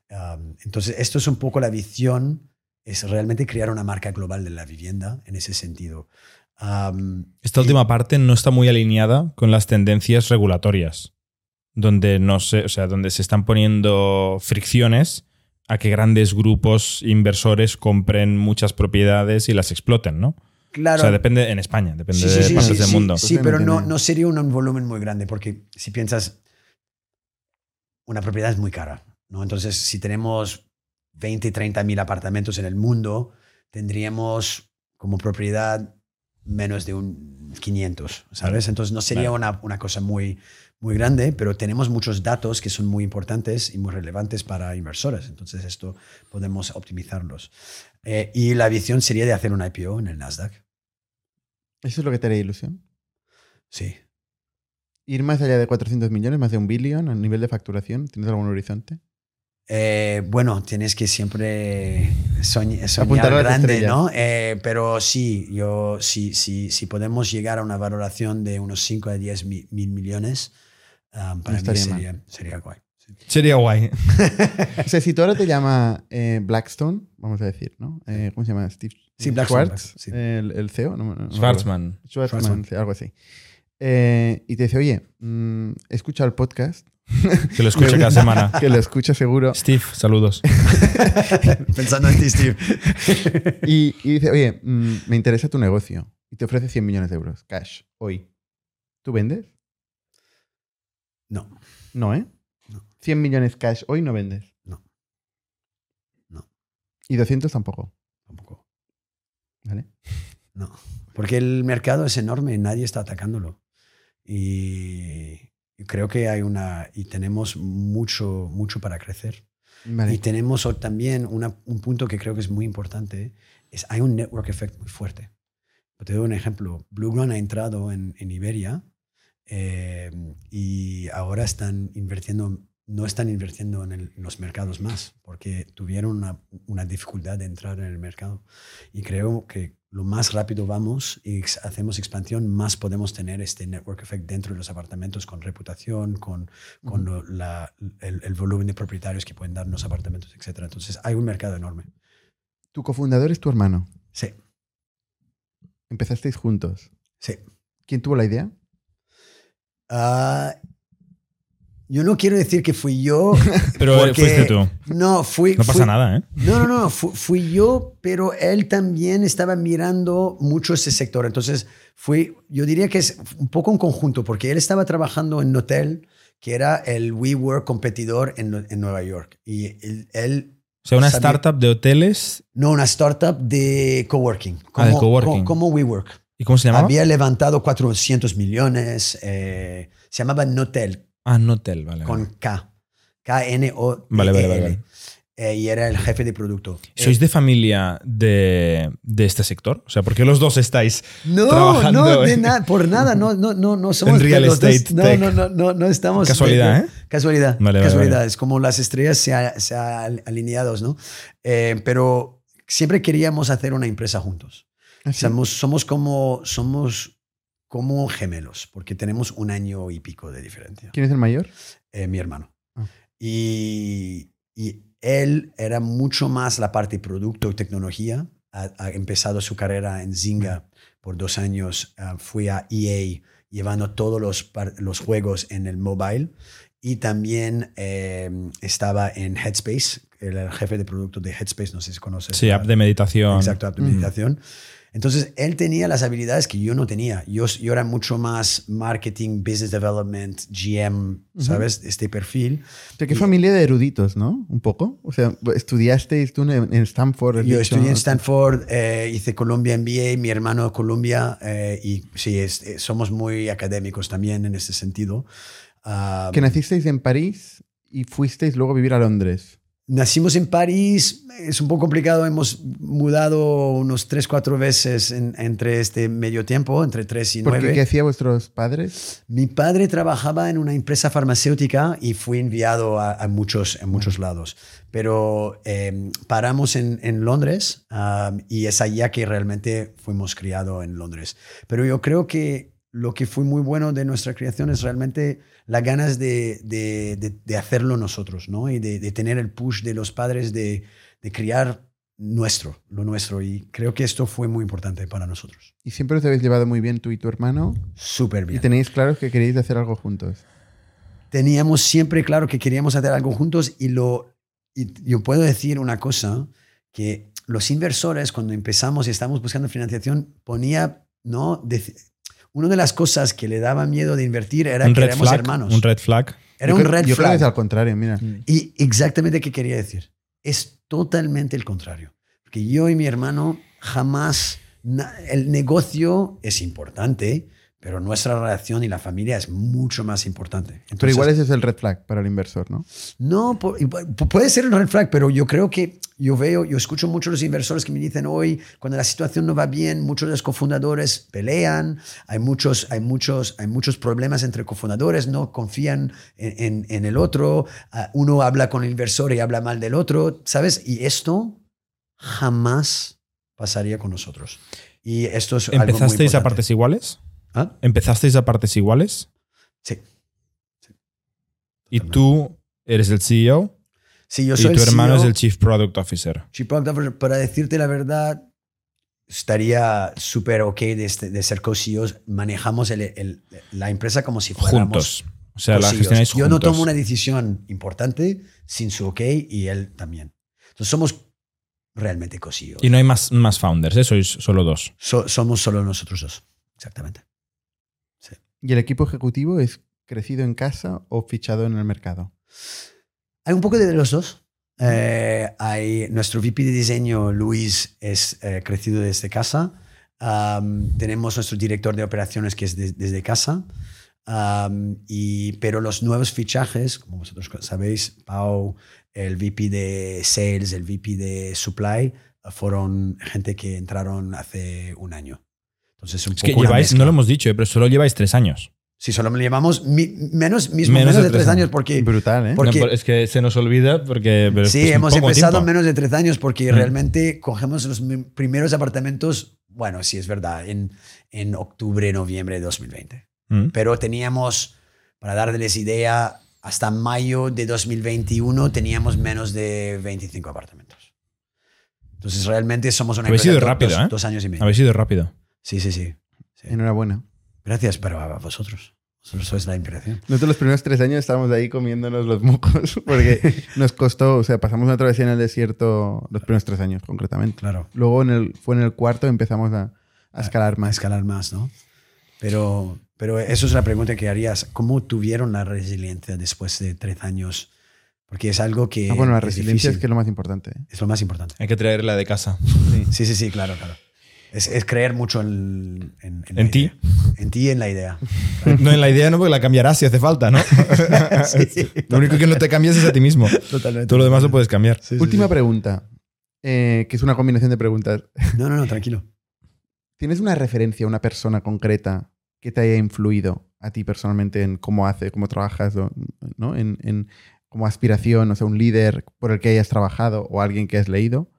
Um, entonces, esto es un poco la visión, es realmente crear una marca global de la vivienda en ese sentido. Um, Esta y- última parte no está muy alineada con las tendencias regulatorias, donde no sé, o sea, donde se están poniendo fricciones a que grandes grupos inversores compren muchas propiedades y las exploten, ¿no? Claro, O sea, depende en España, depende Sí, sí, de sí, partes sí, del sí, mundo. Sí, pero no no, sería un volumen muy grande, porque si piensas, una propiedad es muy cara, ¿no? Entonces, si tenemos 20, 30 mil apartamentos en el mundo, tendríamos como propiedad menos de un 500, ¿sabes? Entonces, no sería Vale. una, una cosa muy, muy grande, pero tenemos muchos datos que son muy importantes y muy relevantes para inversores. Entonces, esto podemos optimizarlos. Eh, y la visión sería de hacer un IPO en el Nasdaq. ¿Eso es lo que te haría ilusión? Sí. ¿Ir más allá de 400 millones, más de un billón a nivel de facturación? ¿Tienes algún horizonte? Eh, bueno, tienes que siempre soñ- soñar grande. ¿no? Eh, pero sí, yo, sí, sí, si podemos llegar a una valoración de unos 5 a 10 mi- mil millones, ah, para mí estaría mal. sería, sería guay. sí. Sería guay. O sea, si tú ahora te llama eh, Blackstone, vamos a decir, ¿no? Eh, ¿Cómo se llama? Steve Sí, Blackstone, Schwartz, sí. el, el CEO, no, no- no me acuerdo. Schwarzman. Schwarzman, Schwarzman. sí, algo así. Eh, y te dice, oye, mm, he escuchado el podcast, Que lo escucha cada semana. que lo escucha seguro, Steve, saludos. Pensando en ti, Steve. y, y dice, oye, mm, me interesa tu negocio. Y te ofrece 100 millones de euros, cash, hoy. ¿Tú vendes? No, No, ¿eh? No. 100 millones cash, hoy no vendes. No. No. Y 200 tampoco, tampoco. ¿vale? No. Porque el mercado es enorme nadie está atacándolo. Y, creo que hay una. Y tenemos mucho, mucho para crecer. Vale. Y tenemos también una- un punto que creo que es muy importante, es hay un network effect muy fuerte. Te doy un ejemplo. Bluegrun ha entrado en, en Iberia eh, y ahora están invirtiendo, no están invirtiendo en, el- en los mercados más porque tuvieron una, una dificultad de entrar en el mercado. Y creo que lo más rápido vamos y ex- hacemos expansión, más podemos tener este network effect dentro de los apartamentos con reputación, con, con lo- la- el, el volumen de propietarios que pueden dar los apartamentos, etc. Entonces hay un mercado enorme. Tu cofundador es tu hermano. Sí, Empezasteis juntos. sí. ¿Quién tuvo la idea? Ah, yo no quiero decir que fui yo. Pero porque- fuiste tú. No, fui. No pasa fui- nada, ¿eh? No, no, no, fu- fui, yo, pero él también estaba mirando mucho ese sector. Entonces, fui, yo diría que es un poco un conjunto, porque él estaba trabajando en hotel que era el WeWork competidor en, en Nueva York. Y él, él- O sea, una startup de hoteles. no, una startup de coworking. Ah, de como- coworking. co- Como, WeWork. ¿Y cómo se llamaba? Había levantado 400 millones. eh, se llamaba Notel, Ah, Notel, vale. con K. K-N-O. Vale, vale, vale, vale. Eh, y era el jefe de producto. ¿Sois Eh, de familia de, de este sector? O sea, ¿por qué los dos estáis No, trabajando no, de en- na- por nada, no, no, no, no somos En real de dos- estate no, tech. no, no, no, no estamos. Casualidad, ¿eh? Casualidad, Vale, vale, casualidad. vale. Es como las estrellas se, ha- se han alineados, ¿no? Eh, pero siempre queríamos hacer una empresa juntos. Así. Somos, somos como, somos como gemelos, porque tenemos un año y pico de diferencia. ¿Quién es el mayor? Eh, mi hermano. Ah. Y, y él era mucho más la parte producto y tecnología. Ha, ha empezado su carrera en Zynga por dos años. ah, fui a EA llevando todos los, los juegos en el mobile. Y también eh, estaba en Headspace, el jefe de producto de Headspace, no sé si conoces. Sí, app de meditación. Exacto, app de meditación. Entonces, él tenía las habilidades que yo no tenía. Yo, yo era mucho más marketing, business development, GM, ¿sabes? Este perfil. O sea, qué Y- familia de eruditos, ¿no? Un poco. O sea, estudiasteis tú en, Stanford. Yo dicho, estudié en. Stanford, eh, hice Columbia MBA, mi hermano Columbia, eh, y sí, es- eh, somos muy académicos también en ese sentido. Ah, Que nacisteis en París y fuisteis luego a vivir a Londres. Nacimos en París, es un poco complicado, hemos mudado unos tres, cuatro veces en- entre este medio tiempo, entre tres y Porque nueve. ¿qué hacían vuestros padres? Mi padre trabajaba en una empresa farmacéutica y fui enviado a, a muchos, en muchos lados. Pero eh, paramos en, en Londres um, y es allá que realmente fuimos criados en Londres. Pero yo creo que lo que fue muy bueno de nuestra creación es realmente las ganas de, de- de- de hacerlo nosotros, ¿no? Y de, tener el push de los padres de, criar nuestro, lo nuestro. Y creo que esto fue muy importante para nosotros. Y siempre os habéis llevado muy bien tú y tu hermano. Súper Y bien. tenéis claro que queréis hacer algo juntos. teníamos siempre claro que queríamos hacer algo juntos y lo y yo puedo decir una cosa que los inversores cuando empezamos y estábamos buscando financiación ponía no una de las cosas que le daba miedo de invertir era un que red éramos flag. hermanos Un red flag. era Yo un creo- red Yo creo que flag es al contrario, mira. y exactamente qué quería decir es totalmente el contrario porque yo y mi hermano jamás el negocio es importante pero nuestra relación y la familia es mucho más importante. Pero Entonces, igual ese es el red flag para el inversor, ¿no? No, puede ser un red flag, pero yo creo que yo veo, yo escucho mucho los inversores que me dicen hoy, cuando la situación no va bien, muchos de los cofundadores pelean, hay muchos, hay muchos, hay muchos problemas entre cofundadores, no confían en, en- en el otro, ah, uno habla con el inversor y habla mal del otro, ¿sabes? Y esto jamás pasaría con nosotros. Y esto es algo muy ¿Empezasteis a partes iguales? ¿Ah? ¿Empezasteis a partes iguales? Sí. Y tú eres el CEO Sí, yo y soy tu hermano CEO. es el Chief Product Officer. Chief Product Officer, para decirte la verdad, estaría súper ok de, este- de ser co-CEOs. Manejamos el- el- la empresa como si fuéramos Juntos. O sea, la co-CEOs. gestionáis Yo juntos. no tomo una decisión importante sin su ok y él también. Entonces somos realmente co-CEOs. Y no hay más, más founders, ¿eh? sois solo dos. So- somos solo nosotros dos. Exactamente. ¿Y el equipo ejecutivo es crecido en casa o fichado en el mercado? Hay un poco de los dos. Eh, hay nuestro VP de diseño, Luis, es eh, crecido desde casa. Tenemos nuestro director de operaciones que es de- desde casa. Y, pero los nuevos fichajes, como vosotros sabéis, Pau, el VP de Sales, el VP de Supply, fueron gente que entraron hace un año. Entonces, un Es que poco una lleváis, mezcla. no lo hemos dicho, ¿eh? pero solo lleváis tres años. Sí, solo me llevamos mi- menos, mismo, Menos menos, de de tres tres años años. porque Brutal, ¿eh? Por- Porque- No, es que se nos olvida porque. pero Sí, hemos empezado tiempo. menos de tres años porque Mm. realmente cogemos los primeros apartamentos, bueno, sí es verdad, en, en octubre, noviembre de 2020. Mm. Pero teníamos, para darles idea, hasta mayo de 2021 teníamos menos de 25 apartamentos. Entonces realmente somos una Habéis empresa ido do- rápido, dos, ¿eh? dos años y medio. Habéis ido rápido. Sí, sí, sí. sí. Enhorabuena. Gracias, pero a vosotros. Vosotros sois la inspiración. Nosotros los primeros tres años estábamos ahí comiéndonos los mocos porque nos costó, o sea, pasamos una travesía en el desierto los primeros tres años concretamente. Claro. Luego en el, fue en el cuarto empezamos a, a escalar a más. escalar más, ¿no? Pero, pero eso es la pregunta que harías. ¿Cómo tuvieron la resiliencia después de tres años? Porque es algo que Ah, bueno, la es resiliencia es difícil. que es lo más importante. ¿eh? es lo más importante. Hay que traerla de casa. Sí, sí, sí, claro, claro. Es, es creer mucho en, en, la ¿En ti? En ti y en la idea. No, en la idea no, porque la cambiarás si hace falta, ¿no? Sí, Lo único que no te cambias es a ti mismo. Totalmente. Todo lo demás lo puedes cambiar. Sí, Última sí. pregunta, eh, que es una combinación de preguntas. No, no, no, tranquilo. ¿Tienes una referencia, una persona concreta que te haya influido a ti personalmente en cómo hace, cómo trabajas, ¿no? En, en- como aspiración, o sea, un líder por el que hayas trabajado o alguien que has leído?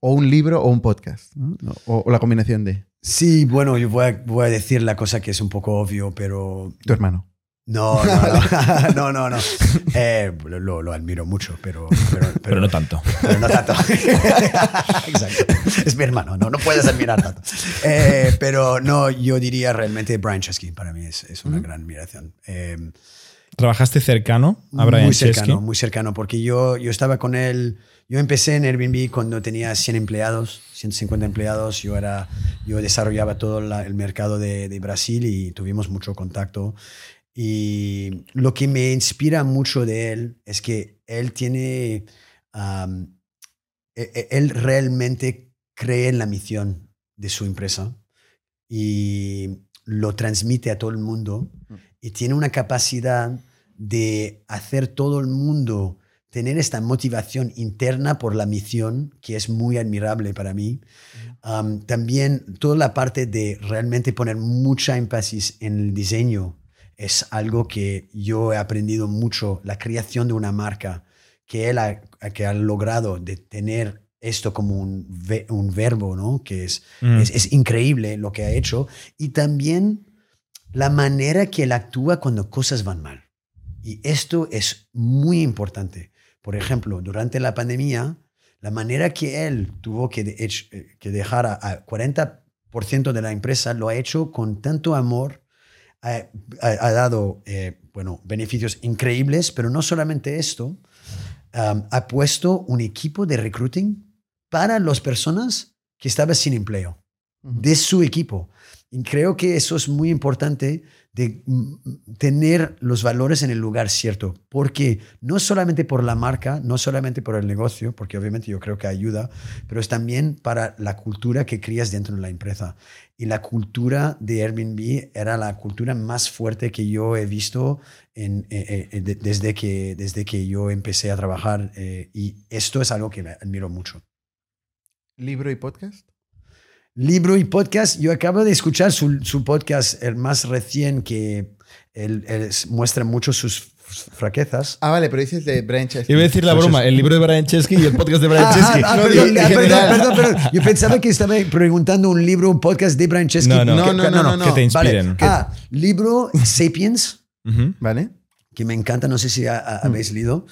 ¿O un libro o un podcast? ¿no? O, o la combinación de Sí, bueno, yo voy a, voy a decir la cosa que es un poco obvio, pero tu hermano. no, no, no, no, no, no. Eh, lo, lo admiro mucho, pero, pero, Pero no tanto. pero no tanto. Exacto. Es mi hermano, no, no puedes admirar tanto. Eh, pero no, yo diría realmente Brian Chesky para mí es, es una gran admiración. Eh, ¿Trabajaste cercano a Brian muy Chesky? cercano, muy cercano, porque yo, yo estaba con él, yo empecé en Airbnb cuando tenía 100 empleados, 150 empleados, yo, era, yo desarrollaba todo la- el mercado de, de Brasil y tuvimos mucho contacto. Y lo que me inspira mucho de él es que él tiene, e- e- él realmente cree en la misión de su empresa y lo transmite a todo el mundo y tiene una capacidad de hacer todo el mundo tener esta motivación interna por la misión que es muy admirable para mí. Um, también toda la parte de realmente poner mucha énfasis en el diseño es algo que yo he aprendido mucho, la creación de una marca que él ha, que ha logrado de tener esto como un, ve- un verbo, ¿no? Que es, Mm. es, es increíble lo que ha hecho. Y también la manera que él actúa cuando cosas van mal. Y esto es muy importante. Por ejemplo, durante la pandemia, la manera que él tuvo que, de- hech- eh, que dejar a, a 40% de la empresa lo ha hecho con tanto amor, ha, ha- ha dado eh, bueno, beneficios increíbles, pero no solamente esto, um, ha puesto un equipo de recruiting para las personas que estaban sin empleo, de su equipo. Y creo que eso es muy importante de mm, tener los valores en el lugar cierto, porque no solamente por la marca, no solamente por el negocio, porque obviamente yo creo que ayuda, pero es también para la cultura que crías dentro de la empresa. Y la cultura de Airbnb era la cultura más fuerte que yo he visto en, eh, eh, de- desde, que, desde que yo empecé a trabajar eh, y esto es algo que admiro mucho. ¿Libro y podcast? Libro y podcast. Yo acabo de escuchar su, su podcast, el más recién, que él, él es- muestra mucho sus fraquezas. Ah, vale, pero dices de Brian Chesky. Iba a decir la broma, el libro de Brian Chesky y el podcast de Brian Ah, Chesky. ah, ah, No, perdón, perdón, perdón, perdón. Yo pensaba que estaba preguntando un libro, un podcast de Brian Chesky. No, no. No, no, no, no, no. Que te Vale. inspiren. Ah, libro Sapiens. Ujú. ¿Vale? que me encanta, no sé si ha- Mm. ha- habéis leído,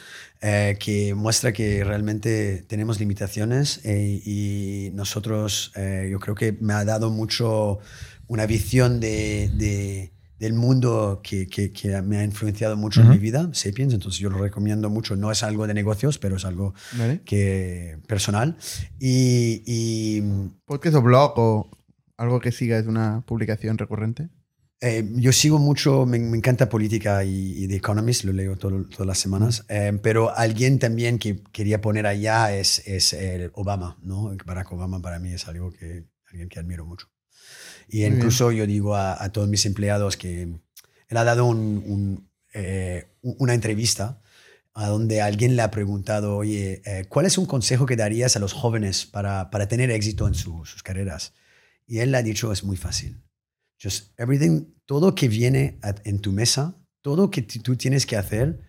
eh, que muestra que realmente tenemos limitaciones eh, y nosotros, eh, yo creo que me ha dado mucho una visión de, de- del mundo que, que- que me ha influenciado mucho en Ujú. mi vida, Sapiens, entonces yo lo recomiendo mucho, no es algo de negocios, pero es algo ¿Vale? que personal. Y, y, ¿Podcast o blog o algo que siga es una publicación recurrente? Eh, yo sigo mucho, me, me encanta política y, y The Economist, lo leo todo- todas las semanas, Eh, pero alguien también que quería poner allá es, es el Obama, ¿no? Barack Obama para mí es algo que, alguien que admiro mucho. Y incluso yo digo a, a todos mis empleados que él ha dado un- un, eh, una entrevista a donde alguien le ha preguntado, oye, eh, ¿cuál es un consejo que darías a los jóvenes para, para tener éxito en su- sus carreras? Y él le ha dicho, es muy fácil. Just everything, todo que viene en tu mesa, todo que tú tienes que hacer,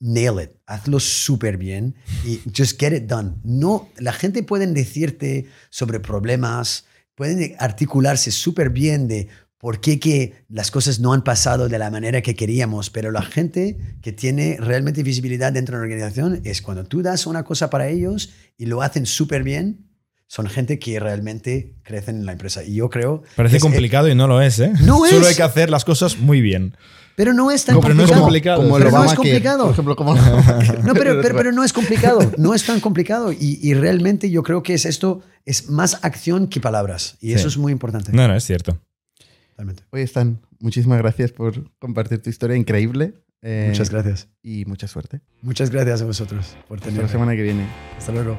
nail it, hazlo súper bien y just get it done. No, la gente puede decirte sobre problemas, pueden articularse súper bien de por qué que las cosas no han pasado de la manera que queríamos, pero la gente que tiene realmente visibilidad dentro de la organización es cuando tú das una cosa para ellos y lo hacen súper bien, son gente que realmente crecen en la empresa. Y yo creo... Parece es- complicado y no lo es, ¿eh? No Solo es. hay que hacer las cosas muy bien. Pero no es tan No, pero no es complicado. complicado. Como el Pero no es complicado. Por ejemplo, como. No, pero, pero, pero no es complicado, no es tan complicado. Y, y realmente yo creo que es esto, es más acción que palabras. Y Sí. eso es muy importante. No, no, es cierto. Totalmente. Oye, Stan, muchísimas gracias por compartir tu historia increíble. eh, Muchas gracias. Y mucha suerte. Muchas gracias a vosotros por Hasta la tenerme. semana que viene. Hasta luego.